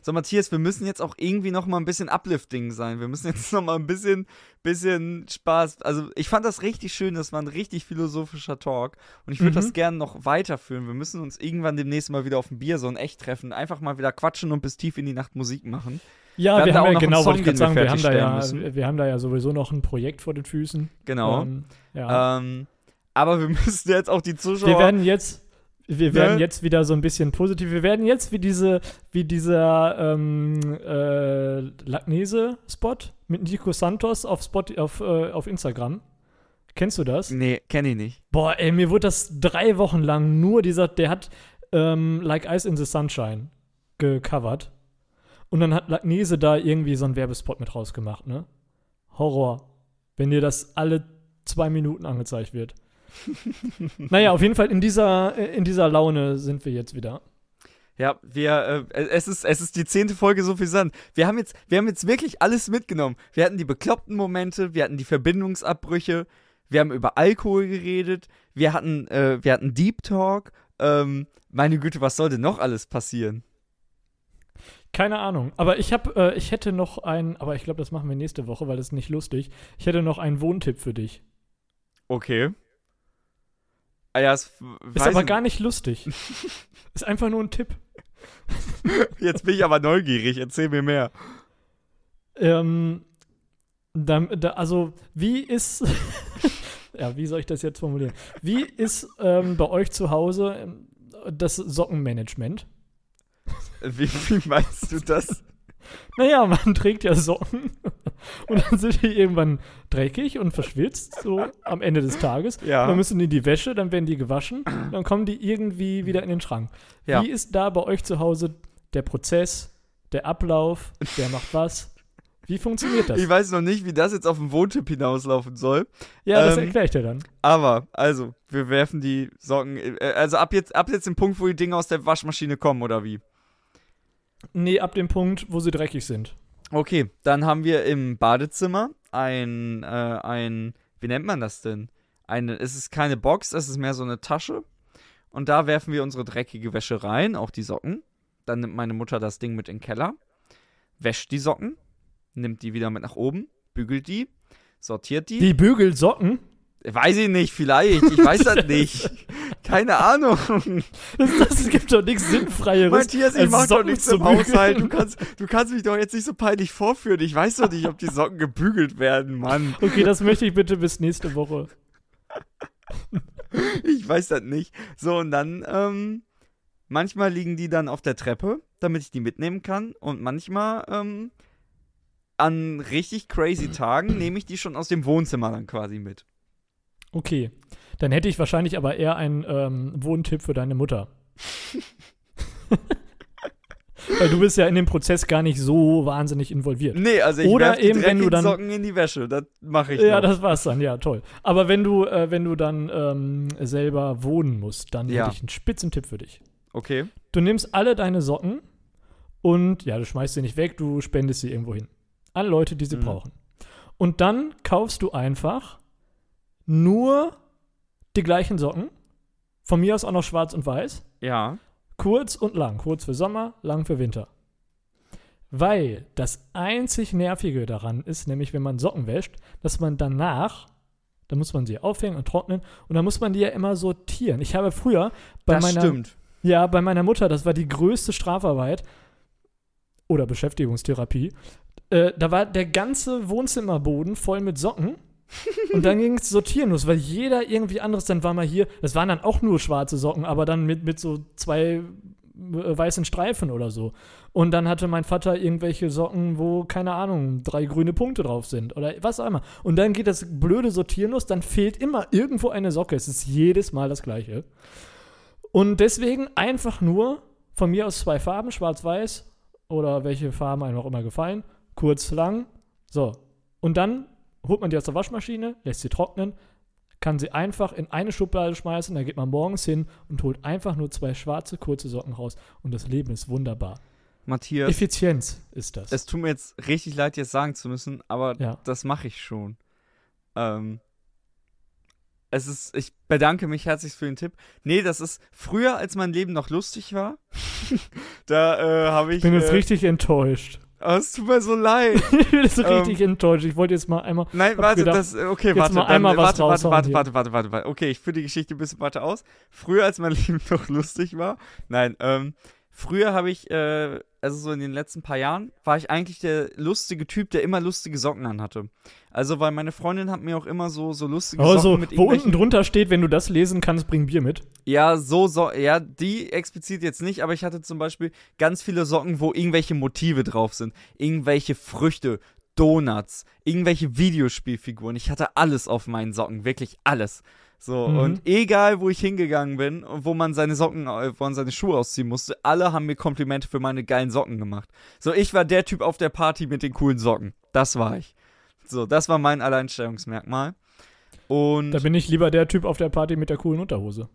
So, Matthias, wir müssen jetzt auch irgendwie noch mal ein bisschen uplifting sein. Wir müssen jetzt noch mal ein bisschen, bisschen Spaß. Also, ich fand das richtig schön. Das war ein richtig philosophischer Talk. Und ich würde Mhm. das gerne noch weiterführen. Wir müssen uns irgendwann demnächst mal wieder auf ein Bier so ein echt treffen. Einfach mal wieder quatschen und bis tief in die Nacht Musik machen. Ja, Wir wir, haben haben ja genau, Song, wollte ich wir sagen, wir haben, da ja, müssen. wir haben da ja sowieso noch ein Projekt vor den Füßen. Genau. Ähm, ja. Ähm, aber wir müssen jetzt auch die Zuschauer. wir werden jetzt, wir werden Ne? jetzt wieder so ein bisschen positiv. Wir werden jetzt wie diese, wie dieser ähm, äh, Lagnese-Spot mit Nico Santos auf, Spot, auf, äh, auf Instagram. Kennst du das? nee, kenne ich nicht. Boah, ey, mir wurde das drei Wochen lang nur dieser, der hat ähm, Like Ice in the Sunshine gecovert. Und dann hat Lagnese da irgendwie so einen Werbespot mit rausgemacht, ne? Horror. Wenn dir das alle zwei Minuten angezeigt wird. naja, auf jeden Fall in dieser, in dieser Laune sind wir jetzt wieder. Ja, wir, äh, es ist, es ist die zehnte Folge so viel Sand. Wir haben jetzt, wir haben jetzt wirklich alles mitgenommen. Wir hatten die bekloppten Momente, wir hatten die Verbindungsabbrüche, wir haben über Alkohol geredet, wir hatten, äh, wir hatten Deep Talk. Ähm, meine Güte, was soll denn noch alles passieren? Keine Ahnung. Aber ich habe, äh, ich hätte noch einen, aber ich glaube, das machen wir nächste Woche, weil das ist nicht lustig. Ich hätte noch einen Wohntipp für dich. Okay. Ah ja, es Ist aber gar nicht lustig. ist einfach nur ein Tipp. Jetzt bin ich aber neugierig, erzähl mir mehr. Ähm, da, da, also, wie ist. ja, wie soll ich das jetzt formulieren? Wie ist ähm, bei euch zu Hause ähm, das Sockenmanagement? Wie, wie meinst du das? Naja, man trägt ja Socken und dann sind die irgendwann dreckig und verschwitzt, so am Ende des Tages. Ja. Dann müssen die in die Wäsche, dann werden die gewaschen, dann kommen die irgendwie wieder in den Schrank. Ja. Wie ist da bei euch zu Hause der Prozess, der Ablauf, wer macht was? Wie funktioniert das? Ich weiß noch nicht, wie das jetzt auf den Wohntipp hinauslaufen soll. ja, das ähm, erkläre ich dir dann. Aber, also, wir werfen die Socken. Äh, also ab jetzt, ab jetzt den Punkt, wo die Dinge aus der Waschmaschine kommen, oder wie? Nee, ab dem Punkt, wo sie dreckig sind. Okay, dann haben wir im Badezimmer ein, äh, ein, wie nennt man das denn? Eine, es ist keine Box, es ist mehr so eine Tasche. Und da werfen wir unsere dreckige Wäsche rein, auch die Socken. Dann nimmt meine Mutter das Ding mit in den Keller, wäscht die Socken. nimmt die wieder mit nach oben, bügelt die, sortiert die. Die bügelt Socken? Weiß ich nicht, vielleicht. Ich weiß das nicht. Keine Ahnung. Das gibt doch nichts Sinnfreieres. Matthias, ich mach doch Socken nichts zu im Haushalt. Du kannst, du kannst mich doch jetzt nicht so peinlich vorführen. Ich weiß doch nicht, ob die Socken gebügelt werden, Mann. Okay, das möchte ich bitte bis nächste Woche. Ich weiß das nicht. So, und dann, ähm, manchmal liegen die dann auf der Treppe, damit ich die mitnehmen kann. Und manchmal, ähm, an richtig crazy Tagen nehme ich die schon aus dem Wohnzimmer dann quasi mit. Okay. Dann hätte ich wahrscheinlich aber eher einen ähm, Wohntipp für deine Mutter. Weil du bist ja in dem Prozess gar nicht so wahnsinnig involviert. Nee, also ich Oder eben, wenn du dann- Socken in die Wäsche. Das mache ich Ja, noch. das war's dann, ja, toll. Aber wenn du, äh, wenn du dann ähm, selber wohnen musst, dann Ja. hätte ich einen Spitzentipp für dich. Okay. Du nimmst alle deine Socken und ja, du schmeißt sie nicht weg, du spendest sie irgendwo hin. An Leute, die sie Mhm. brauchen. Und dann kaufst du einfach nur die gleichen Socken. Von mir aus auch noch schwarz und weiß. Ja. Kurz und lang. Kurz für Sommer, lang für Winter. Weil das einzig Nervige daran ist, nämlich wenn man Socken wäscht, dass man danach, da muss man sie aufhängen und trocknen und dann muss man die ja immer sortieren. Ich habe früher bei das meiner stimmt. ja, bei meiner Mutter, das war die größte Strafarbeit oder Beschäftigungstherapie. Äh, da war der ganze Wohnzimmerboden voll mit Socken. Und dann ging es sortieren los, weil jeder irgendwie anderes, dann war mal hier, das waren dann auch nur schwarze Socken, aber dann mit, mit so zwei äh, weißen Streifen oder so. Und dann hatte mein Vater irgendwelche Socken, wo, keine Ahnung, drei grüne Punkte drauf sind oder was auch immer. Und dann geht das blöde Sortieren los, dann fehlt immer irgendwo eine Socke. Es ist jedes Mal das Gleiche. Und deswegen einfach nur von mir aus zwei Farben, schwarz-weiß oder welche Farben einem auch immer gefallen, kurz, lang. So. Und dann holt man die aus der Waschmaschine, lässt sie trocknen, kann sie einfach in eine Schublade schmeißen, dann geht man morgens hin und holt einfach nur zwei schwarze, kurze Socken raus. Und das Leben ist wunderbar. Matthias, Effizienz ist das. es tut mir jetzt richtig leid, jetzt sagen zu müssen, aber Ja. das mache ich schon. Ähm, es ist, ich bedanke mich herzlich für den Tipp. Nee, das ist früher, als mein Leben noch lustig war. da äh, habe ich. ich bin jetzt äh, richtig enttäuscht. Oh, es tut mir so leid. ich bin Ähm, richtig enttäuscht. Ich wollte jetzt mal einmal. Nein, warte, gedacht, das, okay, jetzt warte, mal einmal was warte, warte, raushauen warte, hier. warte, warte, warte, warte. Okay, ich führe die Geschichte ein bisschen weiter aus. Früher, als mein Leben noch lustig war, nein, ähm, früher habe ich, äh, also so in den letzten paar Jahren, war ich eigentlich der lustige Typ, der immer lustige Socken anhatte. Also, weil meine Freundin hat mir auch immer so, so lustige Oh, Socken so, mit wo unten drunter steht, wenn du das lesen kannst, bring Bier mit. ja, so, so, ja, die explizit jetzt nicht, aber ich hatte zum Beispiel ganz viele Socken, wo irgendwelche Motive drauf sind. Irgendwelche Früchte, Donuts, irgendwelche Videospielfiguren. Ich hatte alles auf meinen Socken, wirklich alles. So, Mhm. und egal, wo ich hingegangen bin und wo man seine Socken, äh, wo man seine Schuhe ausziehen musste, alle haben mir Komplimente für meine geilen Socken gemacht. So, ich war der Typ auf der Party mit den coolen Socken. Das war ich. So, das war mein Alleinstellungsmerkmal. Und. Da bin ich lieber der Typ auf der Party mit der coolen Unterhose.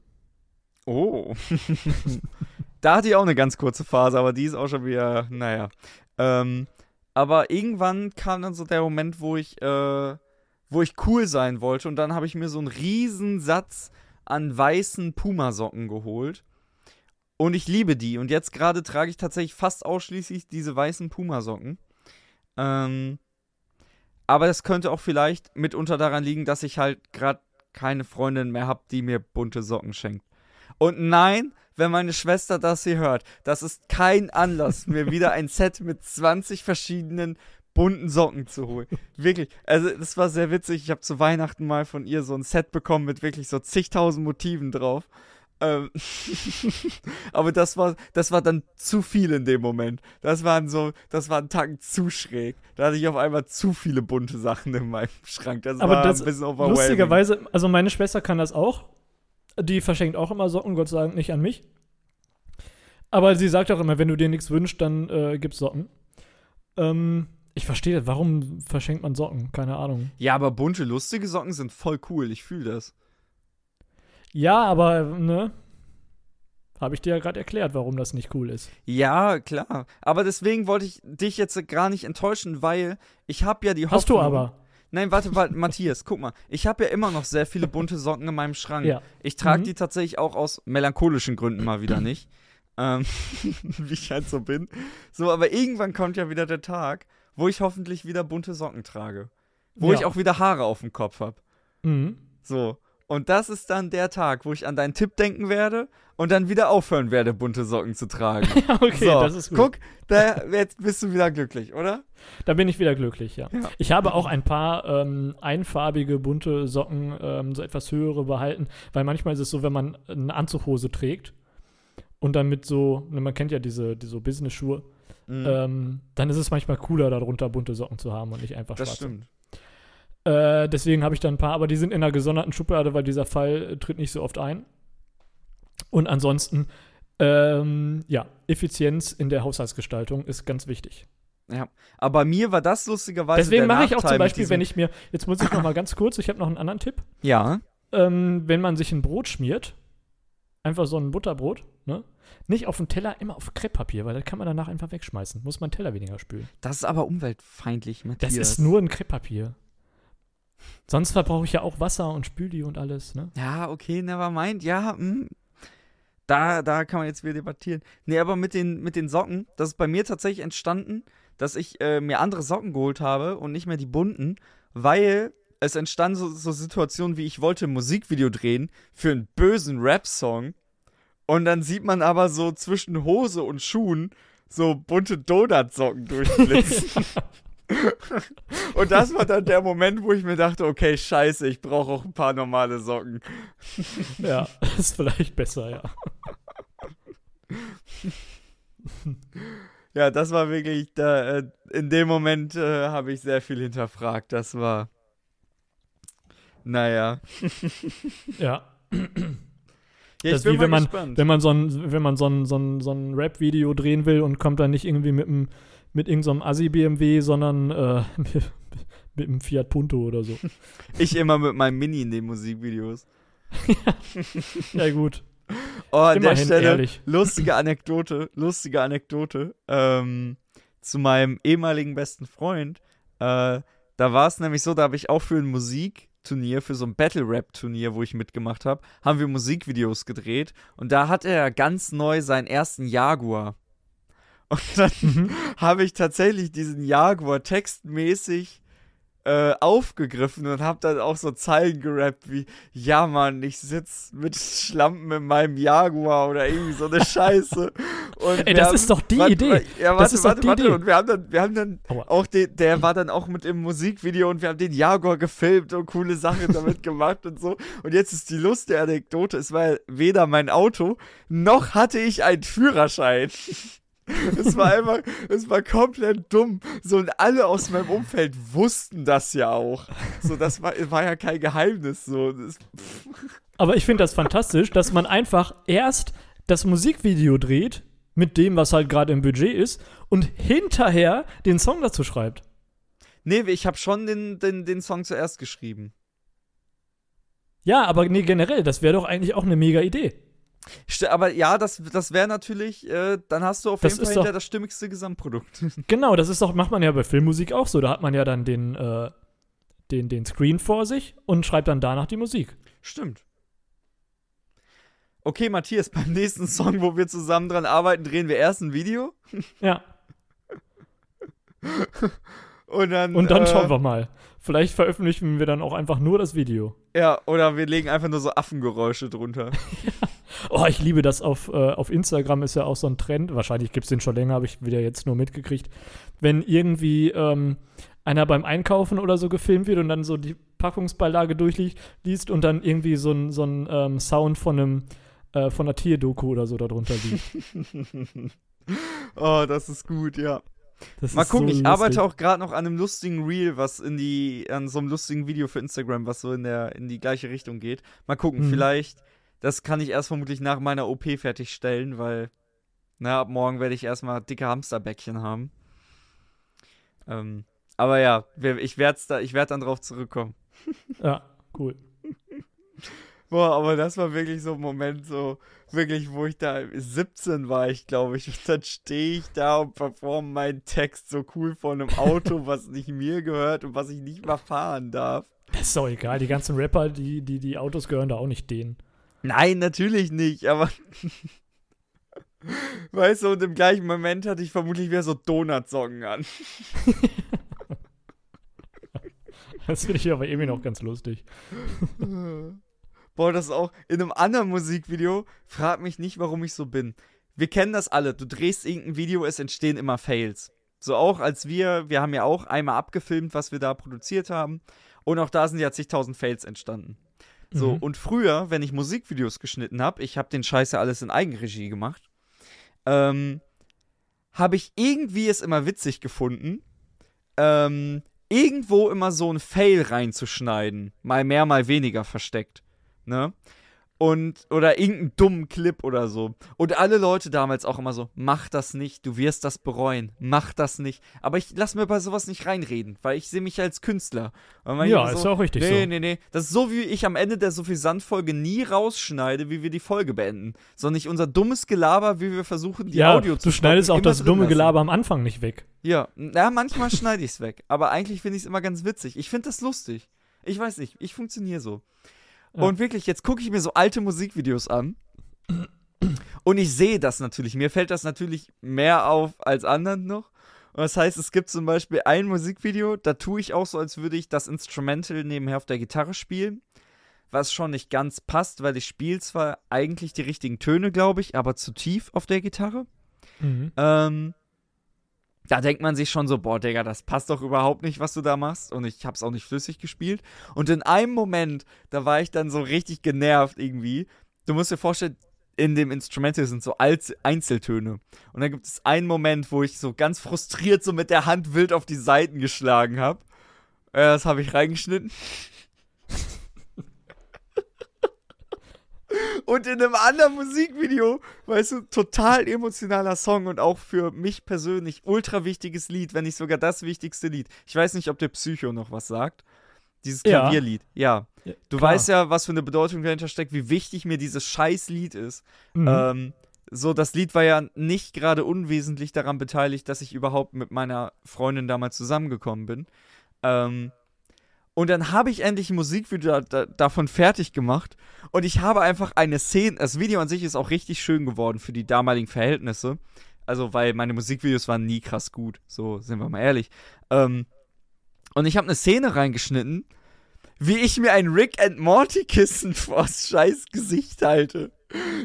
Oh. da hatte ich auch eine ganz kurze Phase, aber die ist auch schon wieder, naja. Ähm, aber irgendwann kam dann so der Moment, wo ich, äh, wo ich cool sein wollte und dann habe ich mir so einen riesen Satz an weißen Pumasocken geholt. Und ich liebe die. Und jetzt gerade trage ich tatsächlich fast ausschließlich diese weißen Pumasocken. Ähm, aber das könnte auch vielleicht mitunter daran liegen, dass ich halt gerade keine Freundin mehr habe, die mir bunte Socken schenkt. Und nein, wenn meine Schwester das hier hört, das ist kein Anlass, mir wieder ein Set mit 20 verschiedenen bunten Socken zu holen. Wirklich. Also, das war sehr witzig. Ich habe zu Weihnachten mal von ihr so ein Set bekommen mit wirklich so zigtausend Motiven drauf. Ähm aber das war, das war dann zu viel in dem Moment. Das waren so, das war ein Tag zu schräg. Da hatte ich auf einmal zu viele bunte Sachen in meinem Schrank. Das Aber war das- ein bisschen overwhelming. Lustigerweise, also meine Schwester kann das auch. Die verschenkt auch immer Socken, Gott sei Dank nicht an mich. Aber sie sagt auch immer, wenn du dir nichts wünschst, dann äh, gibt's Socken. Ähm, ich verstehe das. Warum verschenkt man Socken? Keine Ahnung. Ja, aber bunte, lustige Socken sind voll cool. Ich fühle das. Ja, aber, ne? Habe ich dir ja gerade erklärt, warum das nicht cool ist. Ja, klar. Aber deswegen wollte ich dich jetzt gar nicht enttäuschen, weil ich habe ja die Hoffnung. Hast du aber. Nein, warte, warte, Matthias, guck mal. Ich habe ja immer noch sehr viele bunte Socken in meinem Schrank. Ja. Ich trage Mhm. die tatsächlich auch aus melancholischen Gründen mal wieder nicht. ähm, wie ich halt so bin. So, aber irgendwann kommt ja wieder der Tag, wo ich hoffentlich wieder bunte Socken trage. Wo Ja. ich auch wieder Haare auf dem Kopf habe. Mhm. So. Und das ist dann der Tag, wo ich an deinen Tipp denken werde und dann wieder aufhören werde, bunte Socken zu tragen. okay, so, das ist gut. guck, da, jetzt bist du wieder glücklich, oder? Da bin ich wieder glücklich, ja. Ja. Ich habe auch ein paar ähm, einfarbige, bunte Socken, ähm, so etwas höhere behalten, weil manchmal ist es so, wenn man eine Anzughose trägt und dann mit so, ne, man kennt ja diese, diese Business-Schuhe, Mhm. ähm, dann ist es manchmal cooler, darunter bunte Socken zu haben und nicht einfach das schwarze. stimmt. Äh, deswegen habe ich da ein paar, aber die sind in einer gesonderten Schublade, weil dieser Fall äh, tritt nicht so oft ein. Und ansonsten, ähm, ja, Effizienz in der Haushaltsgestaltung ist ganz wichtig. Ja. Aber bei mir war das lustigerweise. Deswegen mache ich auch zum Beispiel, wenn ich mir, jetzt muss ich noch mal ganz kurz, ich habe noch einen anderen Tipp. Ja. Ähm, wenn man sich ein Brot schmiert, einfach so ein Butterbrot, ne? Nicht auf dem Teller, immer auf Krepppapier, weil das kann man danach einfach wegschmeißen. Muss man den Teller weniger spülen. Das ist aber umweltfeindlich, Matthias. Das ist nur ein Krepppapier. Sonst verbrauche ich ja auch Wasser und Spüli und alles, ne? Ja, okay, never mind. Ja, hm. Da, da kann man jetzt wieder debattieren. Nee, aber mit den, mit den Socken, das ist bei mir tatsächlich entstanden, dass ich äh, mir andere Socken geholt habe und nicht mehr die bunten, weil es entstanden so, so Situationen wie ich wollte ein Musikvideo drehen für einen bösen Rap-Song und dann sieht man aber so zwischen Hose und Schuhen so bunte Donut-Socken durchblitzen. und das war dann der Moment, wo ich mir dachte, okay, scheiße, ich brauche auch ein paar normale Socken. Ja, ist vielleicht besser, ja. Ja, das war wirklich, da, äh, in dem Moment äh, habe ich sehr viel hinterfragt. Das war, naja. Ja. Ja, Das ist wie wenn man- Wenn man so ein, wenn man so ein, so ein, so ein Rap-Video drehen will und kommt dann nicht irgendwie mit einem mit irgendeinem Assi-BMW, sondern äh, mit, mit einem Fiat Punto oder so. ich immer mit meinem Mini in den Musikvideos. Ja, gut. Oh, an der Immerhin Stelle, ehrlich. lustige Anekdote, lustige Anekdote. Ähm, zu meinem ehemaligen besten Freund. Äh, da war es nämlich so, da habe ich auch für ein Musikturnier, für so ein Battle-Rap-Turnier, wo ich mitgemacht habe, haben wir Musikvideos gedreht. Und da hat er ganz neu seinen ersten Jaguar. Und dann Mhm. habe ich tatsächlich diesen Jaguar textmäßig äh, aufgegriffen und habe dann auch so Zeilen gerappt wie, ja Mann, ich sitz mit Schlampen in meinem Jaguar oder irgendwie so eine Scheiße. Und Ey, das haben- ist doch die warte, Idee. warte, Ja, Das warte, ist doch warte, die warte. Idee. Und wir haben dann, wir haben dann Aua. auch den, der war dann auch mit im Musikvideo und wir haben den Jaguar gefilmt und coole Sachen damit gemacht und so. Und jetzt ist die Lust der Anekdote, es war weder mein Auto, noch hatte ich einen Führerschein. Es war einfach, es war komplett dumm. So, und alle aus meinem Umfeld wussten das ja auch. So, das war, war ja kein Geheimnis. So, das, Aber ich finde das fantastisch, dass man einfach erst das Musikvideo dreht mit dem, was halt gerade im Budget ist und hinterher den Song dazu schreibt. nee, ich habe schon den, den, den Song zuerst geschrieben. Ja, aber nee, generell, das wäre doch eigentlich auch eine mega Idee. Aber ja, das, das wäre natürlich, äh, dann hast du auf Das jeden Fall hinterher das stimmigste Gesamtprodukt. Genau, das ist doch, macht man ja bei Filmmusik auch so. Da hat man ja dann den, äh, den, den Screen vor sich und schreibt dann danach die Musik. Stimmt. Okay, Matthias, beim nächsten Song, wo wir zusammen dran arbeiten, drehen wir erst ein Video Ja. und dann. Und dann äh, schauen wir mal. Vielleicht veröffentlichen wir dann auch einfach nur das Video. Ja, oder wir legen einfach nur so Affengeräusche drunter. Oh, ich liebe das auf, äh, auf Instagram ist ja auch so ein Trend. Wahrscheinlich gibt es den schon länger, habe ich wieder jetzt nur mitgekriegt. Wenn irgendwie ähm, einer beim Einkaufen oder so gefilmt wird und dann so die Packungsbeilage durchliest und dann irgendwie so ein, so ein ähm, Sound von einem äh, von einer Tierdoku oder so darunter liegt. oh, das ist gut, ja. Das Mal gucken, so ich arbeite auch gerade noch an einem lustigen Reel, was in die, an so einem lustigen Video für Instagram, was so in der, in die gleiche Richtung geht. Mal gucken, Mhm. vielleicht, das kann ich erst vermutlich nach meiner OP fertigstellen, weil, na, ab morgen werde ich erstmal dicke Hamsterbäckchen haben. Ähm, aber ja, ich werde da, ich werde dann drauf zurückkommen. Ja, cool. Boah, aber das war wirklich so ein Moment, so wirklich, wo ich da 17 war, ich glaube ich. Und dann stehe ich da und performe meinen Text so cool vor einem Auto, was nicht mir gehört und was ich nicht mal fahren darf. Das ist doch egal. Die ganzen Rapper, die, die, die Autos gehören da auch nicht denen. Nein, natürlich nicht, aber Weißt du, und im gleichen Moment hatte ich vermutlich wieder so Donut-Socken an. Das finde ich aber irgendwie noch ganz lustig. Boah, das ist auch in einem anderen Musikvideo. Frag mich nicht, warum ich so bin. Wir kennen das alle. Du drehst irgendein Video, es entstehen immer Fails. So auch als wir, wir haben ja auch einmal abgefilmt, was wir da produziert haben. Und auch da sind ja zigtausend Fails entstanden. So, Mhm. und früher, wenn ich Musikvideos geschnitten habe, ich habe den Scheiß ja alles in Eigenregie gemacht, ähm, habe ich irgendwie es immer witzig gefunden, ähm, irgendwo immer so ein Fail reinzuschneiden. Mal mehr, mal weniger versteckt. Ne? Und, oder irgendeinen dummen Clip oder so. Und alle Leute damals auch immer so, mach das nicht, du wirst das bereuen, mach das nicht. Aber ich lass mir bei sowas nicht reinreden, weil ich sehe mich als Künstler. Ja, immer ist auch richtig nee, so. Nee, nee, Das ist so, wie ich am Ende der Suffisant-Folge nie rausschneide, wie wir die Folge beenden. Sondern nicht unser dummes Gelaber, wie wir versuchen, die ja, Audio zu du schneidest auch das dumme. Gelaber am Anfang nicht weg. Ja, na, manchmal schneide ich es weg. Aber eigentlich finde ich es immer ganz witzig. Ich finde das lustig. Ich weiß nicht, ich funktioniere so. Ja. Und wirklich, jetzt gucke ich mir so alte Musikvideos an. Und ich sehe das natürlich. Mir fällt das natürlich mehr auf als anderen noch. Und das heißt, es gibt zum Beispiel ein Musikvideo, da tue ich auch so, als würde ich das Instrumental nebenher auf der Gitarre spielen. Was schon nicht ganz passt, weil ich spiele zwar eigentlich die richtigen Töne, glaube ich, aber zu tief auf der Gitarre. Mhm. Ähm, da denkt man sich schon so, boah, Digga, das passt doch überhaupt nicht, was du da machst. Und ich hab's auch nicht flüssig gespielt. Und in einem Moment, da war ich dann so richtig genervt irgendwie. Du musst dir vorstellen, in dem Instrumental sind so Einzeltöne. Und dann gibt es einen Moment, wo ich so ganz frustriert so mit der Hand wild auf die Seiten geschlagen habe. Äh, das habe ich reingeschnitten. Und in einem anderen Musikvideo, weißt du, total emotionaler Song und auch für mich persönlich ultra wichtiges Lied, wenn nicht sogar das wichtigste Lied. Ich weiß nicht, ob der Psycho noch was sagt. Dieses. Klavierlied. Ja. Ja, Du klar. weißt ja, was für eine Bedeutung dahinter steckt, wie wichtig mir dieses Scheißlied ist. Mhm. Ähm, so, das Lied war ja nicht gerade unwesentlich daran beteiligt, dass ich überhaupt mit meiner Freundin damals zusammengekommen bin. Ähm, und dann habe ich endlich ein Musikvideo da, da, davon fertig gemacht. Und ich habe einfach eine Szene. Das Video an sich ist auch richtig schön geworden für die damaligen Verhältnisse. Also, weil meine Musikvideos waren nie krass gut. So, sind wir mal ehrlich. Ähm, und ich habe eine Szene reingeschnitten, wie ich mir ein Rick and Morty Kissen vors scheiß Gesicht halte.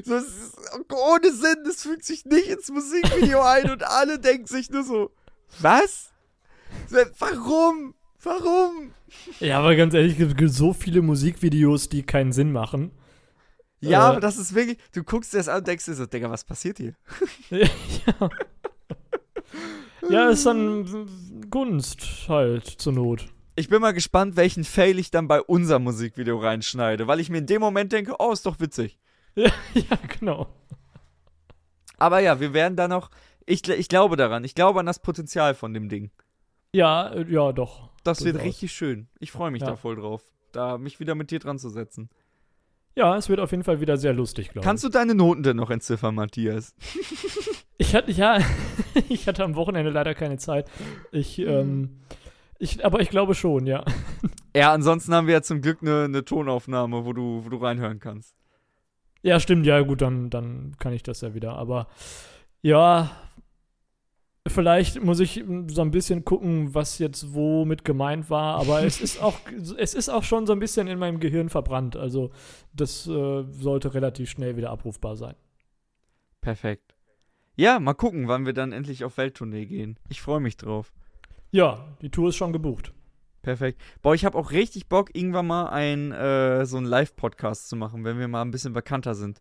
So, es ist ohne Sinn, das fügt sich nicht ins Musikvideo ein und alle denken sich nur so, was? Warum? Warum? Ja, aber ganz ehrlich, es gibt so viele Musikvideos, die keinen Sinn machen. Ja, Äh. aber das ist wirklich, du guckst dir das an und denkst dir so, Digga, was passiert hier? ja. ja, ist dann Gunst halt zur Not. Ich bin mal gespannt, welchen Fail ich dann bei unserem Musikvideo reinschneide, weil ich mir in dem Moment denke, oh, ist doch witzig. ja, genau. Aber ja, wir werden da noch, ich, ich glaube daran, ich glaube an das Potenzial von dem Ding. Ja, äh, ja, doch. Das wird Durchaus. richtig schön. Ich freue mich Ja. da voll drauf, da mich wieder mit dir dran zu setzen. Ja, es wird auf jeden Fall wieder sehr lustig, glaube ich. Kannst du deine Noten denn noch entziffern, Matthias? Ich hatte, ja, ich hatte am Wochenende leider keine Zeit. Ich, ähm, ich, aber ich glaube schon, ja. Ja, ansonsten haben wir ja zum Glück eine, eine Tonaufnahme, wo du, wo du reinhören kannst. Ja, stimmt, ja, gut, dann, dann kann ich das ja wieder. Aber ja, vielleicht muss ich so ein bisschen gucken, was jetzt womit gemeint war. Aber es ist auch, es ist auch schon so ein bisschen in meinem Gehirn verbrannt. Also, das äh, sollte relativ schnell wieder abrufbar sein. Perfekt. Ja, mal gucken, wann wir dann endlich auf Welttournee gehen. Ich freue mich drauf. Ja, die Tour ist schon gebucht. Perfekt. Boah, ich habe auch richtig Bock, irgendwann mal ein, äh, so einen Live-Podcast zu machen, wenn wir mal ein bisschen bekannter sind.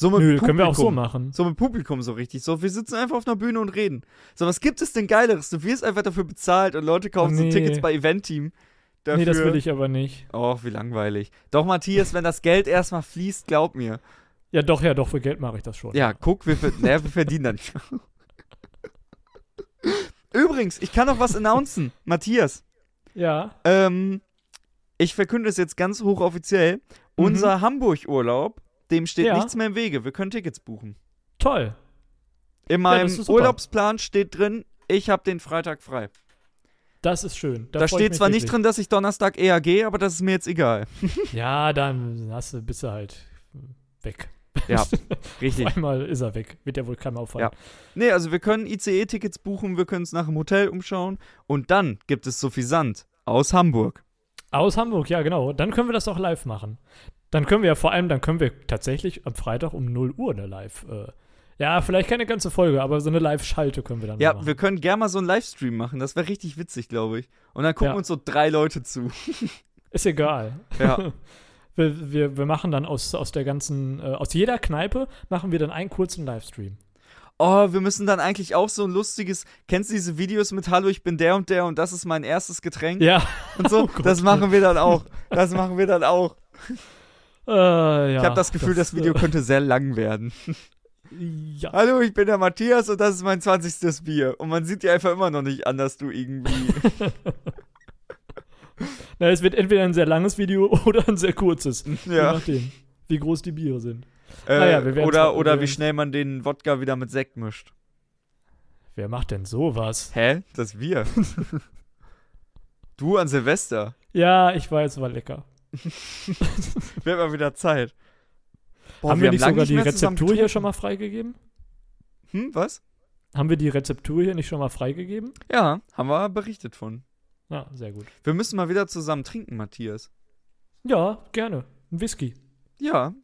So mit Nö, Publikum. können wir auch so machen. So mit Publikum so richtig. So, wir sitzen einfach auf einer Bühne und reden. So, was gibt es denn Geileres? Du wirst einfach dafür bezahlt und Leute kaufen Nee. so Tickets bei Event-Team. Nee, das will ich aber nicht. Och, wie langweilig. Doch, Matthias, wenn das Geld erstmal fließt, glaub mir. Ja, doch, ja, doch, für Geld mache ich das schon. Ja, guck, wir, ver naja, wir verdienen da nicht. Übrigens, ich kann noch was announcen. Matthias, Ja, ähm, ich verkünde es jetzt ganz hochoffiziell. Mhm. Unser Hamburg-Urlaub, dem steht Ja. nichts mehr im Wege. Wir können Tickets buchen. toll. In meinem super. Urlaubsplan steht drin, ich habe den Freitag frei. Das ist schön. Da, ich steht zwar nicht wirklich. drin, dass ich Donnerstag eher gehe, aber das ist mir jetzt egal. Ja, dann hast du, bist du halt weg. Ja, Auf richtig. einmal ist er weg. Wird ja wohl keinem auffallen. Ja. Nee, also wir können ICE-Tickets buchen, wir können uns nach einem Hotel umschauen und dann gibt es Suffisant aus Hamburg. Aus Hamburg, ja, genau. Dann können wir das auch live machen. Dann können wir ja vor allem, dann können wir tatsächlich am Freitag um 0 Uhr eine Live. Äh, ja, vielleicht keine ganze Folge, aber so eine Live-Schalte können wir dann Ja, machen. wir können gerne mal so einen Livestream machen, das wäre richtig witzig, glaube ich. Und dann gucken Ja. uns so drei Leute zu. Ist egal. Ja. Wir, wir, wir machen dann aus, aus der ganzen, äh, aus jeder Kneipe machen wir dann einen kurzen Livestream. Oh, wir müssen dann eigentlich auch so ein lustiges. Kennst du diese Videos mit Hallo, ich bin der und der und das ist mein erstes Getränk? Ja. Und so, Oh das machen wir dann auch. Das machen wir dann auch. Äh, ja ich habe das Gefühl, das, Video äh, könnte sehr lang werden. ja. Hallo, ich bin der Matthias und das ist mein 20. Bier. Und man sieht dir einfach immer noch nicht an, dass du irgendwie. Na, es wird entweder ein sehr langes Video oder ein sehr kurzes. Je ja. nachdem, wie groß die Biere sind. Äh, Naja, wir oder wir oder wie schnell man den Wodka wieder mit Sekt mischt. Wer macht denn sowas? Hä? Das wir. du an Silvester. Ja, ich weiß, war lecker. Wird mal wieder Zeit. Boah, haben wir, nicht lange sogar die Rezeptur hier schon mal freigegeben? Hm, was? Haben wir die Rezeptur hier nicht schon mal freigegeben? Ja, haben wir berichtet von. Ja, sehr gut. Wir müssen mal wieder zusammen trinken, Matthias. Ja, gerne. Ein Whisky. Ja,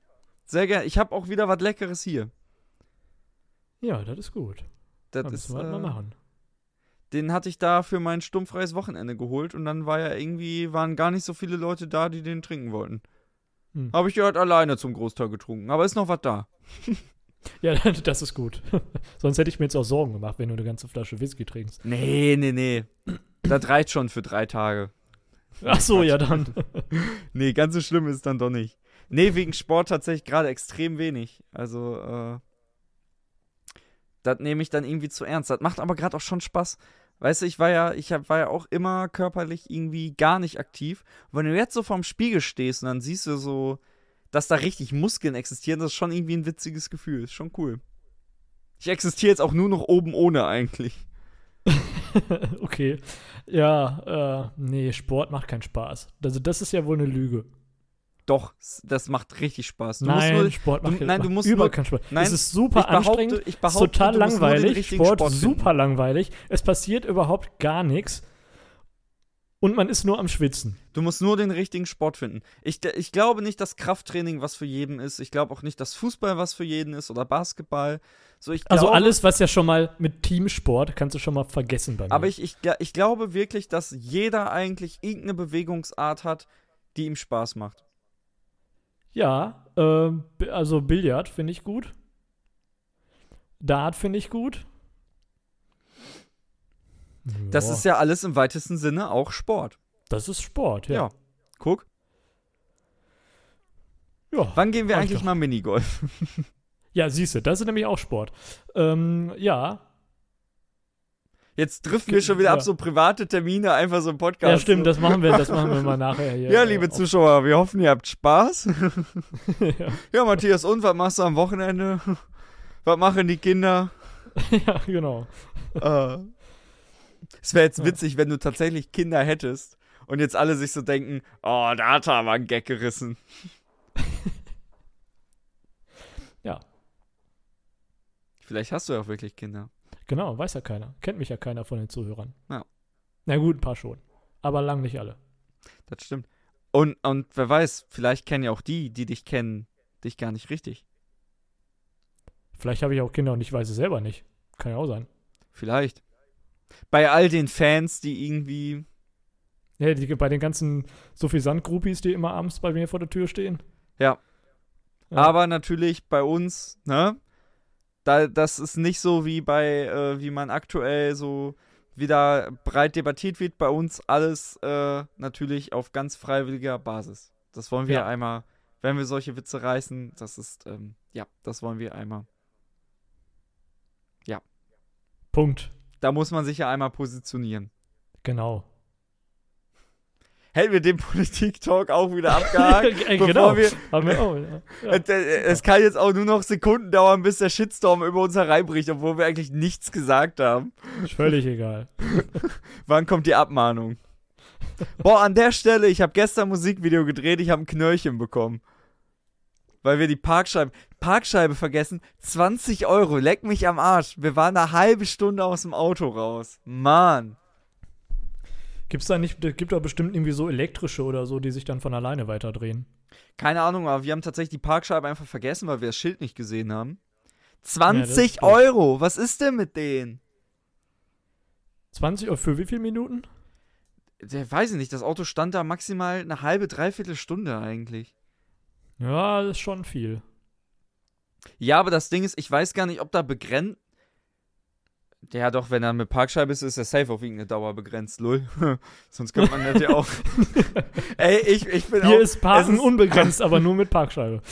sehr gerne. Ich habe auch wieder was Leckeres hier. Ja, das ist gut. Das Das ist, müssen wir äh, mal machen. Den hatte ich da für mein stummfreies Wochenende geholt und dann war ja irgendwie, waren gar nicht so viele Leute da, die den trinken wollten. Hm. Habe ich ja halt alleine zum Großteil getrunken, aber ist noch was da. Ja, das ist gut. Sonst hätte ich mir jetzt auch Sorgen gemacht, wenn du eine ganze Flasche Whisky trinkst. Nee, nee, nee. das reicht schon für drei Tage. Ach so, ja dann. Nee, ganz so schlimm ist dann doch nicht. Nee, wegen Sport tatsächlich gerade extrem wenig. Also, äh, das nehme ich dann irgendwie zu ernst. Das macht aber gerade auch schon Spaß. Weißt du, ich war ja, ich hab, war ja auch immer körperlich irgendwie gar nicht aktiv. Und wenn du jetzt so vorm Spiegel stehst und dann siehst du so, dass da richtig Muskeln existieren, das ist schon irgendwie ein witziges Gefühl. Ist schon cool. Ich existiere jetzt auch nur noch oben ohne eigentlich. okay. Ja, äh, nee, Sport macht keinen Spaß. Also das ist ja wohl eine Lüge. Doch, das macht richtig Spaß. Du nein, musst nur, Sport du- macht, nein, du musst überhaupt nur- keinen Spaß. nein, es ist super anstrengend, ich behaupte, total du langweilig. Sport, Sport super langweilig. Es passiert überhaupt gar nichts. Und man ist nur am Schwitzen. Du musst nur den richtigen Sport finden. Ich, ich glaube nicht, dass Krafttraining was für jeden ist. Ich glaube auch nicht, dass Fußball was für jeden ist oder Basketball. So, Also glaube, alles, was ja schon mal mit Teamsport, kannst du schon mal vergessen bei mir. Aber ich, ich, ich glaube wirklich, dass jeder eigentlich irgendeine Bewegungsart hat, die ihm Spaß macht. Ja, ähm, also Billard finde ich gut. Dart finde ich gut. Das ist ja alles im weitesten Sinne auch Sport. Das ist Sport, ja. Ja. Guck. Ja, Wann gehen wir eigentlich doch. mal Minigolf? ja siehst du, das ist nämlich auch Sport. Ähm, ja, Jetzt driften wir schon wieder Ja. ab, so private Termine, einfach so im Podcast. ja stimmt, das machen wir, das machen wir mal nachher hier. Ja, liebe Zuschauer, wir hoffen, ihr habt Spaß. ja. Ja, Matthias, und was machst du am Wochenende? Was machen die Kinder? ja, genau. Äh, es wäre jetzt witzig, wenn du tatsächlich Kinder hättest und jetzt alle sich so denken, oh, da hat er aber einen Gag gerissen. Ja. Vielleicht hast du ja auch wirklich Kinder. Genau, weiß ja keiner. Kennt mich ja keiner von den Zuhörern. Ja. Na gut, ein paar schon. Aber lang nicht alle. Das stimmt. Und, und wer weiß, vielleicht kennen ja auch die, die dich kennen, dich gar nicht richtig. Vielleicht habe ich auch Kinder und ich weiß es selber nicht. Kann ja auch sein. Vielleicht. Bei all den Fans, die irgendwie. Ja, die, bei den ganzen Suffisant-Groupies, die immer abends bei mir vor der Tür stehen. Ja. Ja. Aber natürlich bei uns, ne? Da, das ist nicht so wie bei, äh, wie man aktuell so wieder breit debattiert wird. Bei uns alles äh, natürlich auf ganz freiwilliger Basis. Das wollen wir Ja. einmal, wenn wir solche Witze reißen, das ist, ähm, ja, das wollen wir einmal. Punkt. Da muss man sich ja einmal positionieren. Genau. Hätten wir den Politik-Talk auch wieder abgehakt, Äh, bevor genau. wir. Haben wir auch, ja. Ja. Äh, Es kann jetzt auch nur noch Sekunden dauern, bis der Shitstorm über uns hereinbricht, obwohl wir eigentlich nichts gesagt haben. Ist völlig egal. Wann kommt die Abmahnung? Boah, an der Stelle, ich habe gestern ein Musikvideo gedreht, ich habe ein Knöllchen bekommen. weil wir die Parkscheibe, Parkscheibe vergessen. 20 Euro, leck mich am Arsch. Wir waren eine halbe Stunde aus dem Auto raus. Mann. Gibt's da nicht, gibt doch bestimmt irgendwie so elektrische oder so, die sich dann von alleine weiterdrehen. Keine Ahnung, aber wir haben tatsächlich die Parkscheibe einfach vergessen, weil wir das Schild nicht gesehen haben. das 20 ist doof. Euro, was ist denn mit denen? 20 Euro für wie viele Minuten? Der weiß ich nicht, das Auto stand da maximal eine halbe, dreiviertel Stunde eigentlich. Ja, das ist schon viel. Ja, aber das Ding ist, ich weiß gar nicht, ob da begrenzt. Ja, doch, wenn er mit Parkscheibe ist, ist er safe auf irgendeine Dauer begrenzt, lol. Sonst könnte man das ja auch. Ey, ich, ich bin Hier auch. ist Parken ist- unbegrenzt, aber nur mit Parkscheibe.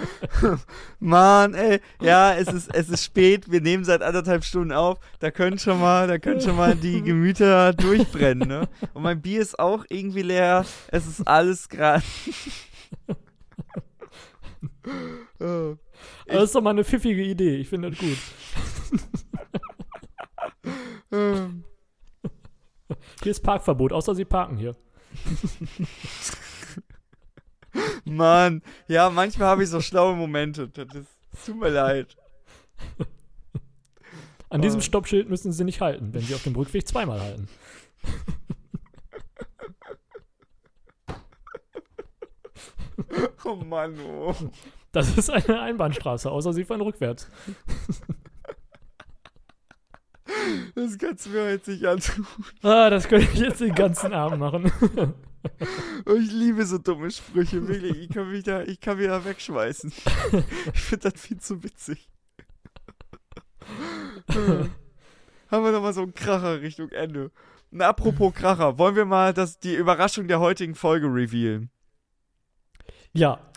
Mann, ey. Ja, es ist, es ist spät. Wir nehmen seit anderthalb Stunden auf. Da können schon mal, da können schon mal die Gemüter durchbrennen, ne? Und mein Bier ist auch irgendwie leer. Es ist alles gerade. oh. Das ist doch mal eine pfiffige Idee. Ich finde das gut. Ähm. Hier ist Parkverbot, außer Sie parken hier. Mann, ja, manchmal habe ich so schlaue Momente. Das ist, es tut mir leid. An diesem Oh. Stoppschild müssen Sie nicht halten, wenn Sie auf dem Rückweg zweimal halten. Oh Mann, oh. Das ist eine Einbahnstraße, außer Sie fahren rückwärts. Das kannst du mir jetzt nicht antun. Ah, das könnte ich jetzt den ganzen Abend machen. Oh, ich liebe so dumme Sprüche, wirklich. Ich kann mich da, ich kann mich da wegschmeißen. Ich finde das viel zu witzig. Haben wir nochmal so einen Kracher Richtung Ende. Und apropos Kracher, wollen wir mal das, die Überraschung der heutigen Folge revealen? Ja,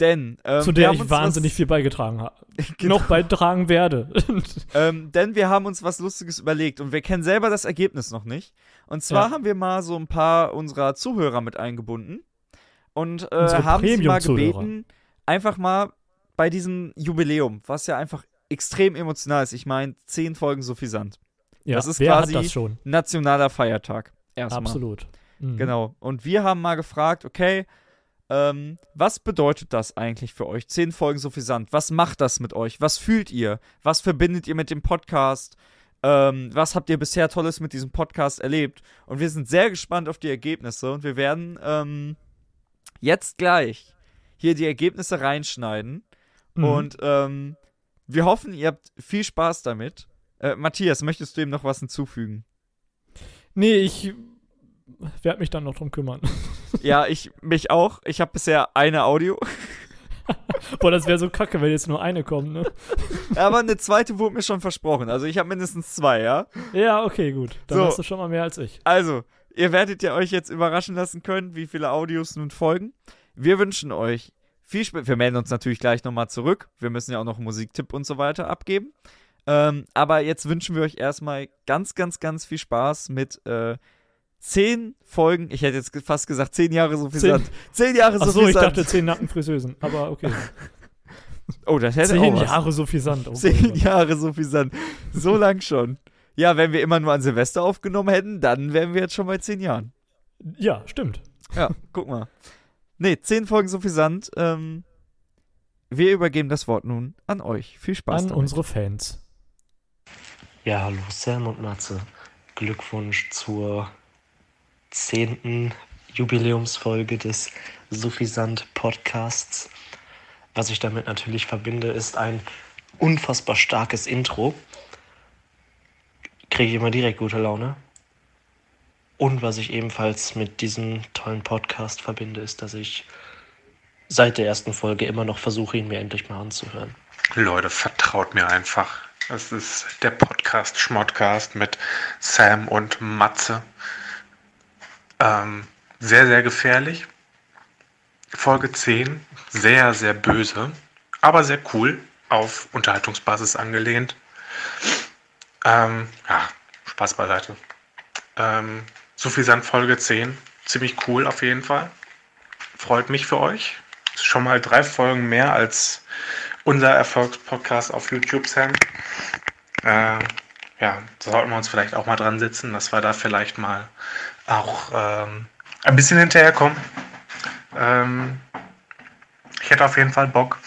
Denn, ähm, zu der ich wahnsinnig was, viel beigetragen habe. Genau. Noch beitragen werde. Ähm, denn wir haben uns was Lustiges überlegt und wir kennen selber das Ergebnis noch nicht. Und zwar Ja. haben wir mal so ein paar unserer Zuhörer mit eingebunden und äh, haben sie mal gebeten, einfach mal bei diesem Jubiläum, was ja einfach extrem emotional ist. Ich meine, zehn Folgen suffisant. ja, Das ist quasi- hat das schon? Nationaler Feiertag. Erstmal. Absolut. Mhm. Genau. Und wir haben mal gefragt, okay, ähm, was bedeutet das eigentlich für euch? Zehn Folgen suffisant. Was macht das mit euch? Was fühlt ihr? Was verbindet ihr mit dem Podcast? Ähm, was habt ihr bisher Tolles mit diesem Podcast erlebt? Und wir sind sehr gespannt auf die Ergebnisse und wir werden ähm, jetzt gleich hier die Ergebnisse reinschneiden. Mhm. Und ähm, wir hoffen, ihr habt viel Spaß damit. Äh, Matthias, möchtest du ihm noch was hinzufügen? Nee, ich werde mich dann noch drum kümmern. ja, ich mich auch. Ich habe bisher eine Audio. Boah, das wäre so kacke, wenn jetzt nur eine kommt, ne? Aber eine zweite wurde mir schon versprochen. Also ich habe mindestens zwei, ja. Ja, okay, gut. Dann So. hast du schon mal mehr als ich. Also, ihr werdet ja euch jetzt überraschen lassen können, wie viele Audios nun folgen. Wir wünschen euch viel Spaß. Wir melden uns natürlich gleich nochmal zurück. Wir müssen ja auch noch einen Musiktipp und so weiter abgeben. Ähm, aber jetzt wünschen wir euch erstmal ganz, ganz, ganz viel Spaß mit äh, zehn Folgen. Ich hätte jetzt fast gesagt, zehn Jahre so viel Zehn- Sand. Zehn Jahre so Achso, viel ich Sand. dachte zehn Nackenfriseusen. Aber okay. oh, das hätte Zehn auch was. Jahre so viel Sand. Oh, Zehn. Jahre so viel Sand. So lang schon. Ja, wenn wir immer nur an Silvester aufgenommen hätten, dann wären wir jetzt schon bei zehn Jahren. Ja, stimmt. Ja, guck mal. Nee, zehn Folgen so viel Sand. Ähm, wir übergeben das Wort nun an euch. Viel Spaß An damit. unsere Fans. Ja, hallo Sam und Matze. Glückwunsch zur zehnten Jubiläumsfolge des Suffisant Podcasts. Was ich damit natürlich verbinde, ist ein unfassbar starkes Intro. Kriege ich immer direkt gute Laune. Und was ich ebenfalls mit diesem tollen Podcast verbinde, ist, dass ich seit der ersten Folge immer noch versuche, ihn mir endlich mal anzuhören. Leute, vertraut mir einfach. Das ist der Podcast Schmottcast mit Sam und Matze. Ähm, sehr, sehr gefährlich. Folge 10, sehr, sehr böse, aber sehr cool, auf Unterhaltungsbasis angelehnt. Ähm, ja, Spaß beiseite. Ähm, Suffisant Folge 10, ziemlich cool auf jeden Fall. Freut mich für euch. Ist schon mal drei Folgen mehr als unser Erfolgspodcast auf YouTube, Sam. Äh, ja, sollten wir uns vielleicht auch mal dran sitzen, dass wir da vielleicht mal auch ähm, ein bisschen hinterherkommen. Ähm, ich hätte auf jeden Fall Bock.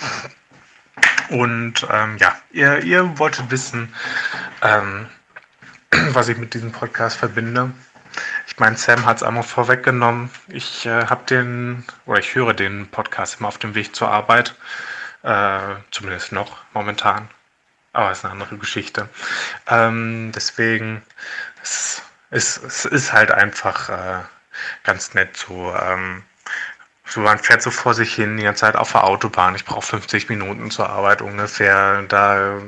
Und ähm, ja, ihr, ihr wolltet wissen, ähm, was ich mit diesem Podcast verbinde. Ich meine, Sam hat es einmal vorweggenommen. Ich äh, habe den, oder ich höre den Podcast immer auf dem Weg zur Arbeit. Äh, zumindest noch momentan. Aber ist eine andere Geschichte. Ähm, deswegen, es, es, es ist halt einfach äh, ganz nett so. Ähm, so, man fährt so vor sich hin die ganze Zeit auf der Autobahn. Ich brauche 50 Minuten zur Arbeit ungefähr. Da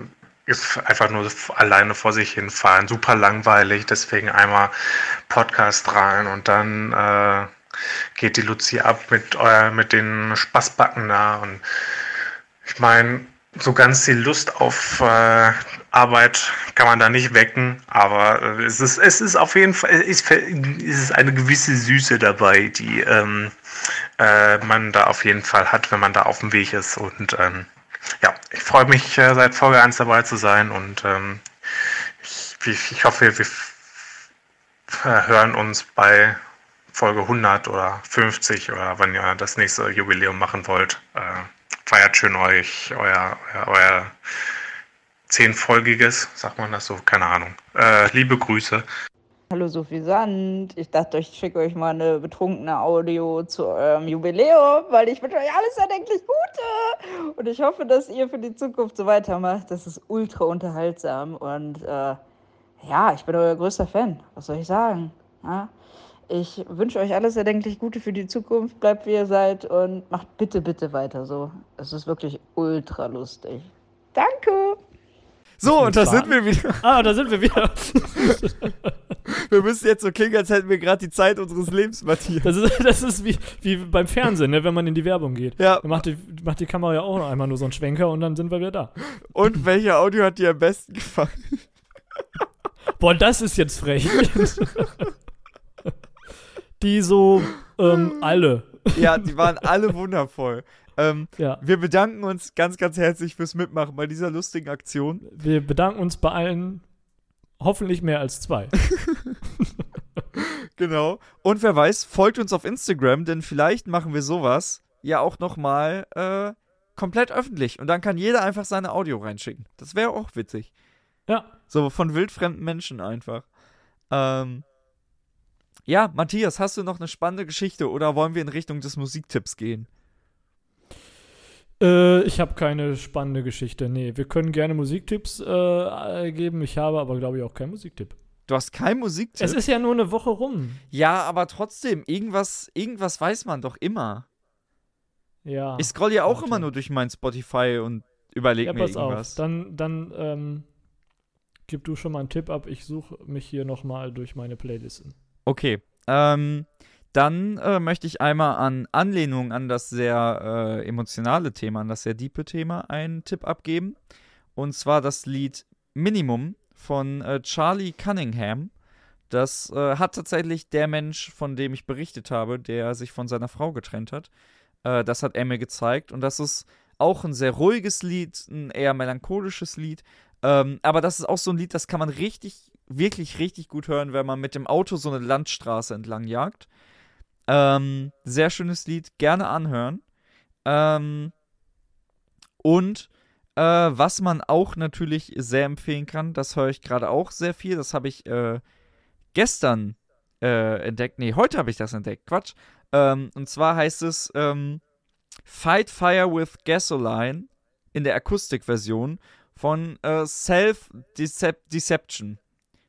ist einfach nur alleine vor sich hinfahren. Super langweilig. Deswegen einmal Podcast rein und dann äh, geht die Luzi ab mit, euer, mit den Spaßbacken da. Und ich meine, so ganz die Lust auf äh, Arbeit kann man da nicht wecken, aber äh, es, ist, es ist auf jeden Fall es ist eine gewisse Süße dabei, die ähm, äh, man da auf jeden Fall hat, wenn man da auf dem Weg ist. Und ähm, ja, ich freue mich äh, seit Folge 1 dabei zu sein und ähm, ich, ich, hoffe, wir äh, hören uns bei Folge 100 oder 50 oder wann ihr das nächste Jubiläum machen wollt. Feiert schön euch, euer, euer, euer zehnfolgiges, sagt man das so, keine Ahnung. Äh, liebe Grüße. Hallo Sophie Sand. Ich dachte, ich schicke euch mal eine betrunkene Audio zu eurem Jubiläum, weil ich wünsche euch alles erdenklich Gute. Und ich hoffe, dass ihr für die Zukunft so weitermacht. Das ist ultra unterhaltsam. Und äh, ja, ich bin euer größter Fan. Was soll ich sagen? Ja? Ich wünsche euch alles erdenklich Gute für die Zukunft. Bleibt wie ihr seid und macht bitte, bitte weiter so. Es ist wirklich ultra lustig. Danke. So, und da sind wir wieder. Ah, da sind wir wieder. wir müssen jetzt so klingen, als hätten wir gerade die Zeit unseres Lebens, Matthias. Das ist, das ist wie, wie beim Fernsehen, ne, wenn man in die Werbung geht. Ja. Dann macht die, macht die Kamera ja auch noch einmal nur so einen Schwenker und dann sind wir wieder da. Und welche Audio hat dir am besten gefallen? Boah, das ist jetzt frech. die so ähm, alle. Ja, die waren alle wundervoll. Ähm, Ja. Wir bedanken uns ganz, ganz herzlich fürs Mitmachen bei dieser lustigen Aktion. Wir bedanken uns bei allen, hoffentlich mehr als zwei. Genau. Und wer weiß, folgt uns auf Instagram, denn vielleicht machen wir sowas ja auch nochmal äh, komplett öffentlich. Und dann kann jeder einfach seine Audio reinschicken. Das wäre auch witzig. Ja. So von wildfremden Menschen einfach. Ähm, ja, Matthias, hast du noch eine spannende Geschichte oder wollen wir in Richtung des Musiktipps gehen? Äh, ich habe keine spannende Geschichte. Nee, wir können gerne Musiktipps äh, geben. Ich habe aber, glaube ich, auch keinen Musiktipp. Du hast keinen Musiktipp? Es ist ja nur eine Woche rum. ja, aber trotzdem, irgendwas, irgendwas weiß man doch immer. Ja. Ich scroll ja auch warte. immer nur durch mein Spotify und überlege ja, mir irgendwas. auf. Dann, dann ähm, gib du schon mal einen Tipp ab. Ich suche mich hier nochmal durch meine Playlisten. Okay. Ähm, dann äh, möchte ich einmal an Anlehnung an das sehr äh, emotionale Thema, an das sehr diepe Thema, einen Tipp abgeben. Und zwar das Lied Minimum von äh, Charlie Cunningham. Das äh, hat tatsächlich der Mensch, von dem ich berichtet habe, der sich von seiner Frau getrennt hat. Äh, das hat er mir gezeigt. Und das ist auch ein sehr ruhiges Lied, ein eher melancholisches Lied. Ähm, aber das ist auch so ein Lied, das kann man richtig, wirklich richtig gut hören, wenn man mit dem Auto so eine Landstraße entlang jagt. Ähm, sehr schönes Lied, gerne anhören. Ähm, und äh, was man auch natürlich sehr empfehlen kann, das höre ich gerade auch sehr viel, das habe ich äh, gestern äh, entdeckt. Nee, heute habe ich das entdeckt. Quatsch. Ähm, und zwar heißt es ähm, Fight Fire with Gasoline in der Akustikversion von äh, Self Decep Deception.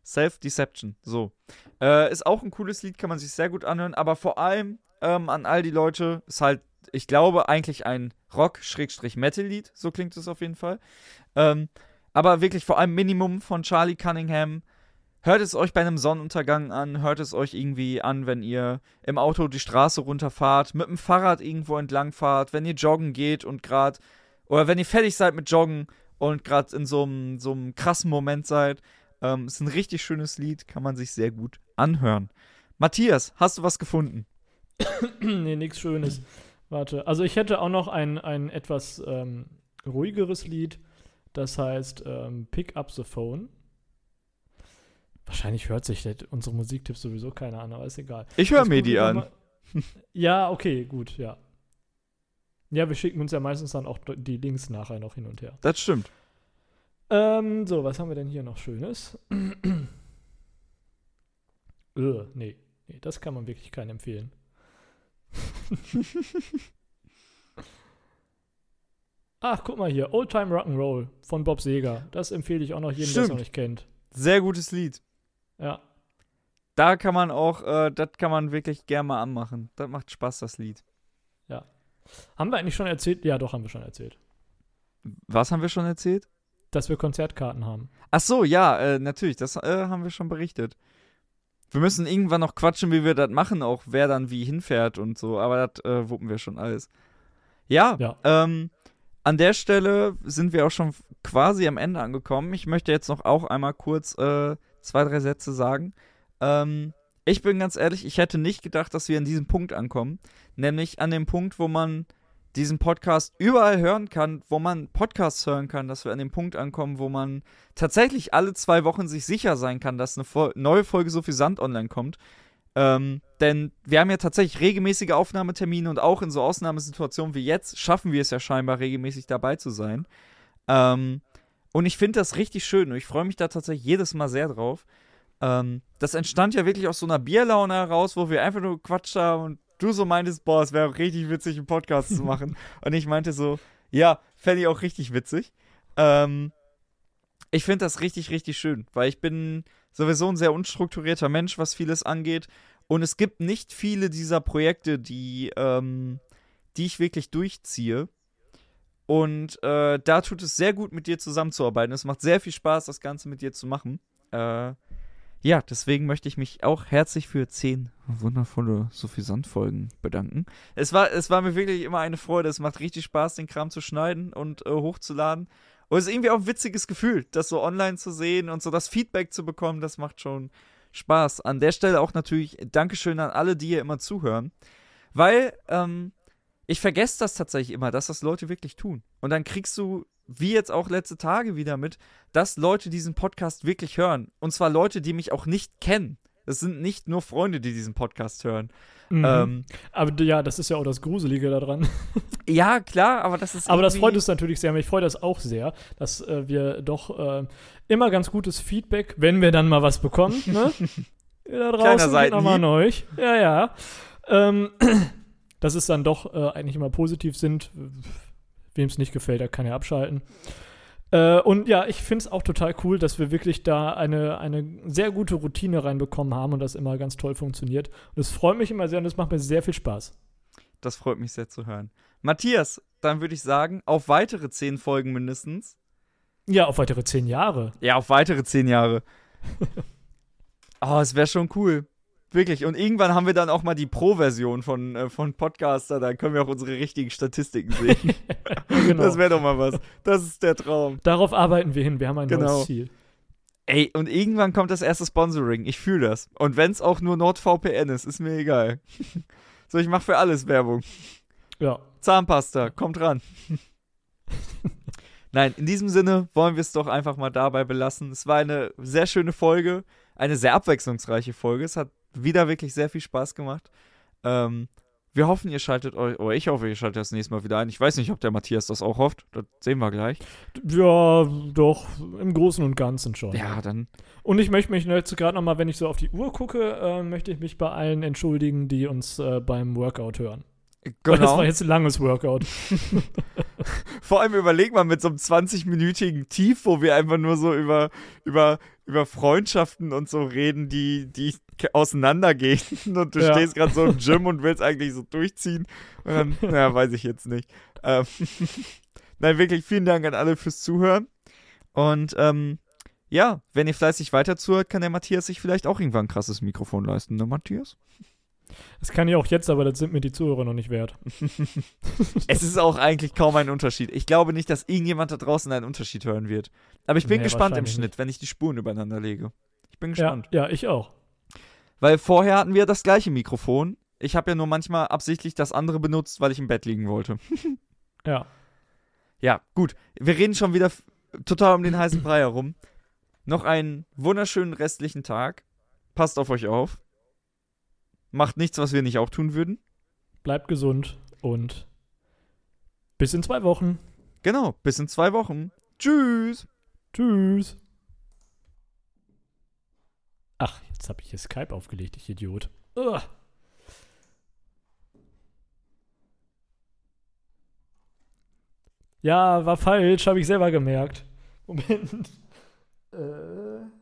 Self Deception, so. Äh, ist auch ein cooles Lied, kann man sich sehr gut anhören, aber vor allem ähm, an all die Leute ist halt, ich glaube, eigentlich ein Rock-Metal-Lied, so klingt es auf jeden Fall. Ähm, aber wirklich vor allem Minimum von Charlie Cunningham. Hört es euch bei einem Sonnenuntergang an, hört es euch irgendwie an, wenn ihr im Auto die Straße runterfahrt, mit dem Fahrrad irgendwo entlang fahrt, wenn ihr joggen geht und gerade, oder wenn ihr fertig seid mit Joggen und gerade in so einem so einem krassen Moment seid. Ähm, ist ein richtig schönes Lied, kann man sich sehr gut anhören. Matthias, hast du was gefunden? nee, nichts Schönes. Warte. Also ich hätte auch noch ein, ein etwas ähm, ruhigeres Lied. Das heißt ähm, Pick Up the Phone. Wahrscheinlich hört sich das, unsere Musiktipps sowieso keiner an, aber ist egal. Ich höre mir die an. ja, okay, gut, ja. Ja, wir schicken uns ja meistens dann auch die Links nachher noch hin und her. Das stimmt. Ähm, so, was haben wir denn hier noch Schönes? äh, nee, nee, das kann man wirklich keinem empfehlen. Ach, guck mal hier, Old Time Rock'n'Roll von Bob Seger. Das empfehle ich auch noch jedem, der es noch nicht kennt. Sehr gutes Lied. Ja. Da kann man auch, äh, das kann man wirklich gerne mal anmachen. Das macht Spaß, das Lied. Haben wir eigentlich schon erzählt? Ja, doch, haben wir schon erzählt. Was haben wir schon erzählt? Dass wir Konzertkarten haben. Ach so, ja, äh, natürlich, das äh, haben wir schon berichtet. Wir müssen irgendwann noch quatschen, wie wir das machen, auch wer dann wie hinfährt und so, aber das äh, wuppen wir schon alles. Ja, Ja. Ähm, an der Stelle sind wir auch schon quasi am Ende angekommen. Ich möchte jetzt noch auch einmal kurz äh, zwei, drei Sätze sagen. Ähm, ich bin ganz ehrlich, ich hätte nicht gedacht, dass wir an diesem Punkt ankommen. Nämlich an dem Punkt, wo man diesen Podcast überall hören kann, wo man Podcasts hören kann, dass wir an dem Punkt ankommen, wo man tatsächlich alle zwei Wochen sich sicher sein kann, dass eine Fol neue Folge so viel Sand online kommt. Ähm, denn wir haben ja tatsächlich regelmäßige Aufnahmetermine und auch in so Ausnahmesituationen wie jetzt schaffen wir es ja scheinbar regelmäßig dabei zu sein. Ähm, und ich finde das richtig schön und ich freue mich da tatsächlich jedes Mal sehr drauf. Ähm, das entstand ja wirklich aus so einer Bierlaune heraus, wo wir einfach nur gequatscht haben und du so meintest, boah, es wäre richtig witzig, einen Podcast zu machen. Und ich meinte so, ja, fände ich auch richtig witzig. Ähm, ich finde das richtig, richtig schön, weil ich bin sowieso ein sehr unstrukturierter Mensch, was vieles angeht. Und es gibt nicht viele dieser Projekte, die, ähm, die ich wirklich durchziehe. Und äh, da tut es sehr gut, mit dir zusammenzuarbeiten. Es macht sehr viel Spaß, das Ganze mit dir zu machen. Äh, ja, deswegen möchte ich mich auch herzlich für zehn wundervolle Suffisant-Folgen bedanken. Es war, es war mir wirklich immer eine Freude. Es macht richtig Spaß, den Kram zu schneiden und äh, hochzuladen. Und es ist irgendwie auch ein witziges Gefühl, das so online zu sehen und so das Feedback zu bekommen. Das macht schon Spaß. An der Stelle auch natürlich Dankeschön an alle, die hier immer zuhören. Weil, ähm, ich vergesse das tatsächlich immer, dass das Leute wirklich tun. Und dann kriegst du, wie jetzt auch letzte Tage wieder mit, dass Leute diesen Podcast wirklich hören. Und zwar Leute, die mich auch nicht kennen. Es sind nicht nur Freunde, die diesen Podcast hören. Mhm. Ähm, aber ja, das ist ja auch das Gruselige daran. ja, klar, aber das ist. Aber das freut uns natürlich sehr. Mich freut das auch sehr, dass äh, wir doch äh, immer ganz gutes Feedback, wenn wir dann mal was bekommen, ne? da Kleiner draußen geht nochmal an euch. Ja, ja. Ähm, dass es dann doch äh, eigentlich immer positiv sind. Wem es nicht gefällt, der kann ja abschalten. Äh, und ja, ich finde es auch total cool, dass wir wirklich da eine, eine sehr gute Routine reinbekommen haben und das immer ganz toll funktioniert. Und es freut mich immer sehr und es macht mir sehr viel Spaß. Das freut mich sehr zu hören. Matthias, dann würde ich sagen, auf weitere zehn Folgen mindestens. Ja, auf weitere zehn Jahre. Ja, auf weitere zehn Jahre. oh, es wäre schon cool. Wirklich. Und irgendwann haben wir dann auch mal die Pro-Version von, äh, von Podcaster. Da können wir auch unsere richtigen Statistiken sehen. genau. Das wäre doch mal was. Das ist der Traum. Darauf arbeiten wir hin. Wir haben ein Genau. neues Ziel. Ey, und irgendwann kommt das erste Sponsoring. Ich fühle das. Und wenn es auch nur NordVPN ist, ist mir egal. so, ich mache für alles Werbung. Ja. Zahnpasta, kommt ran. Nein, in diesem Sinne wollen wir es doch einfach mal dabei belassen. Es war eine sehr schöne Folge, eine sehr abwechslungsreiche Folge. Es hat wieder wirklich sehr viel Spaß gemacht. Ähm, wir hoffen, ihr schaltet euch, oder ich hoffe, ihr schaltet das nächste Mal wieder ein. Ich weiß nicht, ob der Matthias das auch hofft. Das sehen wir gleich. Ja, doch, im Großen und Ganzen schon. Ja, dann. Und ich möchte mich jetzt gerade nochmal, wenn ich so auf die Uhr gucke, äh, möchte ich mich bei allen entschuldigen, die uns äh, beim Workout hören. Weil das Genau. war jetzt ein langes Workout. Vor allem überleg mal mit so einem 20-minütigen Tief, wo wir einfach nur so über, über, über Freundschaften und so reden, die, die auseinandergehen. Und du Ja. stehst gerade so im Gym und willst eigentlich so durchziehen. Und dann, naja, weiß ich jetzt nicht. Ähm, Nein, wirklich vielen Dank an alle fürs Zuhören. Und ähm, ja, wenn ihr fleißig weiter zuhört, kann der Matthias sich vielleicht auch irgendwann ein krasses Mikrofon leisten, ne, Matthias? Das kann ich auch jetzt, aber das sind mir die Zuhörer noch nicht wert. Es ist auch eigentlich kaum ein Unterschied. Ich glaube nicht, dass irgendjemand da draußen einen Unterschied hören wird. Aber ich bin Nee, gespannt im Schnitt, wenn ich die Spuren übereinander lege. Ich bin Ja, gespannt. ja, ich auch. Weil vorher hatten wir das gleiche Mikrofon. Ich habe ja nur manchmal absichtlich das andere benutzt, weil ich im Bett liegen wollte. Ja. Ja, gut. Wir reden schon wieder total um den heißen Brei herum. Noch einen wunderschönen restlichen Tag. Passt auf euch auf. Macht nichts, was wir nicht auch tun würden. Bleibt gesund und Bis in zwei Wochen. Genau, bis in zwei Wochen. Tschüss. Tschüss. Ach, jetzt habe ich hier Skype aufgelegt, ich Idiot. Ugh. Ja, war falsch, habe ich selber gemerkt. Moment. Äh.